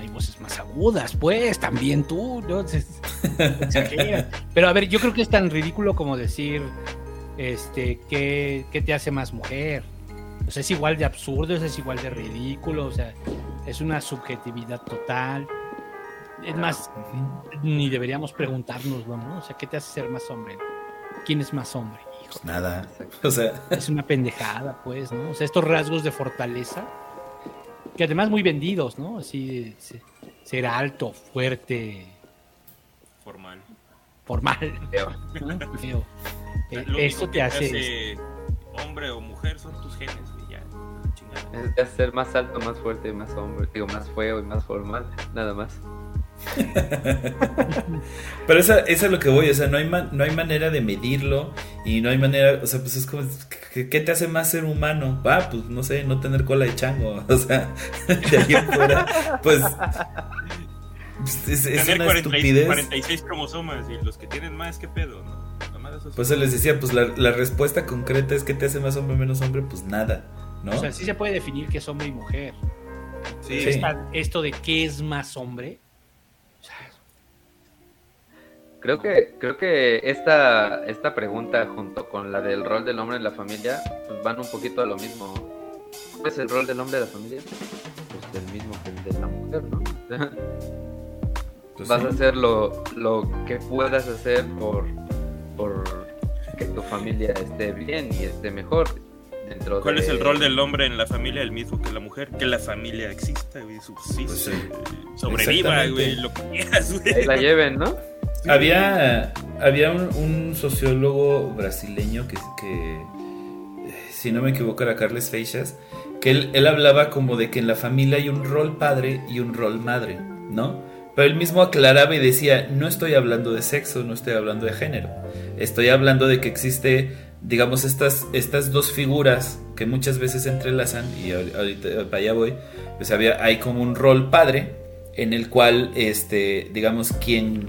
Hay voces más agudas, pues, también tú, ¿no? Pero a ver, yo creo que es tan ridículo como decir, este, ¿qué, qué te hace más mujer? O sea, es igual de absurdo, es igual de ridículo, o sea, es una subjetividad total. Es más, ni deberíamos preguntarnos, ¿no? O sea, ¿qué te hace ser más hombre? ¿Quién es más hombre? Pues nada. O sea. Es una pendejada, pues, ¿no? O sea, estos rasgos de fortaleza, que además muy vendidos, ¿no? Así, ser alto, fuerte. Formal. Formal. Feo. Eh, eso te hace. hombre o mujer son tus genes, y ya. Es ser más alto, más fuerte, más hombre, digo, más feo y más formal, nada más. Pero esa, es lo que voy, o sea, no hay, no hay manera de medirlo y no hay manera, o sea, pues es como, ¿qué, te hace más ser humano? Va, pues no sé, no tener cola de chango, o sea, de ahí fuera, pues... Es, es una 40, estupidez. 46 cromosomas y los que tienen más, ¿qué pedo? No? Pues se les decía, pues la, la, respuesta concreta es que te hace más hombre o menos hombre, pues nada, ¿no? O sea, sí se puede definir que es hombre y mujer. Sí. esto de qué es más hombre, Creo que, creo que esta, esta pregunta junto con la del rol del hombre en la familia pues van un poquito a lo mismo. ¿Cuál es el rol del hombre en la familia? Pues el mismo que el de la mujer, ¿no? Pues Vas a hacer lo, lo que puedas hacer por, por que tu familia esté bien y esté mejor. Dentro ¿Cuál es el rol del hombre en la familia? El mismo que la mujer. Que la familia exista, güey, subsista, pues sobreviva, güey, lo que quieras, güey. Ahí la lleven, ¿no? Había, había un, sociólogo brasileño que, si no me equivoco, era Carles Feixas, que él, él, hablaba como de que en la familia hay un rol padre y un rol madre, ¿no? Pero él mismo aclaraba y decía, no estoy hablando de sexo, no estoy hablando de género, estoy hablando de que existe, digamos, estas, estas dos figuras que muchas veces entrelazan, y ahorita para allá voy, pues había, hay como un rol padre en el cual, este, digamos, quien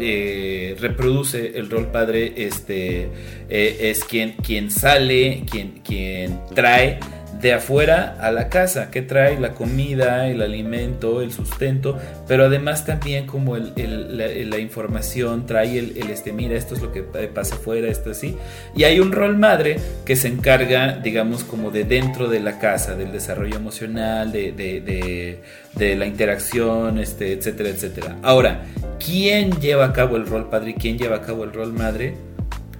eh, reproduce el rol padre este eh, es quien, quien sale, quien, quien trae de afuera a la casa, que trae la comida, el alimento, el sustento, pero además también como el, la, información, trae el, este, mira, esto es lo que pasa afuera, esto así. Y hay un rol madre que se encarga, digamos, como de dentro de la casa, del desarrollo emocional, de, de, de, la interacción, este, etcétera, etcétera. Ahora, ¿quién lleva a cabo el rol padre quién lleva a cabo el rol madre?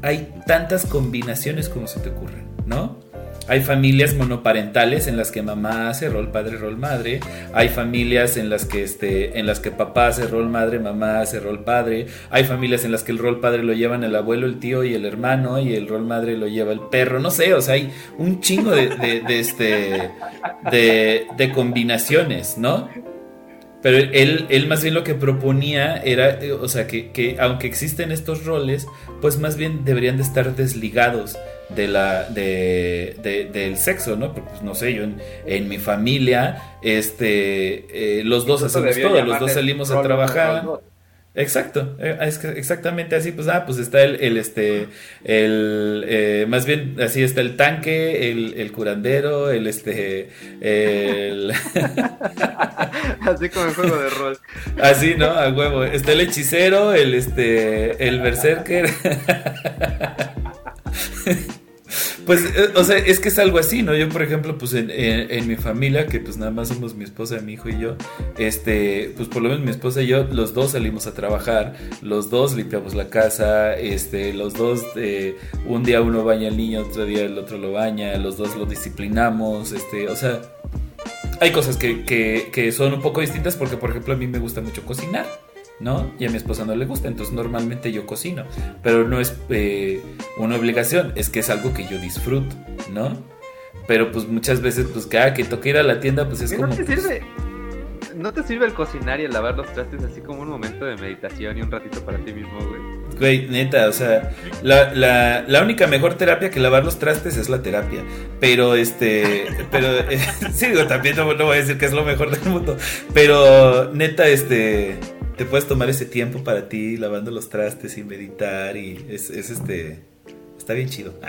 Hay tantas combinaciones como se te ocurren, ¿no? Hay familias monoparentales en las que mamá hace rol padre, rol madre. Hay familias en las que este, en las que papá hace rol madre, mamá hace rol padre. Hay familias en las que el rol padre lo llevan el abuelo, el tío y el hermano, y el rol madre lo lleva el perro. No sé, o sea, hay un chingo de, este, de, combinaciones, ¿no? Pero él, él más bien lo que proponía era, o sea, que, que, aunque existen estos roles, pues más bien deberían de estar desligados de la de, del sexo, ¿no? Porque pues, no sé, yo en, mi familia, este, eh, los dos hacemos todo, los dos salimos a trabajar. Exacto, eh, es que exactamente así, pues, ah, pues está el, el este, el, eh, más bien así está el tanque, el, el curandero, el, este, el... así como el juego de rol. Así, ¿no? A huevo, está el hechicero, el, este, el berserker. Pues, eh, o sea, es que es algo así, ¿no? Yo, por ejemplo, pues en, en, mi familia, que pues nada más somos mi esposa, mi hijo y yo, este, pues por lo menos mi esposa y yo, los dos salimos a trabajar, los dos limpiamos la casa, este, los dos, eh, un día uno baña al niño, otro día el otro lo baña, los dos lo disciplinamos, este, o sea, hay cosas que, que, que son un poco distintas porque, por ejemplo, a mí me gusta mucho cocinar. ¿No? Y a mi esposa no le gusta, entonces normalmente yo cocino, pero no es eh, una obligación, es que es algo que yo disfruto, ¿no? Pero pues muchas veces, pues cada que toque ir a la tienda, pues es como... No te pues, sirve, no te sirve el cocinar y el lavar los trastes así como un momento de meditación y un ratito para ti mismo, güey. Güey, neta, o sea, la, la, la, única mejor terapia que lavar los trastes es la terapia. Pero este, pero sí, digo, también no, no voy a decir que es lo mejor del mundo. Pero neta, este, te puedes tomar ese tiempo para ti lavando los trastes y meditar y es, este está bien chido.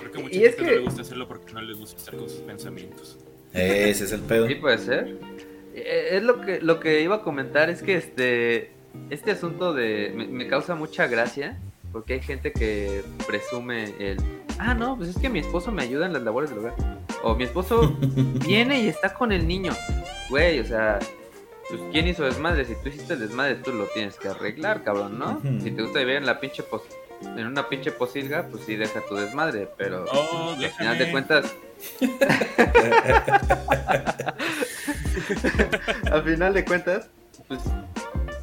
Creo que mucha gente no le gusta hacerlo porque no le gusta estar con sus pensamientos. Ese es el pedo. Sí, puede ser. Eh, es lo que lo que iba a comentar es que este este asunto de me, causa mucha gracia porque hay gente que presume el ah no pues es que mi esposo me ayuda en las labores del hogar o mi esposo viene y está con el niño güey o sea pues quién hizo desmadre, si tú hiciste el desmadre, tú lo tienes que arreglar, cabrón, ¿no? Si te gusta vivir en la pinche en una pinche posilga, pues sí deja tu desmadre, pero oh, al final de cuentas al final de cuentas, pues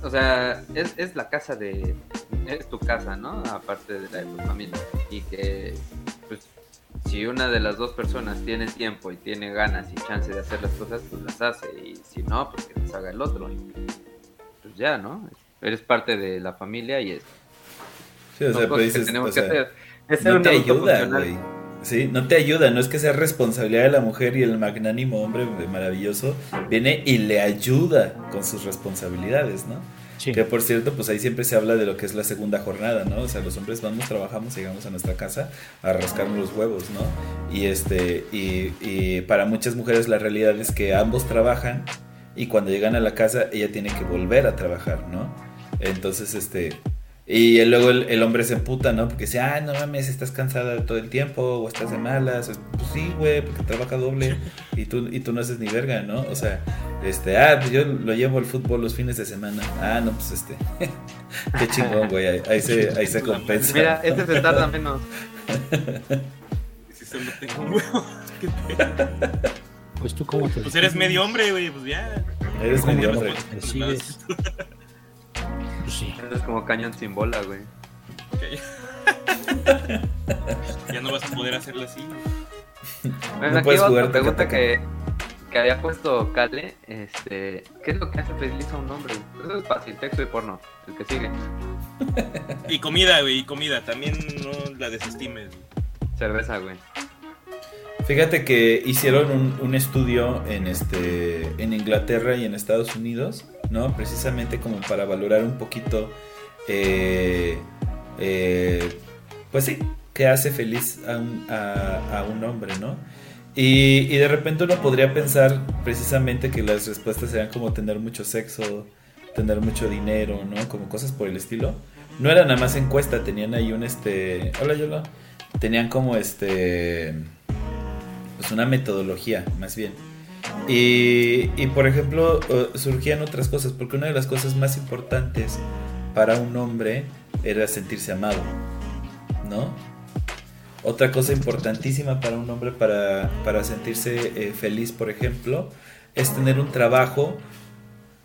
o sea, es, es la casa de es tu casa, ¿no? Aparte de la de tu familia y que si una de las dos personas tiene tiempo y tiene ganas y chance de hacer las cosas, pues las hace. Y si no, pues que las haga el otro. pues ya, ¿no? Eres parte de la familia y es. Sí, o sea, pero dices, tenemos que hacer. no te ayuda, güey. Sí, no te ayuda, no es que sea responsabilidad de la mujer y el magnánimo hombre maravilloso viene y le ayuda con sus responsabilidades, ¿no? Que por cierto, pues ahí siempre se habla de lo que es la segunda jornada, ¿no? O sea, los hombres vamos, trabajamos, llegamos a nuestra casa a rascarnos los huevos, ¿no? Y este, y, y para muchas mujeres la realidad es que ambos trabajan y cuando llegan a la casa ella tiene que volver a trabajar, ¿no? Entonces, este, y luego el, hombre se emputa, ¿no? Porque dice, ah, no mames, estás cansada todo el tiempo, o estás de malas. Pues sí, güey, porque trabaja doble y tú, y tú no haces ni verga, ¿no? O sea, este, ah, pues yo lo llevo al fútbol los fines de semana. Ah, no, pues este, qué chingón, güey, ahí, se, ahí se compensa. Mira, este se tarda menos. si solo tengo un huevo, Pues tú, ¿cómo te Pues eres medio hombre, güey, pues ya. Eres medio hombre. Pues sí. Es como cañón sin bola, güey. ya no vas a poder hacerlo así. Bueno, aquí va otra pregunta que, que había puesto Kale. Este, ¿Qué es lo que hace feliz a un hombre? Eso es fácil, texto y porno. El que sigue. y comida, güey, y comida. También no la desestimes. Cerveza, güey. Fíjate que hicieron un, un, estudio en este en Inglaterra y en Estados Unidos ¿no? Precisamente como para valorar un poquito, eh, eh, pues sí, que hace feliz a un, hombre, ¿no? Y, de repente uno podría pensar precisamente que las respuestas serían como tener mucho sexo, tener mucho dinero, ¿no? Como cosas por el estilo. No era nada más encuesta, tenían ahí un este. Hola, Yola. Tenían como este. Pues una metodología, más bien. Y, por ejemplo, surgían otras cosas, porque una de las cosas más importantes para un hombre era sentirse amado, ¿no? Otra cosa importantísima para un hombre para, sentirse eh, feliz, por ejemplo, es tener un trabajo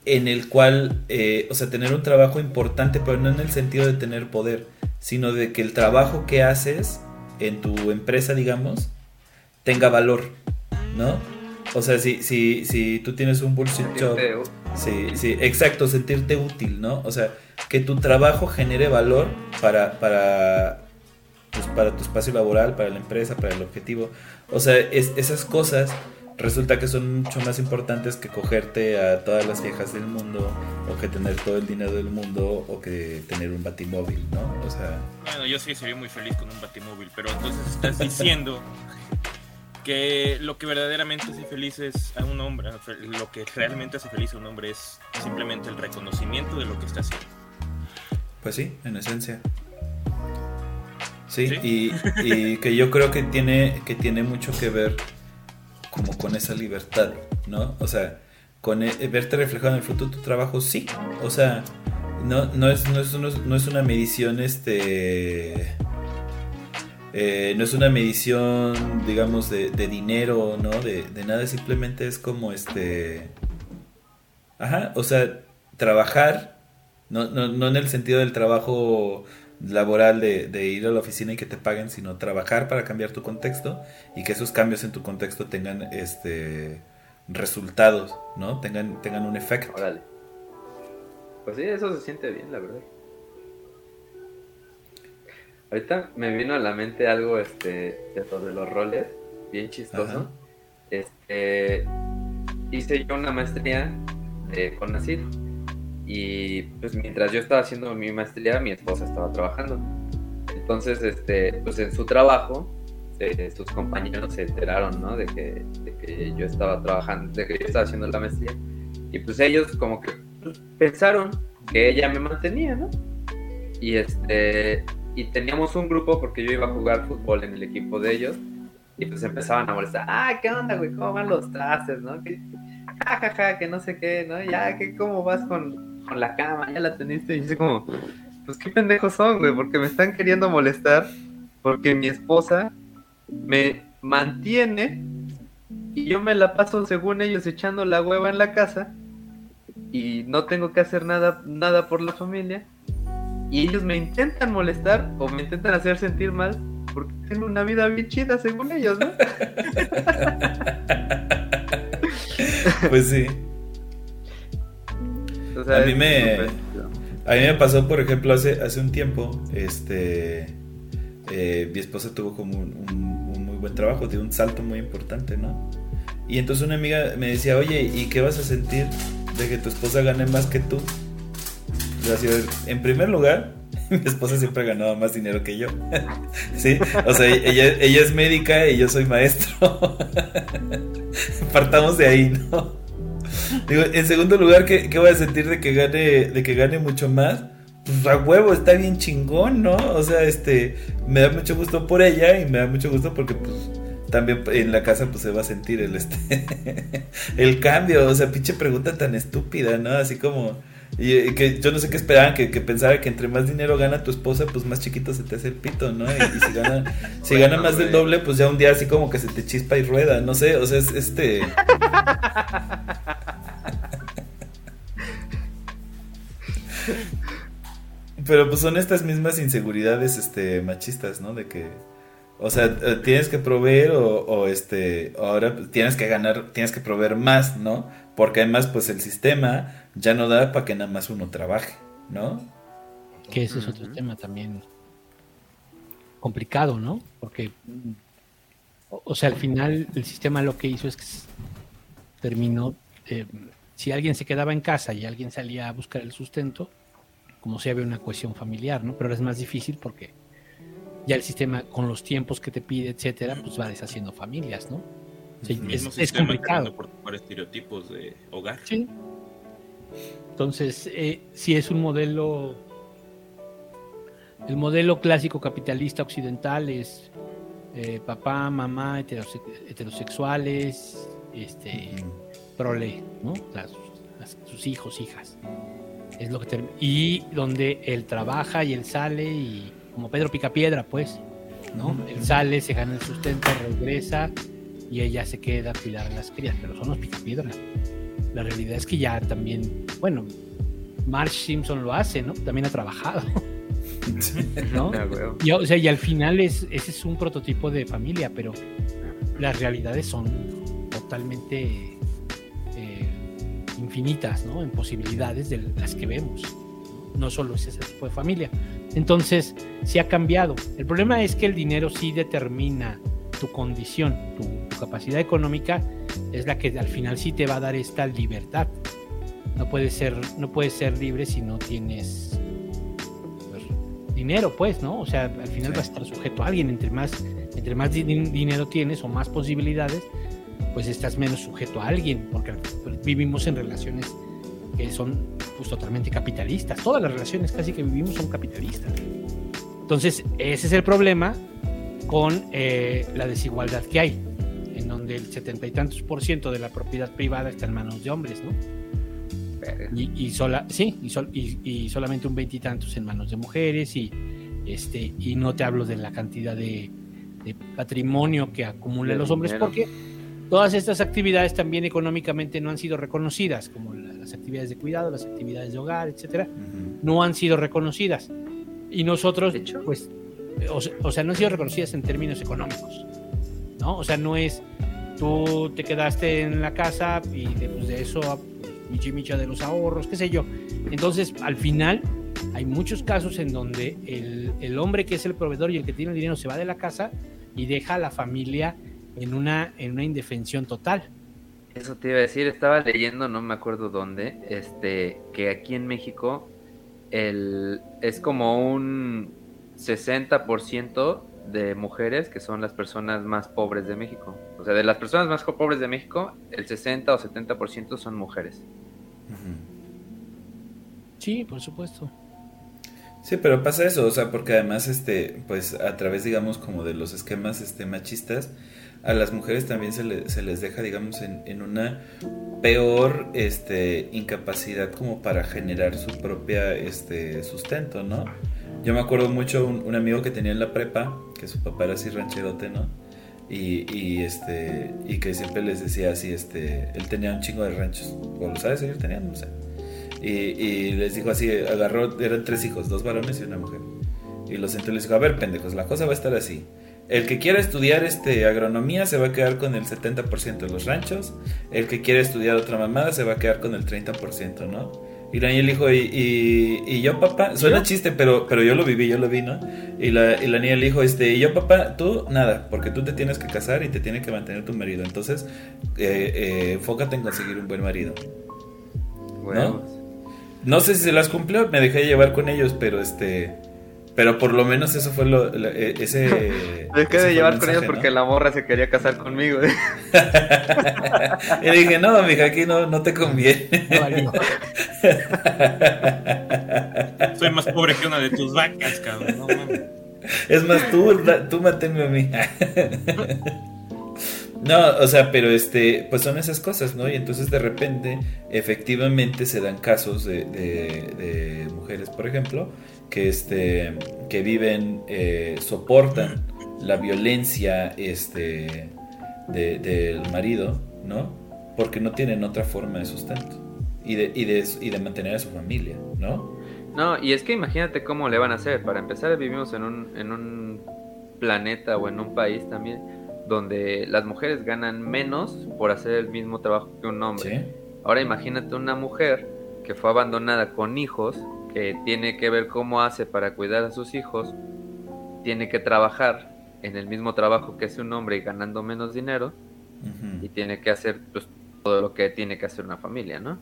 en el cual, eh, o sea, tener un trabajo importante, pero no en el sentido de tener poder, sino de que el trabajo que haces en tu empresa, digamos, tenga valor, ¿no? O sea, si, si, si tú tienes un bullshit job. Sí, sí, exacto, sentirte útil, ¿no? O sea, que tu trabajo genere valor para, para, pues, para tu espacio laboral, para la empresa, para el objetivo. O sea, es, esas cosas resulta que son mucho más importantes que cogerte a todas las viejas del mundo o que tener todo el dinero del mundo o que tener un batimóvil, ¿no? O sea... Bueno, yo sí sería muy feliz con un batimóvil, pero entonces estás diciendo que lo que verdaderamente hace feliz es a un hombre, lo que realmente hace feliz a un hombre es simplemente el reconocimiento de lo que está haciendo. Pues sí, en esencia. Sí, Y, y, que yo creo que tiene, que tiene mucho que ver como con esa libertad, ¿no? O sea, con e, verte reflejado en el fruto de tu trabajo, sí. O sea, no, no, es, no, es, no es una medición, este... Eh, no es una medición, digamos, de, dinero, ¿no? De, de, nada, simplemente es como este... Ajá, o sea, trabajar, no, no, no en el sentido del trabajo laboral de, ir a la oficina y que te paguen, sino trabajar para cambiar tu contexto y que esos cambios en tu contexto tengan este resultados, ¿no? Tengan, tengan un efecto. Pues sí, eso se siente bien, la verdad. Ahorita me vino a la mente algo este de los roles, bien chistoso. Este hice yo una maestría de CONACYT y pues mientras yo estaba haciendo mi maestría, mi esposa estaba trabajando. Entonces, este, pues en su trabajo, eh, sus compañeros se enteraron, ¿no? De que, de que, yo estaba trabajando, de que yo estaba haciendo la maestría. Y pues ellos como que pensaron que ella me mantenía, ¿no? Y este, y teníamos un grupo porque yo iba a jugar fútbol en el equipo de ellos. Y pues empezaban a molestar, ah, ¿qué onda, güey? ¿Cómo van los trastes, no? Que, ja, que no sé qué, ¿no? Ya, que cómo vas con, con la cama, ya la teniste. Y yo como, pues qué pendejos son, güey, porque me están queriendo molestar, porque mi esposa me mantiene y yo me la paso según ellos echando la hueva en la casa y no tengo que hacer nada, nada por la familia. Y ellos me intentan molestar o me intentan hacer sentir mal porque tengo una vida bien chida según ellos, ¿no? pues sí a mí me a mí me pasó, por ejemplo, hace, hace un tiempo, este, eh, mi esposa tuvo como un, muy buen trabajo, de un salto muy importante, ¿no? Y entonces una amiga me decía, oye, ¿y qué vas a sentir de que tu esposa gane más que tú? En primer lugar, mi esposa siempre ha ganado más dinero que yo. ¿Sí? O sea, ella, es médica y yo soy maestro. Partamos de ahí, ¿no? En segundo lugar, ¿qué, voy a sentir de que gane, de que gane mucho más? Pues a huevo, está bien chingón, ¿no? O sea, este, me da mucho gusto por ella y me da mucho gusto porque pues también en la casa pues se va a sentir el este el cambio, o sea, pinche pregunta tan estúpida, ¿no? Así como y, que yo no sé qué esperaban, que, que, pensara que entre más dinero gana tu esposa, pues más chiquito se te hace el pito, ¿no? Y, si gana, si gana más del doble, pues ya un día así como que se te chispa y rueda, no sé, o sea, es este... Pero pues son estas mismas inseguridades este machistas, ¿no? De que o sea, eh, tienes que proveer o, este ahora tienes que ganar, tienes que proveer más, ¿no? Porque además pues el sistema ya no da para que nada más uno trabaje, ¿no? Que ese es otro tema también complicado, ¿no? Porque o sea, al final el sistema lo que hizo es que terminó eh, si alguien se quedaba en casa y alguien salía a buscar el sustento, como si había una cohesión familiar, ¿no? Pero es más difícil porque ya el sistema, con los tiempos que te pide, etcétera, pues va deshaciendo familias, ¿no? Es, complicado. Por, por, estereotipos de hogar. Sí. Entonces, eh, si es un modelo. El modelo clásico capitalista occidental es eh, papá, mamá, heterosexuales, este, prole, ¿no? sus hijos, hijas. Es lo que y donde él trabaja y él sale y como Pedro Picapiedra, pues, ¿no? Él sale, se gana el sustento, regresa y ella se queda a cuidar a las crías, pero son los Picapiedra. La realidad es que ya también, bueno, Marge Simpson lo hace, ¿no? También ha trabajado. ¿no? y, o sea, y al final es, ese es un prototipo de familia, pero las realidades son totalmente infinitas, ¿no? En posibilidades de las que vemos. No solo es ese tipo de familia. Entonces, sí ha cambiado. El problema es que el dinero sí determina tu condición, tu, capacidad económica es la que al final sí te va a dar esta libertad. No puedes ser, no puedes ser libre si no tienes pues, dinero, pues, ¿no? O sea, al final vas a estar sujeto a alguien. Entre más, entre más dinero tienes o más posibilidades, pues estás menos sujeto a alguien, porque vivimos en relaciones que son pues, totalmente capitalistas. Todas las relaciones casi que vivimos son capitalistas. Entonces, ese es el problema con eh, la desigualdad que hay, en donde el setenta y tantos por ciento de la propiedad privada está en manos de hombres, ¿no? Y, sola, sí, y, solamente un veintitantos en manos de mujeres, y, este, y no te hablo de la cantidad de, patrimonio que acumulan los hombres, porque todas estas actividades también económicamente no han sido reconocidas, como las actividades de cuidado, las actividades de hogar, etcétera, no han sido reconocidas. Y nosotros, pues, o, sea, no han sido reconocidas en términos económicos, ¿no? O sea, no es tú te quedaste en la casa y de, pues, de eso, michi micha de los ahorros, qué sé yo. Entonces, al final, hay muchos casos en donde el, el, hombre que es el proveedor y el que tiene el dinero se va de la casa y deja a la familia en una, en una indefensión total. Eso te iba a decir, estaba leyendo, no me acuerdo dónde, este, que aquí en México el, es como un 60% de mujeres que son las personas más pobres de México. O sea, de las personas más pobres de México, el 60 o 70% son mujeres. Sí, por supuesto. Sí, pero pasa eso, o sea, porque además, este, pues a través, digamos, como de los esquemas este, machistas, a las mujeres también se, se les deja, digamos, en, en, una peor este, incapacidad como para generar su propia este, sustento, ¿no? Yo me acuerdo mucho un, un amigo que tenía en la prepa, que su papá era así rancherote, ¿no? Y, y, este y que siempre les decía así este él tenía un chingo de ranchos o lo sabes ellos tenían no sé y, y, les dijo así agarró eran tres hijos dos varones y una mujer y los sentó y les dijo a ver pendejos la cosa va a estar así el que quiera estudiar este agronomía se va a quedar con el 70% de los ranchos. El que quiera estudiar otra mamada se va a quedar con el 30%, ¿no? Y Daniel dijo, ¿y, y, yo papá? Suena chiste, pero, pero yo lo viví, yo lo vi, ¿no? Y la, y la niña le dijo, este, y yo papá, tú nada, porque tú te tienes que casar y te tiene que mantener tu marido. Entonces, eh, eh, enfócate en conseguir un buen marido. Bueno. ¿No? no sé si se las cumplió, me dejé llevar con ellos, pero este pero por lo menos eso fue lo, e, ese. Dejé de llevar con ellos porque la morra se quería casar conmigo. y dije, no, mija, aquí no, no te conviene. Soy más pobre que una de tus vacas, cabrón. No mames. Es más, tú, tú matéme a mí. No, o sea, pero este, pues son esas cosas, ¿no? Y entonces de repente, efectivamente se dan casos de, de, de mujeres, por ejemplo, que, este, que viven, eh, soportan la violencia este, del marido, ¿no? Porque no tienen otra forma de sustento y de, y de, y de mantener a su familia, ¿no? No, y es que imagínate cómo le van a hacer. Para empezar, vivimos en un, en un planeta o en un país también donde las mujeres ganan menos por hacer el mismo trabajo que un hombre. Ahora imagínate una mujer que fue abandonada con hijos que tiene que ver cómo hace para cuidar a sus hijos, tiene que trabajar en el mismo trabajo que hace un hombre y ganando menos dinero, y tiene que hacer pues, todo lo que tiene que hacer una familia, ¿no?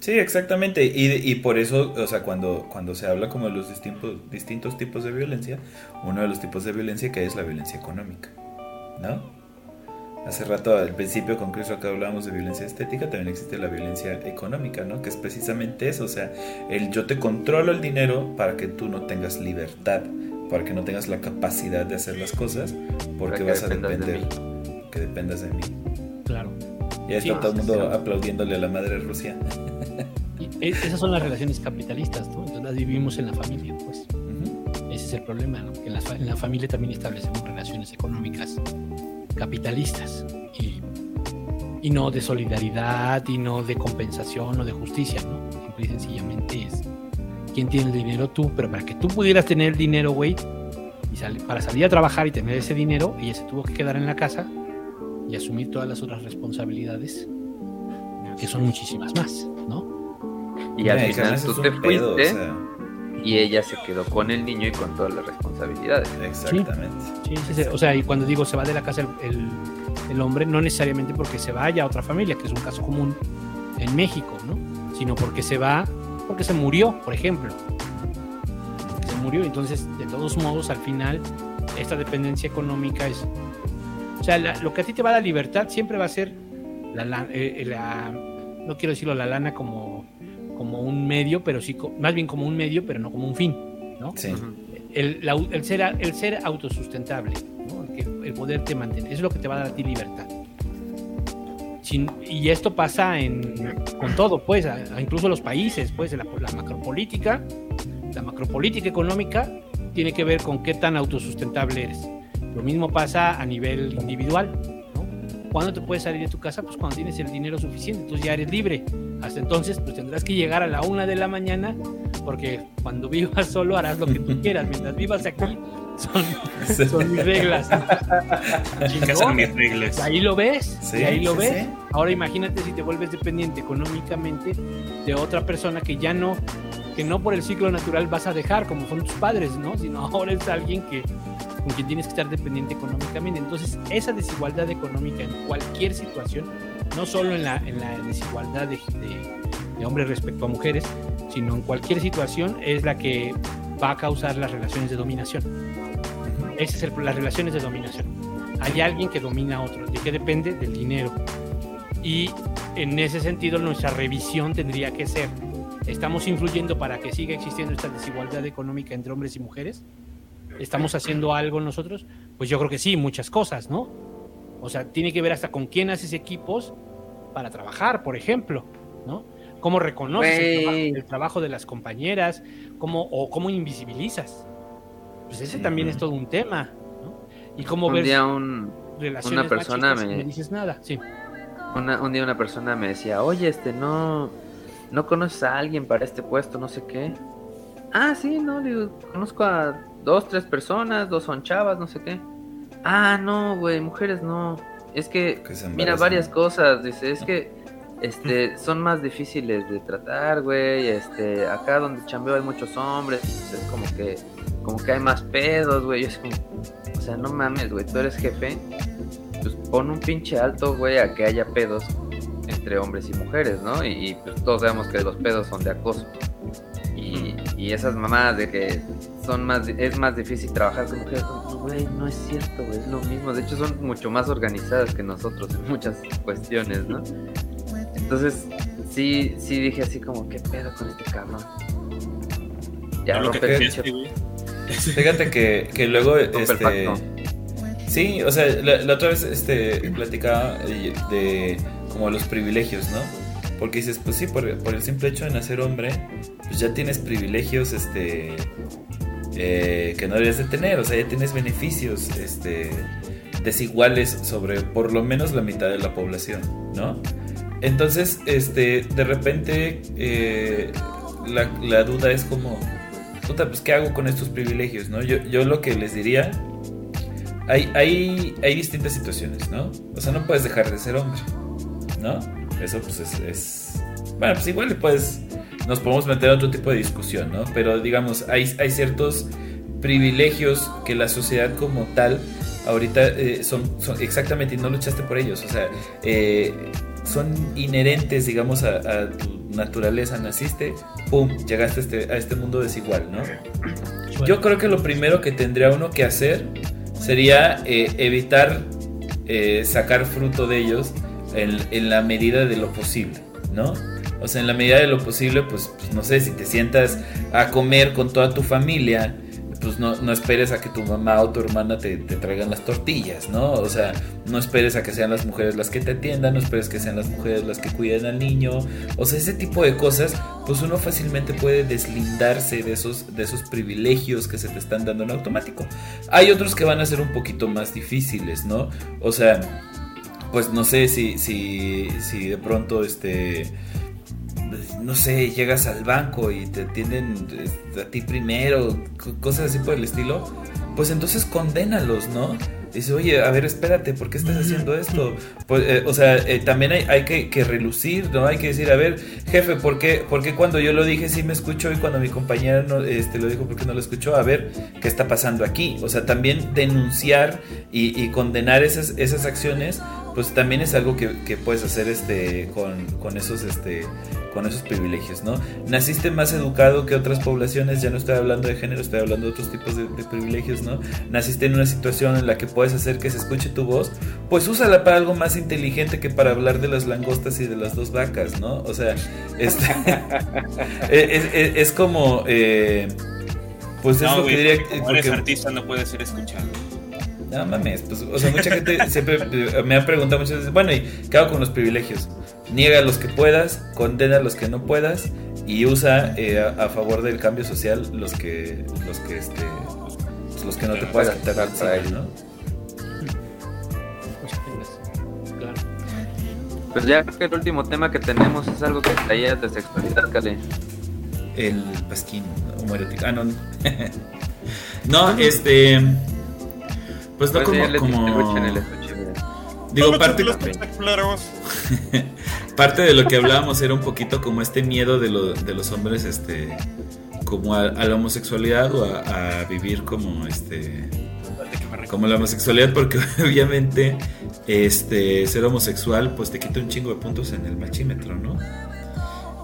Sí, exactamente. Y, y por eso, o sea, cuando, cuando se habla como de los distintos, distintos tipos de violencia, uno de los tipos de violencia que hay es la violencia económica, ¿no? Hace rato al principio con Chris que hablábamos de violencia estética, también existe la violencia económica, ¿no? Que es precisamente eso, o sea, el yo te controlo el dinero para que tú no tengas libertad, para que no tengas la capacidad de hacer las cosas, porque vas a depender, que dependas de mí. Claro. Y está todo el mundo aplaudiéndole a la madre Rusia. E, esas son las relaciones capitalistas, ¿no? Entonces las vivimos en la familia, pues. Ese es el problema, ¿no? Que en la, en la familia también establecemos relaciones económicas capitalistas y, y, no de solidaridad y no de compensación o de justicia, ¿no? Simple y sencillamente es quién tiene el dinero tú, pero para que tú pudieras tener el dinero, güey, y para salir a trabajar y tener ese dinero, ella se tuvo que quedar en la casa y asumir todas las otras responsabilidades, que son muchísimas más, ¿no? Y al final tú te fuiste y ella se quedó con el niño y con todas las responsabilidades. Exactamente. Sí, sí, sí. O sea, y cuando digo se va de la casa el, el- el hombre, no necesariamente porque se vaya a otra familia, que es un caso común en México, ¿no? Sino porque se va, porque se murió, por ejemplo. Se murió, entonces, de todos modos, al final, esta dependencia económica es. O sea, la- lo que a ti te va a dar libertad siempre va a ser la, la- eh, la- no quiero decirlo la lana como, como un medio, pero sí, co- más bien como un medio, pero no como un fin, ¿no? Sí. El, la- el ser, el ser autosustentable, ¿no? el, que- el poderte mantener, eso es lo que te va a dar a ti libertad. Sin- y esto pasa en, con todo, pues, a- a incluso los países, pues, la, la macropolítica, la macropolítica económica tiene que ver con qué tan autosustentable eres. Lo mismo pasa a nivel individual. ¿Cuándo te puedes salir de tu casa? Pues cuando tienes el dinero suficiente, entonces ya eres libre. Hasta entonces, pues tendrás que llegar a la una de la mañana, porque cuando vivas solo harás lo que tú quieras. Mientras vivas aquí, son, son mis reglas. Son mis reglas. Ahí lo ves, Sí, ahí lo sí, ves. sí. Ahora imagínate si te vuelves dependiente económicamente de otra persona que ya no, que no por el ciclo natural vas a dejar, como son tus padres, ¿no? Sino ahora es alguien que con quien tienes que estar dependiente económicamente. Entonces, esa desigualdad económica en cualquier situación, no solo en la, en la desigualdad de, de- de hombres respecto a mujeres, sino en cualquier situación, es la que va a causar las relaciones de dominación. Esas son las relaciones de dominación. Hay alguien que domina a otro. ¿De qué depende? Del dinero. Y en ese sentido nuestra revisión tendría que ser, ¿estamos influyendo para que siga existiendo esta desigualdad económica entre hombres y mujeres? ¿Estamos haciendo algo nosotros? Pues yo creo que sí, muchas cosas, ¿no? O sea, tiene que ver hasta con quién haces equipos para trabajar, por ejemplo, ¿no? ¿Cómo reconoces el, trabajo, el trabajo de las compañeras? ¿Cómo, ¿O cómo invisibilizas? Pues ese Sí. también es todo un tema, ¿no? Y cómo Un ver día un, relaciones una persona machistas y me- no dices nada, sí. una- un día una persona me decía, oye, este, no, no conoces a alguien para este puesto, no sé qué. Ah, sí, no, digo, conozco a dos, tres personas, dos son chavas, no sé qué. Ah, no, güey, mujeres no. Es que, mira, varias cosas, dice, es que, este, son más difíciles de tratar, güey, este, acá donde chambeo hay muchos hombres, es como que, como que hay más pedos, güey, yo como, o sea, no mames, güey, tú eres jefe, pues pon un pinche alto, güey, a que haya pedos entre hombres y mujeres, ¿no? Y, y, pues todos sabemos que los pedos son de acoso. Y, y esas mamadas de que son más es más difícil trabajar con mujeres, como, güey, no es cierto, es lo mismo. De hecho, son mucho más organizadas que nosotros en muchas cuestiones, ¿no? Entonces, sí, sí dije así como, ¿qué pedo con este cabrón? Ya No, lo que el. Fíjate que, que luego, este, pacto. sí, o sea, la, la otra vez, este, platicaba de, de como los privilegios, ¿no? Porque dices, pues sí, por, por el simple hecho de nacer hombre, pues ya tienes privilegios, este, eh, que no deberías de tener, o sea, ya tienes beneficios, este, desiguales sobre por lo menos la mitad de la población, ¿no? Entonces, este, de repente, eh, la, duda es como, puta, pues, ¿qué hago con estos privilegios, no? Yo, yo lo que les diría, hay, hay, hay distintas situaciones, ¿no? O sea, no puedes dejar de ser hombre, ¿no? Eso, pues, es... es- Bueno, pues igual le puedes... Nos podemos meter a otro tipo de discusión, ¿no? Pero, digamos, hay, hay ciertos privilegios que la sociedad como tal ahorita eh, son, son exactamente y no luchaste por ellos o sea eh, son inherentes digamos a, a tu naturaleza naciste pum llegaste a este, a este mundo desigual no yo creo que lo primero que tendría uno que hacer sería eh, evitar eh, sacar fruto de ellos en, en la medida de lo posible, ¿no? O sea, en la medida de lo posible, pues, pues, no sé, si te sientas a comer con toda tu familia, pues no, no esperes a que tu mamá o tu hermana te, te traigan las tortillas, ¿no? O sea, no esperes a que sean las mujeres las que te atiendan, no esperes que sean las mujeres las que cuiden al niño. O sea, ese tipo de cosas, pues uno fácilmente puede deslindarse de esos, de esos privilegios que se te están dando en automático. Hay otros que van a ser un poquito más difíciles, ¿no? O sea, pues no sé si, si, si de pronto este no sé, llegas al banco y te atienden este, a ti primero, co- cosas así por el estilo, pues entonces condénalos, ¿no? Dice, oye, a ver, espérate, ¿por qué estás haciendo esto? Pues, eh, o sea, eh, también hay, hay que, relucir, ¿no? Hay que decir, a ver, jefe, ¿por qué, ¿por qué cuando yo lo dije sí me escuchó y cuando mi compañera no, este, lo dijo, ¿por qué no lo escuchó? A ver, ¿qué está pasando aquí? O sea, también denunciar y, y condenar esas, esas acciones pues también es algo que, puedes hacer este con, esos este con esos privilegios, ¿no? Naciste más educado que otras poblaciones, ya no estoy hablando de género, estoy hablando de otros tipos de, privilegios, ¿no? Naciste en una situación en la que puedes hacer que se escuche tu voz, pues úsala para algo más inteligente que para hablar de las langostas y de las dos vacas, ¿no? O sea, este, es, como, eh, pues es lo que diría... Como eres artista no puede ser escuchado. No mames, pues, o sea, mucha gente siempre me ha preguntado muchas veces, bueno, ¿y qué hago con los privilegios? Niega los que puedas, condena los que no puedas y usa eh, a, favor del cambio social los que, los que, este, los que no te puedas quitar para él, ¿no? Pues ya creo que el último tema que tenemos es algo que traía de sexualidad, Cale. El pasquín homoerótico. Ah, no. no, este. Pues no como... Digo, parte, parte de lo que hablábamos era un poquito como este miedo de, de los hombres, este, como a, la homosexualidad o a, vivir como, este, como la homosexualidad, porque obviamente, este, ser homosexual, pues te quita un chingo de puntos en el machímetro, ¿no?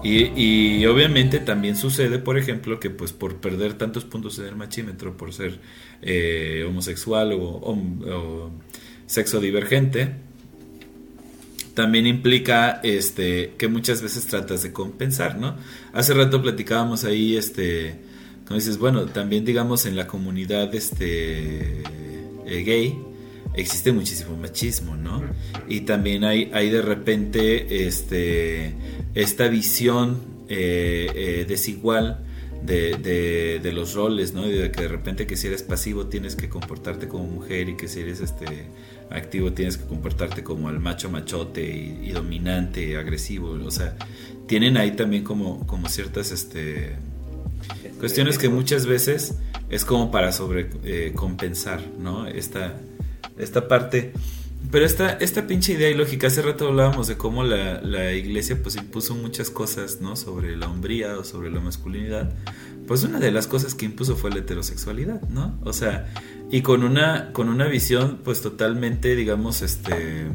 Y, obviamente también sucede, por ejemplo, que pues por perder tantos puntos en el machímetro, por ser eh, homosexual o, sexo divergente, también implica este que muchas veces tratas de compensar, ¿no? Hace rato platicábamos ahí, este, como dices, bueno, también digamos en la comunidad este eh, gay, existe muchísimo machismo, ¿no? Y también hay, hay de repente este, esta visión eh, eh, desigual de, de, los roles, ¿no? Y de que de repente que si eres pasivo tienes que comportarte como mujer y que si eres este activo tienes que comportarte como el macho machote y, dominante, agresivo, o sea, tienen ahí también como, como ciertas este, cuestiones que muchas veces es como para sobre eh, ¿no? Esta, esta parte. Pero esta, esta pinche idea ilógica, hace rato hablábamos de cómo la, la, iglesia pues impuso muchas cosas, ¿no? Sobre la hombría o sobre la masculinidad. Pues una de las cosas que impuso fue la heterosexualidad, ¿no? O sea, y con una, con una visión pues totalmente, digamos, este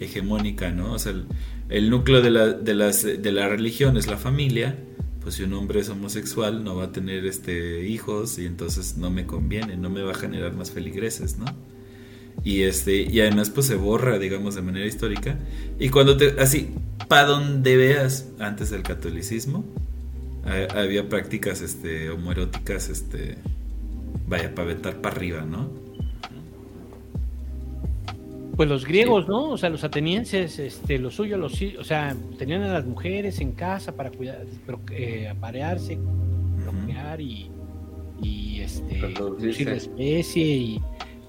hegemónica, ¿no? O sea, el, núcleo de la, de, las, de la religión es la familia, pues si un hombre es homosexual no va a tener este hijos y entonces no me conviene, no me va a generar más feligreses, ¿no? Y este y además pues se borra digamos de manera histórica. Y cuando te así para donde veas antes del catolicismo había prácticas este homoeróticas este vaya para vetar para arriba no pues los griegos no o sea los atenienses este lo suyo los o sea tenían a las mujeres en casa para cuidar eh, aparearse procrear y y este producir la especie y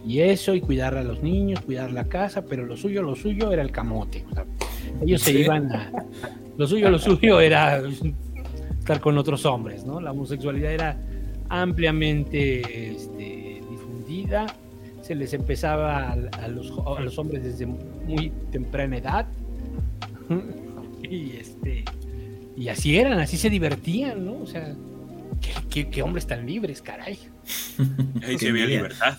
y eso, y cuidar a los niños, cuidar la casa, pero lo suyo, lo suyo era el camote. ellos se iban a. Lo suyo, lo suyo era estar con otros hombres, ¿no? La homosexualidad era ampliamente este, difundida, se les empezaba a, los, a los hombres desde muy temprana edad. y este y así eran, así se divertían, ¿no? O sea, qué, hombres tan libres, caray. Ahí se había libertad.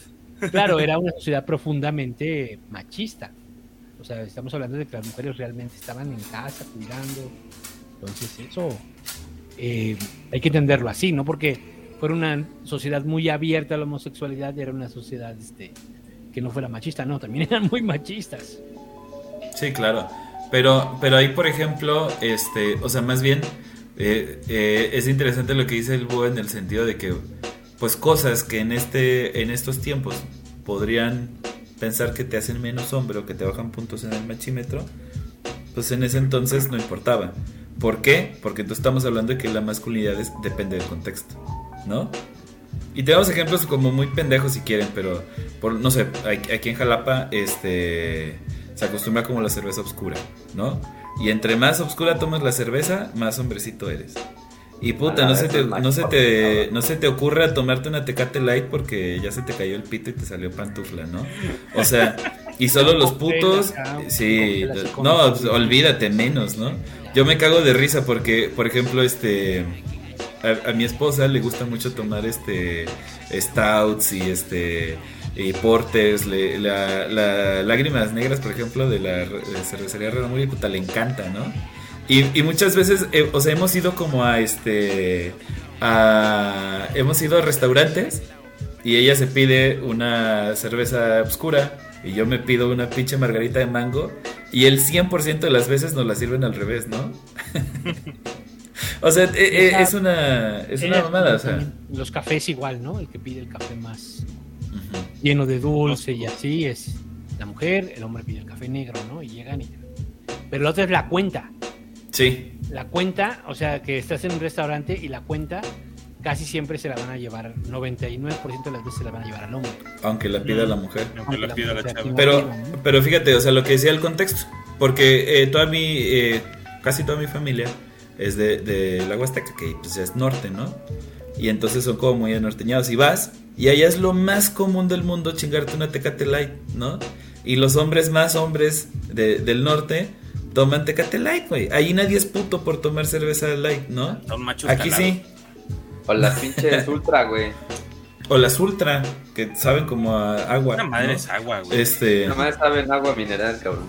Claro, era una sociedad profundamente machista. O sea, estamos hablando de que las mujeres realmente estaban en casa cuidando. Entonces, eso eh, hay que entenderlo así, ¿no? Porque fue una sociedad muy abierta a la homosexualidad y era una sociedad este, que no fuera machista, no, también eran muy machistas. Sí, claro. Pero, pero ahí, por ejemplo, este, o sea, más bien eh, eh, es interesante lo que dice el búho en el sentido de que pues cosas que en este en estos tiempos podrían pensar que te hacen menos hombre o que te bajan puntos en el machímetro, pues en ese entonces no importaba. ¿Por qué? Porque tú estamos hablando de que la masculinidad depende del contexto, ¿no? Y tenemos ejemplos como muy pendejos si quieren, pero por, no sé, aquí en Jalapa este se acostumbra como la cerveza oscura, ¿no? Y entre más oscura tomas la cerveza, más hombrecito eres. Y puta, no se, te, no, se te, no se te ocurra tomarte una Tecate Light porque ya se te cayó el pito y te salió pantufla, ¿no? O sea, y solo los putos... Sí, no, pues, olvídate menos, ¿no? Yo me cago de risa porque, por ejemplo, este... A, a mi esposa le gusta mucho tomar este stouts y este y porters, le- la, la- lágrimas negras, por ejemplo, de la de cervecería Redomuri, puta, le encanta, ¿no? Y, y muchas veces, eh, o sea, hemos ido como a este, a, hemos ido a restaurantes y ella se pide una cerveza oscura y yo me pido una pinche margarita de mango y el 100% de las veces nos la sirven al revés, ¿no? o sea, eh, eh, Esa- es una, es una mamada, o sea. Los cafés igual, ¿no? El que pide el café más lleno de dulce y así es la mujer, el hombre pide el café negro, ¿no? Y llegan y... Pero la otra es la cuenta. Sí, La cuenta, o sea, que estás en un restaurante y la cuenta casi siempre se la van a llevar, 99% de las veces se la van a llevar al hombre. aunque la pida la mujer. Aunque la pida la chava. Pero, pero fíjate, o sea, lo que decía el contexto. Porque eh, toda mi, eh, casi toda mi familia es de, de la Huasteca, que pues es norte, ¿no? Y entonces son como muy anorteñados. Y vas, y allá es lo más común del mundo chingarte una Tecate Light, ¿no? Y los hombres más hombres de- del norte toman Tecate Light, güey. Ahí nadie es puto por tomar cerveza Light, ¿no? Son machos Aquí sí. O las pinches ultra, güey. O las Ultra, que saben como a agua. Una madre ¿no? es agua, güey. Este... Nomás saben agua mineral, cabrón.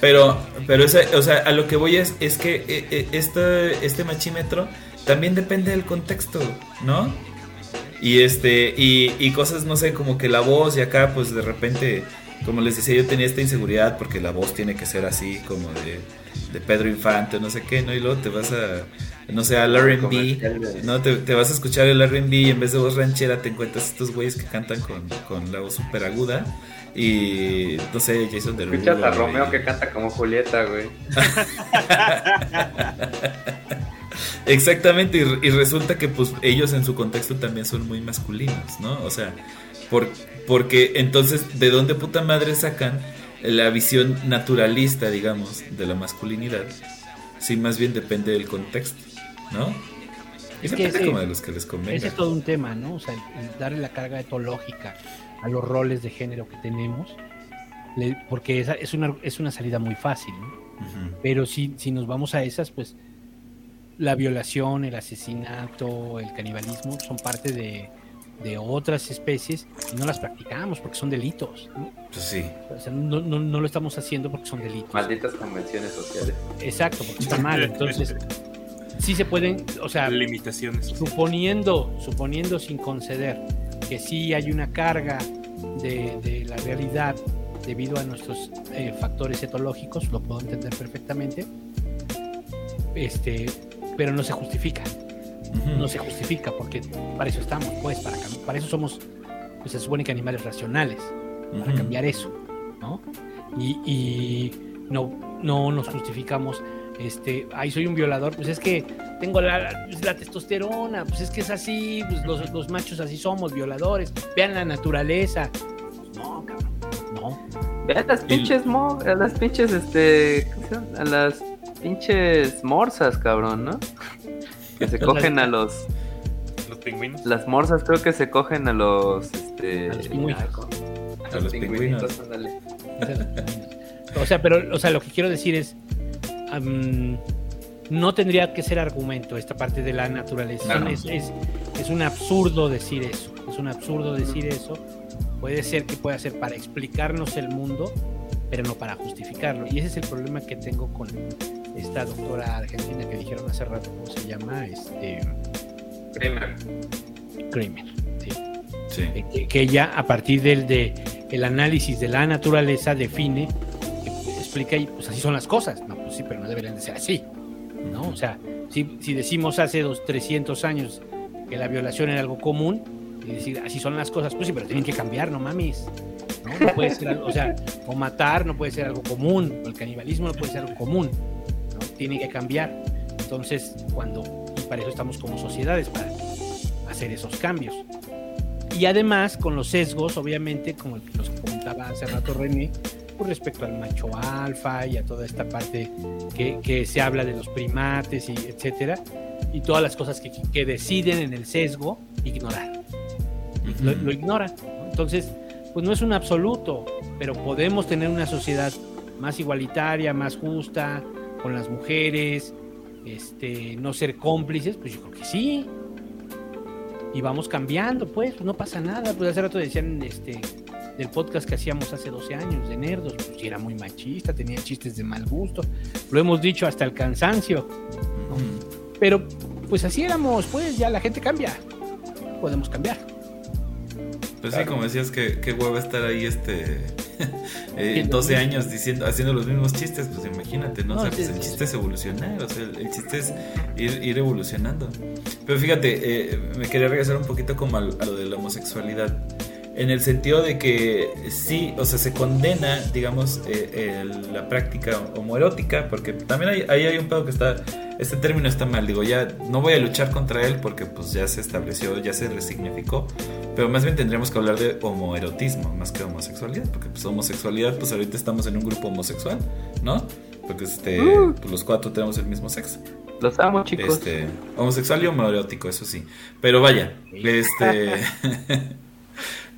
Pero, pero esa, o sea, a lo que voy es, es que este, este machímetro también depende del contexto, ¿no? Y este, y, y cosas, no sé, como que la voz y acá, pues de repente, como les decía, yo tenía esta inseguridad porque la voz tiene que ser así, como de, de Pedro Infante, no sé qué, ¿no? Y luego te vas a, no sé, al RB. ¿no? Te, te vas a escuchar el RB y en vez de voz ranchera te encuentras estos güeyes que cantan con, con la voz súper aguda. Y no sé, Jason Derulo. Escuchas a Romeo que canta como Julieta, güey. Exactamente, y, y resulta que pues ellos en su contexto también son muy masculinos, ¿no? O sea, por, porque entonces, ¿de dónde puta madre sacan la visión naturalista, digamos, de la masculinidad? Sí, más bien depende del contexto, ¿no? Y Es depende como de los que les convenga. Ese es todo un tema, ¿no? O sea, el- darle la carga etológica a los roles de género que tenemos, porque esa es una, es una salida muy fácil, ¿no? Pero si, si nos vamos a esas, pues la violación, el asesinato, el canibalismo son parte de, de otras especies y no las practicamos porque son delitos. ¿no? Pues sí. O sea, no, no- no lo estamos haciendo porque son delitos. Malditas convenciones sociales. Exacto, porque está mal. Entonces, sí se pueden, o sea, Limitaciones. suponiendo, suponiendo sin conceder que sí hay una carga de, de la realidad debido a nuestros eh, factores etológicos, lo puedo entender perfectamente, este, pero no se justifica, No se justifica porque para eso estamos, pues, para, para eso somos, pues se supone que animales racionales, para cambiar eso, ¿no? Y, y no, no nos justificamos, este, ay, soy un violador, pues es que tengo la, pues, la testosterona, pues es que es así, pues los, los machos así somos, violadores, vean la naturaleza. Pues no, cabrón, no. Vean las pinches mo a las pinches, este, las pinches morsas, cabrón, ¿no? Que se cogen a los, Los pingüinos. las morsas creo que se cogen a los, este, A los pingüinos. ay, ¿cómo? A los pingüinos. ándale. O sea, pero, o sea, lo que quiero decir es, no tendría que ser argumento esta parte de la naturaleza. Claro. Es, es- es un absurdo decir eso. Es un absurdo decir eso. Puede ser que pueda ser para explicarnos el mundo, pero no para justificarlo. Y ese es el problema que tengo con esta doctora argentina que dijeron hace rato, ¿cómo se llama? Este, Kramer. Kramer. ¿sí? Sí. Eh, que, que ella a partir del de el análisis de la naturaleza define explica y pues así son las cosas no pues sí pero no deberían de ser así no o sea si, si decimos hace dos 300 años que la violación era algo común y decir así son las cosas pues sí pero tienen que cambiar no mames no, No puede ser o sea o matar no puede ser algo común o el canibalismo no puede ser algo común. Tiene que cambiar entonces cuando y para eso estamos como sociedades para hacer esos cambios y además con los sesgos, obviamente, como los que comentaba hace rato René, pues respecto al macho alfa y a toda esta parte que, que se habla de los primates y etcétera, y todas las cosas que, que deciden en el sesgo ignorar. Lo, lo ignoran. ¿no? Entonces, pues no es un absoluto, pero podemos tener una sociedad más igualitaria, más justa, con las mujeres, este, no ser cómplices, pues yo creo que sí. Y vamos cambiando, pues, no pasa nada. Pues hace rato decían este, del podcast que hacíamos hace 12 años de Nerdos, pues era muy machista, tenía chistes de mal gusto. Lo hemos dicho hasta el cansancio. ¿no? Pero pues así éramos, pues ya la gente cambia. Podemos cambiar. Pues sí, como decías, que qué hueva estar ahí este eh, 12 años diciendo, haciendo los mismos chistes, pues imagínate, ¿no? No, o sea, pues el chiste es evolucionar, o sea, el, el chiste es ir, ir evolucionando. Pero fíjate, eh, me quería regresar un poquito como al- a, lo de la homosexualidad. En el sentido de que sí, o sea, se condena, digamos, eh, el- la práctica homoerótica, porque también hay, ahí hay un pedo que está, este término está mal, digo, ya no voy a luchar contra él porque pues ya se estableció, ya se resignificó, pero más bien tendríamos que hablar de homoerotismo más que homosexualidad, porque pues homosexualidad, pues ahorita estamos en un grupo homosexual, ¿no? Porque este, pues, los cuatro tenemos el mismo sexo. Los amo, chicos. Este, homosexual y homoerótico, eso sí. Pero vaya, este.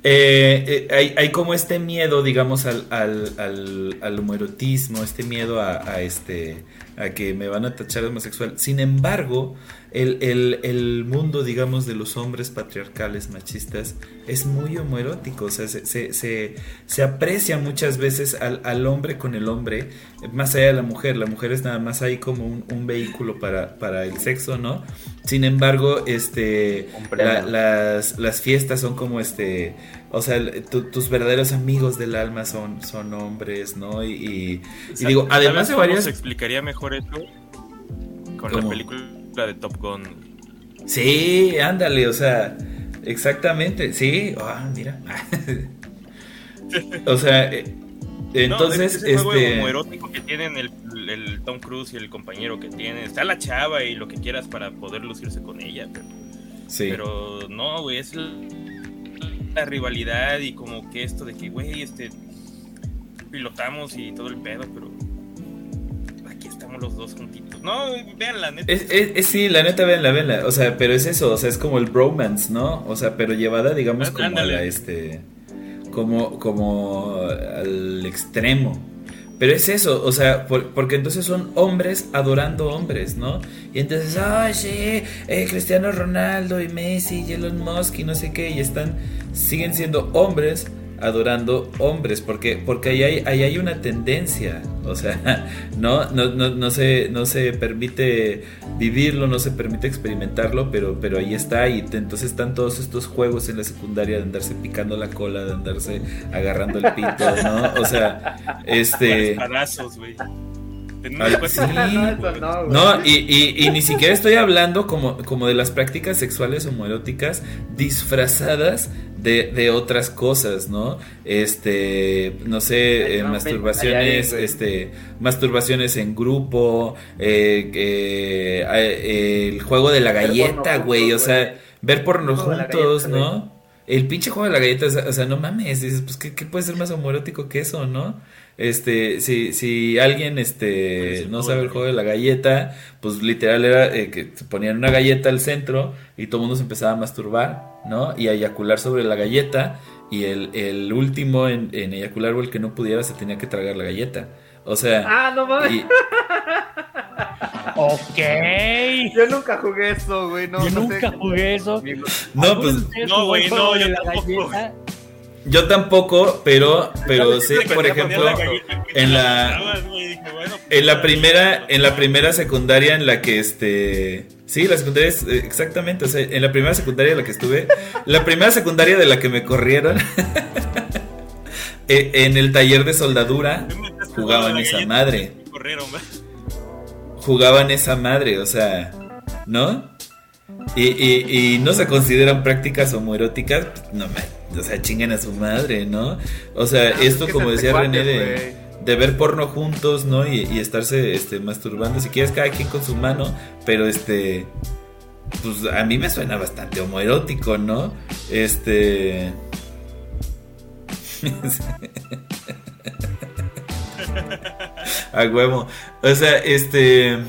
eh, eh, hay, hay como este miedo, digamos, al, al, al, al homoerotismo, este miedo a, a este a que me van a tachar de homosexual. Sin embargo, el, el, el mundo, digamos, de los hombres patriarcales machistas es muy homoerótico. O sea, se, se, se, se aprecia muchas veces al, al hombre con el hombre, más allá de la mujer. La mujer es nada más ahí como un, un vehículo para, para el sexo, ¿no? Sin embargo, este la- las, las fiestas son como este. O sea, el- tu- tus verdaderos amigos del alma son, son hombres, ¿no? Y, y- y digo, ¿Sabes además de cómo varias. se explicaría mejor eso? Con ¿Cómo? la película de Top Gun. Sí, ándale, o sea, exactamente, sí, ah, mira. o sea, eh, entonces, no, juego este, homoerótico que tienen el, el Tom Cruise y el compañero que tiene. Está la chava y lo que quieras para poder lucirse con ella. Pero, sí, pero no, güey, es la, la rivalidad y como que esto de que, güey, este. Pilotamos y todo el pedo, pero. Aquí estamos los dos juntitos. No, vean la neta. Es, es- es- sí, la neta, venla, venla. O sea, pero es eso, o sea, es como el bromance, ¿no? O sea, pero llevada, digamos, como a la, este, como, como al extremo. Pero es eso, o sea, por- porque entonces son hombres adorando hombres, ¿no? Y entonces, ay, sí, eh, Cristiano Ronaldo y Messi y Elon Musk y no sé qué, y están, siguen siendo hombres adorando hombres, porque, porque ahí hay, ahí hay una tendencia, o sea, no, no, no, no, se, no se permite vivirlo, no se permite experimentarlo, pero, pero ahí está, y te- entonces están todos estos juegos en la secundaria de andarse picando la cola, de andarse agarrando el pito, ¿no? O sea, este... Güey. En sí. no, eso no, güey. No, y, y- y ni siquiera estoy hablando como, como de las prácticas sexuales homoeróticas disfrazadas de, de otras cosas, ¿no? Este, no sé, Ay, eh, masturbaciones, este, masturbaciones en grupo, eh, eh, eh, el juego de la galleta, güey, o sea, ver porno juntos, ¿no? El pinche juego de la galleta, o sea, o sea, no mames, dices, pues, ¿qué, qué puede ser más homoerótico que eso, no? Este, si, si alguien, este, no sabe el juego de la galleta, pues literal era eh, que se ponían una galleta al centro y todo el mundo se empezaba a masturbar, ¿no? Y a eyacular sobre la galleta y el, el último en, en eyacular o el que no pudiera se tenía que tragar la galleta. O sea, Ah, no mames. y- Ok. Yo nunca jugué eso, güey. No, Yo no nunca sé. jugué eso. no, pues No, güey, no, yo tampoco. galleta. Yo tampoco, pero, pero sí, por ejemplo, en la- pues, En la primera, en la primera secundaria en la que este. Sí, la secundaria es eh, exactamente. O sea, en la primera secundaria en la que estuve. La primera secundaria de la que me corrieron. eh, en el taller de soldadura. Jugaban esa madre. Jugaban esa madre, o sea. ¿No? Y, y, y no se consideran prácticas homoeróticas. No me. O sea, chingan a su madre, ¿no? O sea, Ah, esto, es que como decía René, de ver porno juntos, ¿no? Y, y estarse este, masturbando, si quieres, cada quien con su mano, pero este. Pues a mí me suena bastante homoerótico, ¿no? Este. a huevo. O sea, este.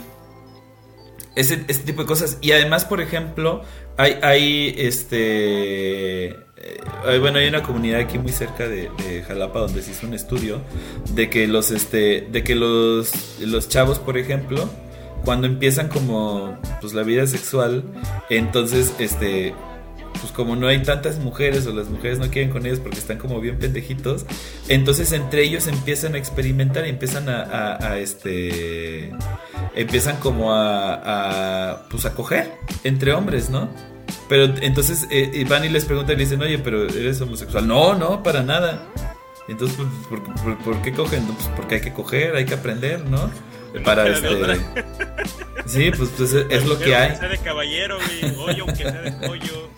ese, ese tipo de cosas. Y además, por ejemplo, hay, hay este. Eh, bueno, hay una comunidad aquí muy cerca de, Jalapa donde se hizo un estudio de que los este. de que los, los chavos, por ejemplo, cuando empiezan como pues la vida sexual, entonces este pues como no hay tantas mujeres o las mujeres no quieren con ellos porque están como bien pendejitos, entonces entre ellos empiezan a experimentar empiezan a, este empiezan como a pues a coger entre hombres, ¿no? Pero entonces eh, van y les preguntan y le dicen, oye, pero eres homosexual. No, no, para nada. Entonces, pues, ¿por, por- por qué cogen? No, Pues porque hay que coger, hay que aprender, ¿no? Para este. Sí, pues, pues, es, es lo que hay. Aunque sea de caballero, güey. Hoyo, aunque sea de pollo.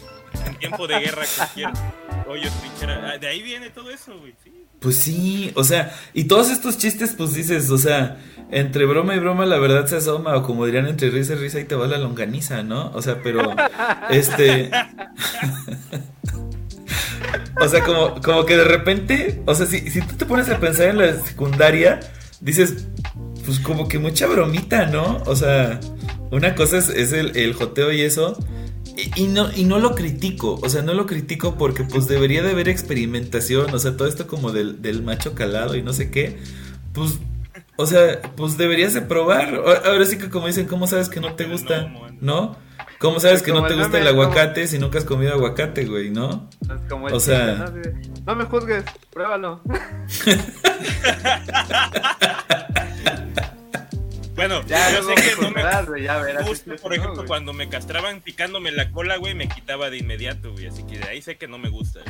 En tiempo de guerra, cualquier hoyo trinchera. Ah, De ahí viene todo eso, güey. Sí. Pues sí, o sea, y todos estos chistes, pues dices, o sea, entre broma y broma la verdad se asoma, o como dirían entre risa y risa y te va la longaniza, ¿no? O sea, pero, este... o sea, como, como que de repente, o sea, si, si tú te pones a pensar en la secundaria, dices, pues como que mucha bromita, ¿no? O sea, una cosa es, es el, el joteo y eso. Y, y no, y no lo critico, o sea, no lo critico porque pues debería de haber experimentación, o sea, todo esto como del, del macho calado y no sé qué, pues, o sea, pues deberías de probar. Ahora sí que como dicen, ¿cómo sabes que no te gusta? no. ¿Cómo sabes que no te gusta el aguacate si nunca has comido aguacate, güey, no? O sea- no me juzgues, pruébalo. Bueno, Ya, yo sé que no me ya verás. gusta, Sí, sí, por no, ejemplo, cuando me castraban picándome la cola, güey, me quitaba de inmediato, güey. Así que de ahí sé que no me gusta.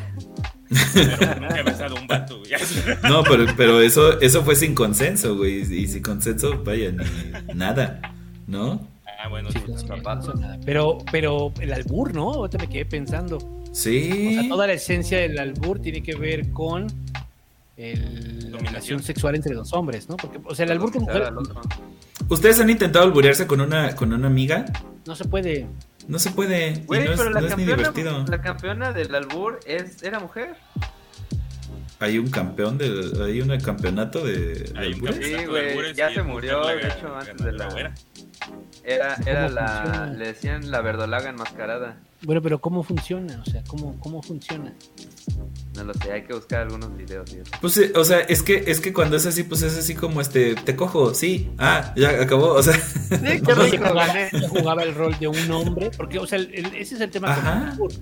Pero nunca he besado a un vato, güey. No, pero, pero eso, eso fue sin consenso, güey, y sin consenso, vaya, ni nada, ¿no? Ah, bueno, Sí, sí, no. Pero, pero el albur, ¿no? Ahorita me quedé pensando. O Sí. sea, toda la esencia del albur tiene que ver con el- la Dominación. relación sexual entre dos hombres, ¿no? Porque, o sea, el albur con Claro, mujer al otro. ¿Ustedes han intentado alburearse con una, con una amiga? no se puede. No se puede. Güey, no es, pero la no es ni campeona, divertido. la campeona del albur es, era mujer. Hay un campeón de, hay un campeonato de, de Hay un albures. Sí, güey, ya se murió, de hecho, antes de la-. Era, era ¿Cómo la, funciona? le decían la verdolaga enmascarada. Bueno, pero ¿cómo funciona? O sea, ¿cómo, cómo funciona? No lo sé, hay que buscar algunos videos eso. Pues, eh, o sea, es que, es que cuando es así, pues es así como este, te cojo, sí, ah, ya acabó, o sea, Sí, qué Ella rico, jugaba, ella jugaba el rol de un hombre, porque, o sea, el- el- ese es el tema con el albur.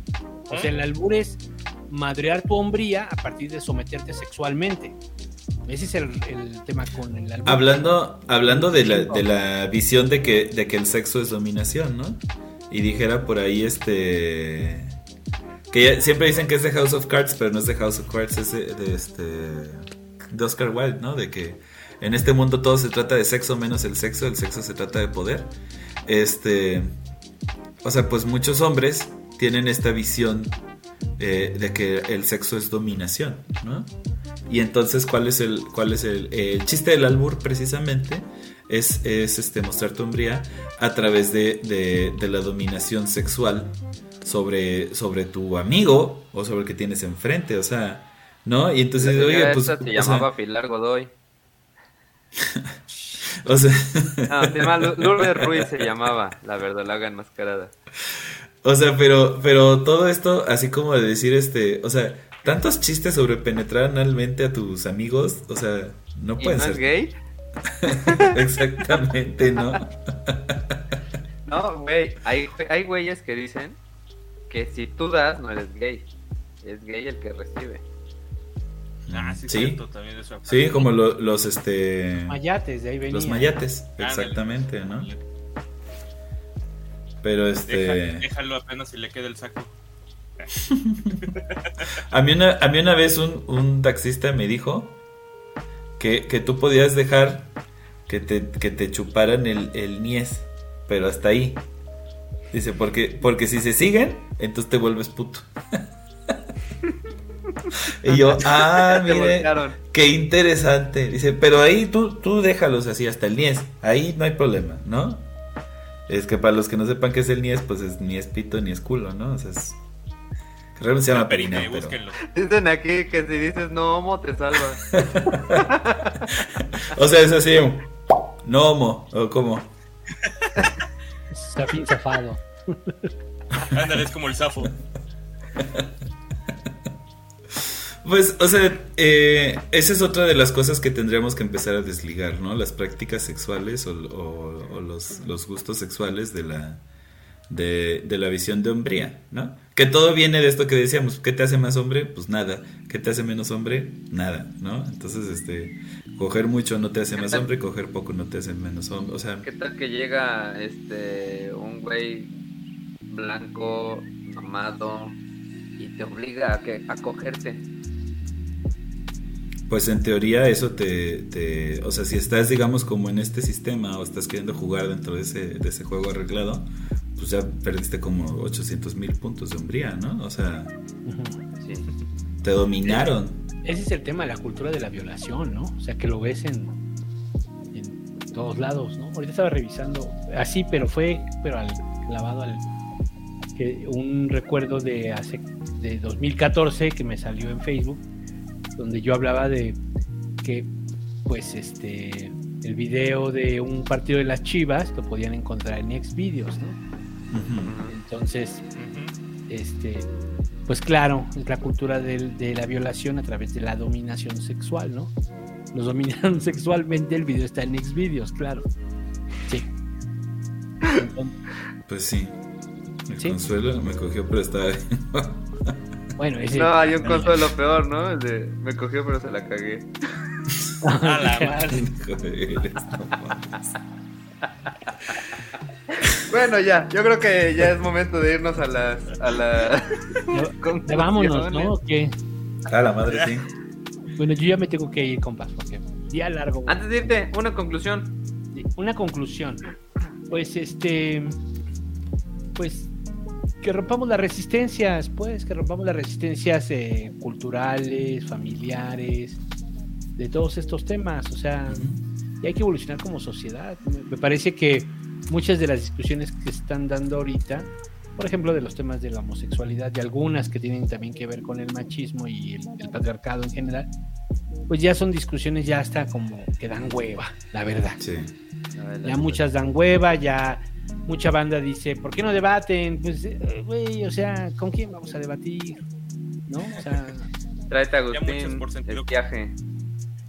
O sea, el albur es madrear tu hombría a partir de someterte sexualmente. Ese es el, el tema con el albur. hablando, hablando de la, de la visión de que, de que el sexo es dominación, ¿no? Y dijera por ahí este... Que ya- siempre dicen que es de House of Cards, pero no es de House of Cards, es de, este... De Oscar Wilde, ¿no? De que en este mundo todo se trata de sexo menos el sexo, el sexo se trata de poder. Este... O sea, pues muchos hombres tienen esta visión eh, de que el sexo es dominación, ¿no? Y entonces, ¿cuál es el, cuál es el, el chiste del albur precisamente? Es, es este, mostrar tu hombría a través de, de- de la dominación sexual sobre, sobre tu amigo o sobre el que tienes enfrente, o sea, ¿no? Y entonces, La oye, pues, se o sea, llamaba Pilar Godoy. o sea, No, se llama Lu- Lourdes Ruiz se llamaba, la verdolaga enmascarada. O sea, pero, pero todo esto, así como de decir, este, o sea, tantos chistes sobre penetrar analmente a tus amigos, o sea, no ¿Y pueden no ser es gay? exactamente, ¿no? No, güey, hay, hay güeyes que dicen que si tú das, no eres gay. Es gay el que recibe. Ah, sí, Sí. cierto, también eso. Sí, como lo- los, este, Mayates, de ahí venía. los mayates, exactamente, ¿no? Pero este, déjalo apenas si le queda el saco. a mí una, a mí una vez un, un taxista me dijo que, que tú podías dejar que te, que te chuparan el, el niés, pero hasta ahí. Dice, porque, porque si se siguen, entonces te vuelves puto. y yo, ah, mire, qué interesante. Dice, pero ahí tú, tú déjalos así hasta el niés. Ahí no hay problema, ¿no? Es que para los que no sepan qué es el niés, pues es ni es pito ni es culo, ¿no? O sea, es... realmente se llama perineo, Eh, pero... Dicen aquí que si dices no homo te salvas. O sea, es así, no homo, o como. Zafín zafado. Ándale, es como el zafo. Pues, o sea, eh, esa es otra de las cosas que tendríamos que empezar a desligar, ¿no? Las prácticas sexuales o, o- o los, los gustos sexuales de la, de, de la visión de hombría, ¿no? Que todo viene de esto que decíamos, ¿qué te hace más hombre? Pues nada. ¿Qué te hace menos hombre? Nada, ¿no? Entonces, este, coger mucho no te hace más hombre, coger poco no te hace menos hombre, o sea, ¿Qué tal que llega este un güey blanco, mamado, y te obliga a, que, a cogerte? Pues en teoría eso te, te- o sea, si estás digamos como en este sistema o estás queriendo jugar dentro de ese, de ese juego arreglado, pues ya perdiste como 800 mil puntos de hombría, ¿no? O sea, Sí. te dominaron. Ese es el tema de la cultura de la violación, ¿no? O sea, que lo ves en, en todos lados, ¿no? Ahorita estaba revisando, así, pero fue, pero al clavado al que un recuerdo de hace de 2014 que me salió en Facebook, donde yo hablaba de que, pues, este, el video de un partido de las Chivas lo podían encontrar en Xvideos, ¿no? Entonces, este, pues claro, es la cultura de, la violación a través de la dominación sexual, ¿no? Nos dominaron sexualmente, el video está en Xvideos, claro. Sí. Entonces, Pues sí. El Sí. consuelo me cogió, pero estaba bien. bueno, ese... No, hay un consuelo peor, ¿no? El de, me cogió pero se la cagué. A la madre. Bueno, ya, yo creo que ya es momento de irnos a las... A la... Ya vámonos, ¿no? ¿Qué? A la madre, sí. Bueno, yo ya me tengo que ir, compas, porque día largo. Antes de irte, una conclusión. Una conclusión. Pues este. Pues que rompamos las resistencias, pues, que rompamos las resistencias eh, culturales, familiares, de todos estos temas. O sea, y hay que evolucionar como sociedad. Me- parece que muchas de las discusiones que se están dando ahorita, por ejemplo, de los temas de la homosexualidad, de algunas que tienen también que ver con el machismo y el, el patriarcado en general, pues ya son discusiones ya hasta como que dan hueva, la verdad. Sí. Ya muchas dan hueva, ya mucha banda dice, ¿por qué no debaten? Pues, eh, güey, o sea, ¿con quién vamos a debatir? ¿No? O sea, Tráete a Agustín el viaje.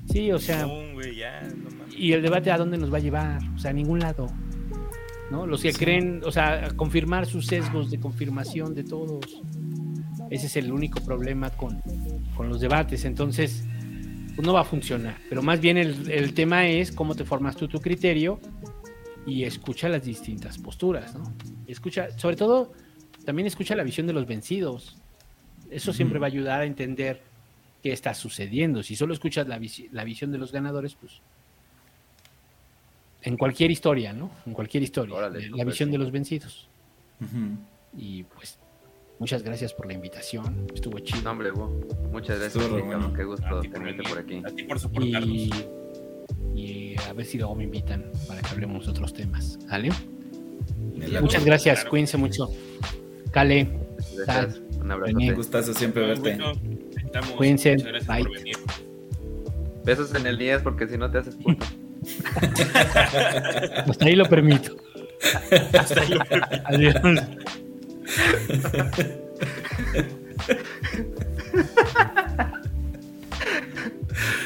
sí, o sea, No, güey, ya, no. Y el debate a dónde nos va a llevar, o sea, a ningún lado. ¿No? Los que Sí. creen, o sea, confirmar sus sesgos de confirmación de todos. Ese es el único problema con, con los debates. Entonces, pues no va a funcionar. Pero más bien el, el tema es cómo te formas tú tu criterio y escucha las distintas posturas, ¿no? Escucha, sobre todo, también escucha la visión de los vencidos. Eso siempre va a ayudar a entender qué está sucediendo. Si solo escuchas la, visi- la visión de los ganadores, pues en cualquier historia, ¿no? En cualquier historia, Órale, la visión sí. de los vencidos. Y pues muchas gracias por la invitación, estuvo chido. No, hombre, Bo, muchas gracias. Estuvo bueno. Qué gusto por tenerte por aquí. A ti por soportarnos. y, y a ver si luego me invitan para que hablemos de otros temas. ¿Vale? Muchas gracias, claro. cuídense mucho. Cale, Gracias. Un abrazo. Un gustazo siempre verte. Cuídense. Muchas gracias Bye. por venir. Besos en el 10 porque si no te haces puto. hasta ahí lo permito. Adiós.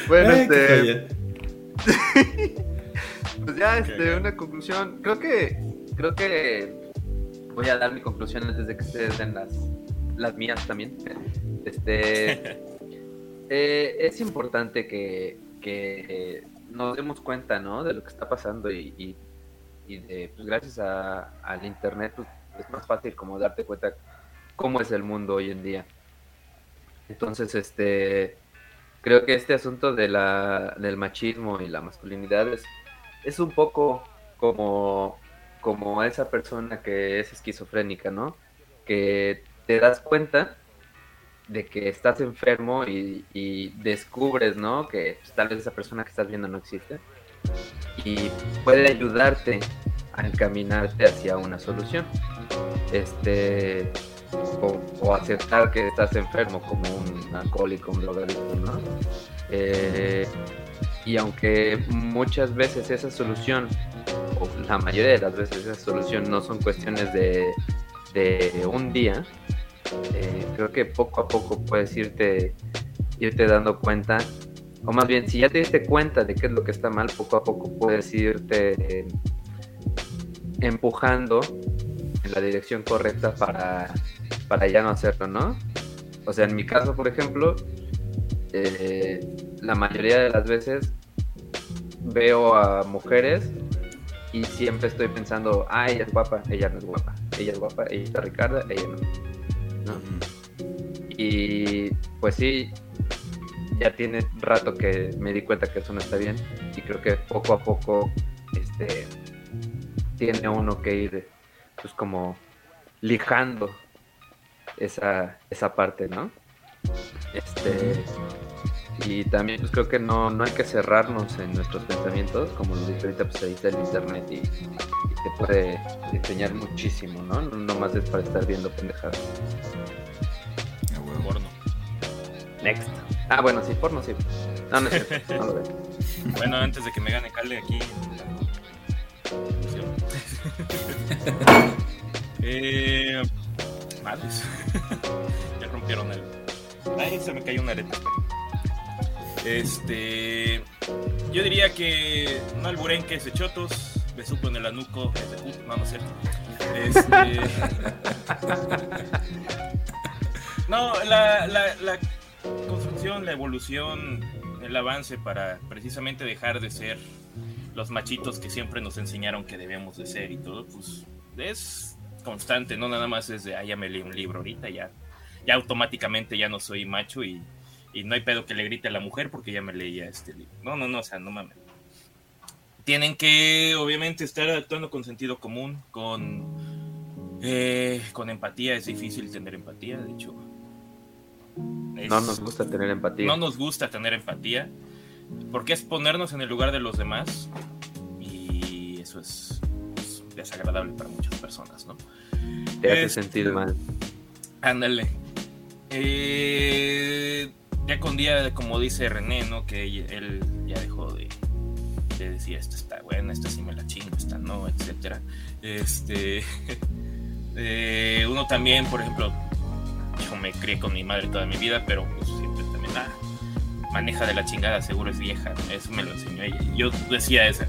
Bueno, Ay, qué este, joya. pues ya, este, una conclusión. Creo que, creo que voy a dar mi conclusión antes de que ustedes den las, las mías también. Este, eh, es importante que, que nos demos cuenta, ¿no? De lo que está pasando y, y, de, pues gracias a, al internet, pues, es más fácil como darte cuenta cómo es el mundo hoy en día. Entonces, este, creo que este asunto de la, del machismo y la masculinidad es, es un poco como, como esa persona que es esquizofrénica, ¿no? Que te das cuenta de que estás enfermo y, descubres, ¿no? Que pues, tal vez esa persona que estás viendo no existe y puede ayudarte a encaminarte hacia una solución. Este, o, aceptar que estás enfermo como un alcohólico, un drogadicto, ¿no? Eh, y aunque muchas veces esa solución o la mayoría de las veces esa solución no son cuestiones de un día, eh, creo que poco a poco puedes irte, irte dando cuenta, o más bien, si ya te diste cuenta de qué es lo que está mal, poco a poco puedes irte eh, empujando en la dirección correcta para, para ya no hacerlo, ¿no? O sea, en mi caso, por ejemplo, eh, la mayoría de las veces veo a mujeres y siempre estoy pensando, ah, ella es guapa, ella no es guapa, ella es guapa, ella está Ricarda, ella no. Y pues sí, ya tiene rato que me di cuenta que eso no está bien y creo que poco a poco este tiene uno que ir pues como lijando esa, esa parte, ¿no? Este y también pues creo que no, no hay que cerrarnos en nuestros pensamientos, como lo dije ahorita, pues ahí está el internet y, te puede enseñar muchísimo, ¿no? No más es para estar viendo pendejadas. Porno. Next. Ah, bueno, sí, porno sí. No, no es cierto, no lo veo. Bueno, antes de que me gane Cale aquí. eh, madres. ya rompieron el. Ay, se me cayó una areta. Este. Yo diría que no alburenques de chotos, besuco en el anuco, puto, no, no es cierto. Este. no, la, la, la construcción, la evolución, el avance para precisamente dejar de ser los machitos que siempre nos enseñaron que debemos de ser y todo, pues es constante, no nada más es de, ah, ya me leí un libro ahorita, ya, ya automáticamente ya no soy macho y, y no hay pedo que le grite a la mujer porque ya me leía este libro. No, no, no, o sea, no mames. Tienen que, obviamente, estar actuando con sentido común, con, eh, con empatía. Es difícil tener empatía, de hecho. Es- No nos gusta tener empatía. no nos gusta tener empatía, porque es ponernos en el lugar de los demás y eso es, es desagradable para muchas personas, ¿no? Te hace es- sentir mal. Ándale. Eh, ya con día, como dice René, ¿no? Que él ya dejó de, de decir, esta está buena, esta sí me la chingo, esta no, etcétera. Este, eh, uno también, por ejemplo, yo me crié con mi madre toda mi vida, pero pues siempre también, ah, maneja de la chingada, seguro es vieja, eso me lo enseñó ella. Yo decía esa.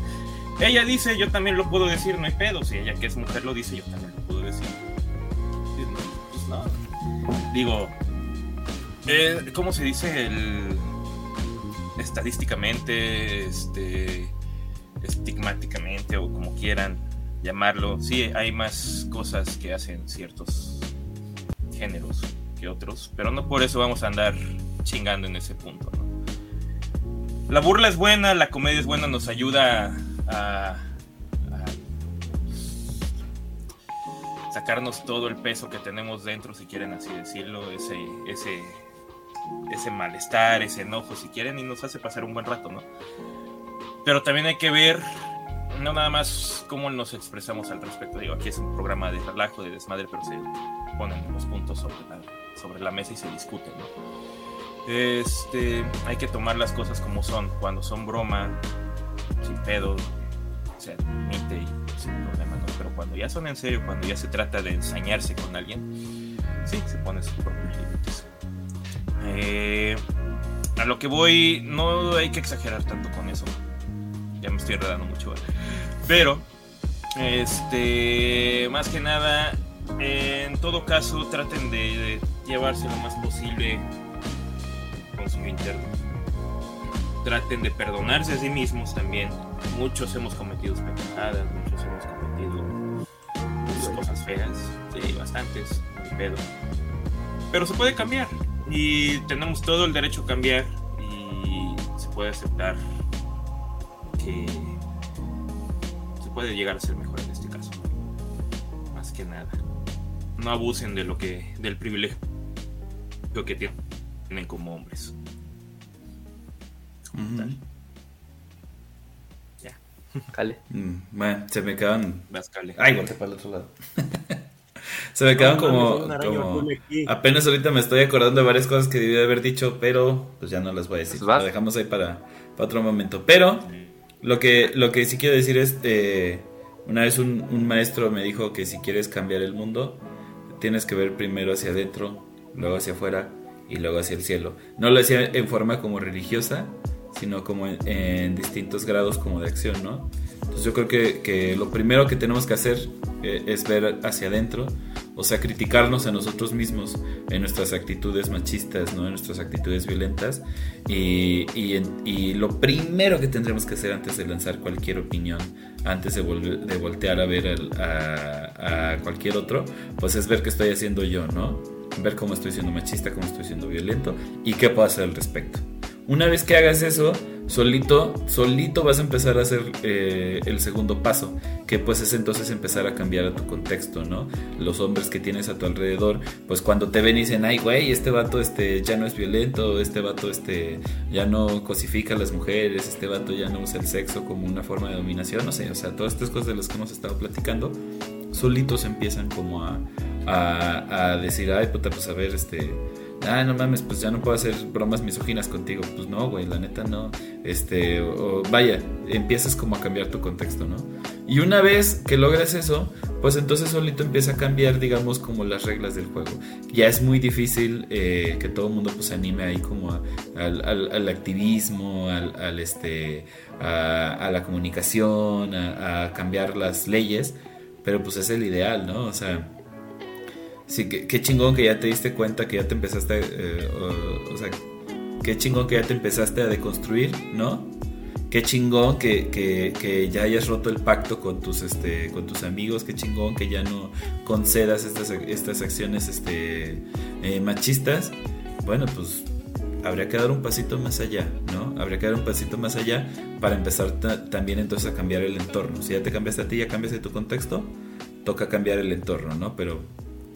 Ella dice, yo también lo puedo decir, no hay pedo. Si ella que es mujer lo dice, yo también lo puedo decir. Pues no. Digo, eh, ¿cómo se dice? El, estadísticamente, este, estigmáticamente o como quieran llamarlo. Sí, hay más cosas que hacen ciertos géneros que otros, pero no por eso vamos a andar chingando en ese punto. ¿no? La burla es buena, la comedia es buena, nos ayuda a, a sacarnos todo el peso que tenemos dentro, si quieren así decirlo, ese, ese, ese malestar, ese enojo, si quieren, y nos hace pasar un buen rato, ¿no? Pero también hay que ver, no nada más cómo nos expresamos al respecto. Digo, aquí es un programa de relajo, de desmadre, pero se ponen los puntos sobre la, sobre la mesa y se discuten, ¿no? Este, hay que tomar las cosas como son, cuando son broma, sin pedo, se admite y sin problema, ¿no? Pero cuando ya son en serio, cuando ya se trata de ensañarse con alguien, sí, se pone sus propios límites. Eh, a lo que voy, no hay que exagerar tanto con eso. Ya me estoy enredando mucho, ¿vale? Pero, este, más que nada, en todo caso, traten de, llevarse lo más posible con su interno. Traten de perdonarse a sí mismos también. Muchos hemos cometido pendejadas, muchos hemos cometido pues, cosas feas, sí, bastantes, ni pedo. Pero se puede cambiar y tenemos todo el derecho a cambiar y se puede aceptar que se puede llegar a ser mejor en este caso. Más que nada. No abusen de lo que del privilegio que tienen como hombres. Ujú. Jale. Mm, Bueno, se me quedan. Vas, Cale. Ay, volteé para el otro lado. se me quedan como. Apenas ahorita me estoy acordando de varias cosas que debí de haber dicho, pero pues ya no las voy a decir. Pues. Lo dejamos ahí para, para otro momento. Pero lo que, lo que sí quiero decir es. eh, Una vez un, un maestro me dijo que si quieres cambiar el mundo, tienes que ver primero hacia adentro, luego hacia afuera y luego hacia el cielo. No lo decía en forma como religiosa, sino como en, en distintos grados como de acción, ¿no? Entonces yo creo que, que lo primero que tenemos que hacer eh, es ver hacia adentro, o sea, criticarnos a nosotros mismos en nuestras actitudes machistas, ¿no? en nuestras actitudes violentas. Y, y, lo primero que tendremos que hacer antes de lanzar cualquier opinión, antes de, de voltear a ver a, a cualquier otro, pues es ver qué estoy haciendo yo, ¿no? Ver cómo estoy siendo machista, cómo estoy siendo violento y qué puedo hacer al respecto. Una vez que hagas eso, solito, solito vas a empezar a hacer eh, el segundo paso, que pues es entonces empezar a cambiar a tu contexto, ¿no? Los hombres que tienes a tu alrededor, pues cuando te ven y dicen, ay, güey, este vato este, ya no es violento, este vato este, ya no cosifica a las mujeres, este vato ya no usa el sexo como una forma de dominación, no sé, o sea, todas estas cosas de las que hemos estado platicando, solitos empiezan como a, a, a decir, ay, puta, pues a ver, este, ah, no mames, pues ya no puedo hacer bromas misóginas contigo. Pues no, güey, la neta no. Este, o, vaya, empiezas como a cambiar tu contexto, ¿no? Y una vez que logras eso, pues entonces solito empieza a cambiar, digamos, como las reglas del juego. Ya es muy difícil eh, que todo el mundo pues anime ahí como a- al, al- al activismo, al, al, este, a, a la comunicación, a, a cambiar las leyes, pero pues es el ideal, ¿no? O sea, Sí, qué, qué chingón que ya te diste cuenta, que ya te empezaste, eh, o, sea, qué chingón que ya te empezaste a deconstruir, ¿no? Qué chingón que, que, que ya hayas roto el pacto con tus, este, con tus amigos, qué chingón que ya no concedas estas, estas acciones este, eh, machistas. Bueno, pues habría que dar un pasito más allá, ¿no? Habría que dar un pasito más allá para empezar ta- también entonces a cambiar el entorno. Si ya te cambiaste a ti, ya cambiaste tu contexto, toca cambiar el entorno, ¿no? Pero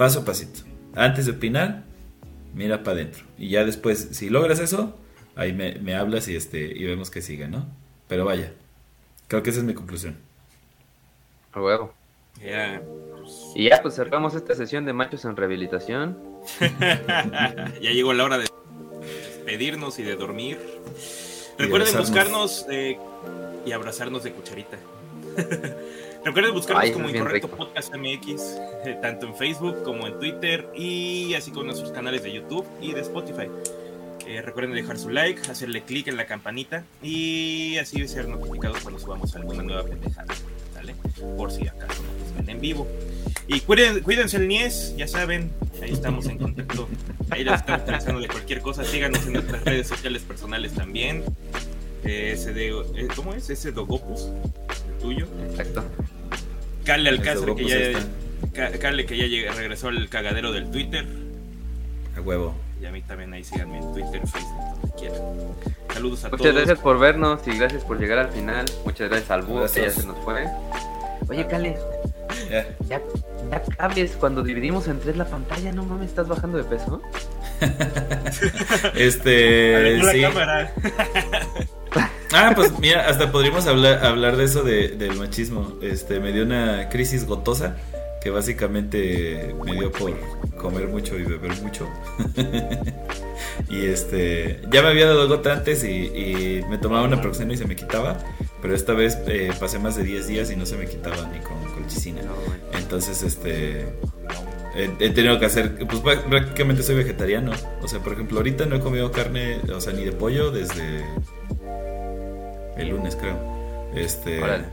paso a pasito. Antes de opinar, mira para adentro. Y ya después, si logras eso, ahí me, me hablas y, este, y vemos que sigue, ¿no? Pero vaya, creo que esa es mi conclusión. A huevo. Ya, Y ya, pues cerramos esta sesión de machos en rehabilitación. ya llegó la hora de despedirnos y de dormir. Recuerden abrazarnos. buscarnos eh, y abrazarnos de cucharita. Recuerden buscarnos Ay, como Incorrecto rico. Podcast MX, eh, tanto en Facebook como en Twitter y así como en nuestros canales de YouTube y de Spotify. Eh, recuerden dejar su like, hacerle clic en la campanita y así ser notificados cuando subamos alguna nueva pendejada, ¿sale? Por si acaso no nos ven en vivo. Y cuiden- cuídense el Nies, ya saben, ahí estamos en contacto. Ahí les estamos de cualquier cosa. Síganos en nuestras redes sociales personales también. Eh, de, eh, ¿Cómo es? Ese Dogopus, tuyo. Exacto. Calle El Alcázar, que Dogopus ya, está. Ca- Calle, que ya regresó al cagadero del Twitter. A huevo. Y a mí también ahí síganme en Twitter, Facebook, donde quieran. Saludos a Muchas todos. gracias por vernos y gracias por llegar al final. Muchas gracias al búho que ya se nos fue. Oye, Cale, Ya. ya, cuando dividimos en tres la pantalla. No mames, ¿estás bajando de peso? Este, Alejó la sí. cámara. Ah, pues mira, hasta podríamos hablar, hablar de eso de- del machismo. Este, me dio una crisis gotosa que básicamente me dio por comer mucho y beber mucho. y este, ya me había dado gota antes y, y me tomaba una proxeno y se me quitaba, pero esta vez eh, pasé más de 10 días y no se me quitaba ni con colchicina. Entonces, este, he, tenido que hacer, pues prá- prácticamente soy vegetariano. O sea, por ejemplo, ahorita no he comido carne, o sea, ni de pollo desde el lunes, creo. Este, Órale.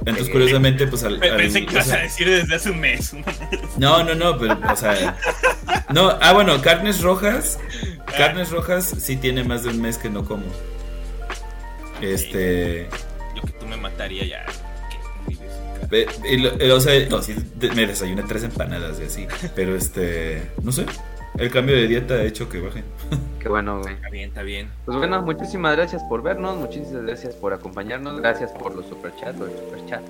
entonces curiosamente, pues al, al- Pensé que o ibas sea, a decir desde hace un mes. no, no, no, pero, o sea, no, ah, bueno, carnes rojas, carnes rojas sí tiene más de un mes que no como. Este, Yo que tú me mataría ya. Eh, o sea, no, sí, me desayuné tres empanadas y así. Pero este, no sé. El cambio de dieta ha hecho que baje. Qué bueno, güey. Está bien, está bien. Pues bueno, muchísimas gracias por vernos, muchísimas gracias por acompañarnos, gracias por los superchats o el superchat.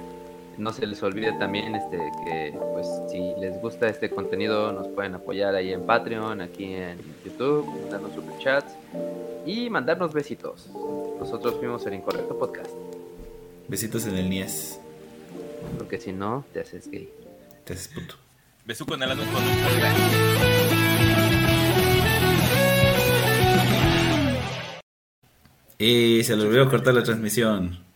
No se les olvide también este que pues si les gusta este contenido nos pueden apoyar ahí en Patreon, aquí en YouTube, darnos superchats y mandarnos besitos. Nosotros fuimos el Incorrecto Podcast, Besitos en el Nies. porque si no te haces gay. Te haces puto. Besuco en la noche con un Y se le olvidó cortar la transmisión.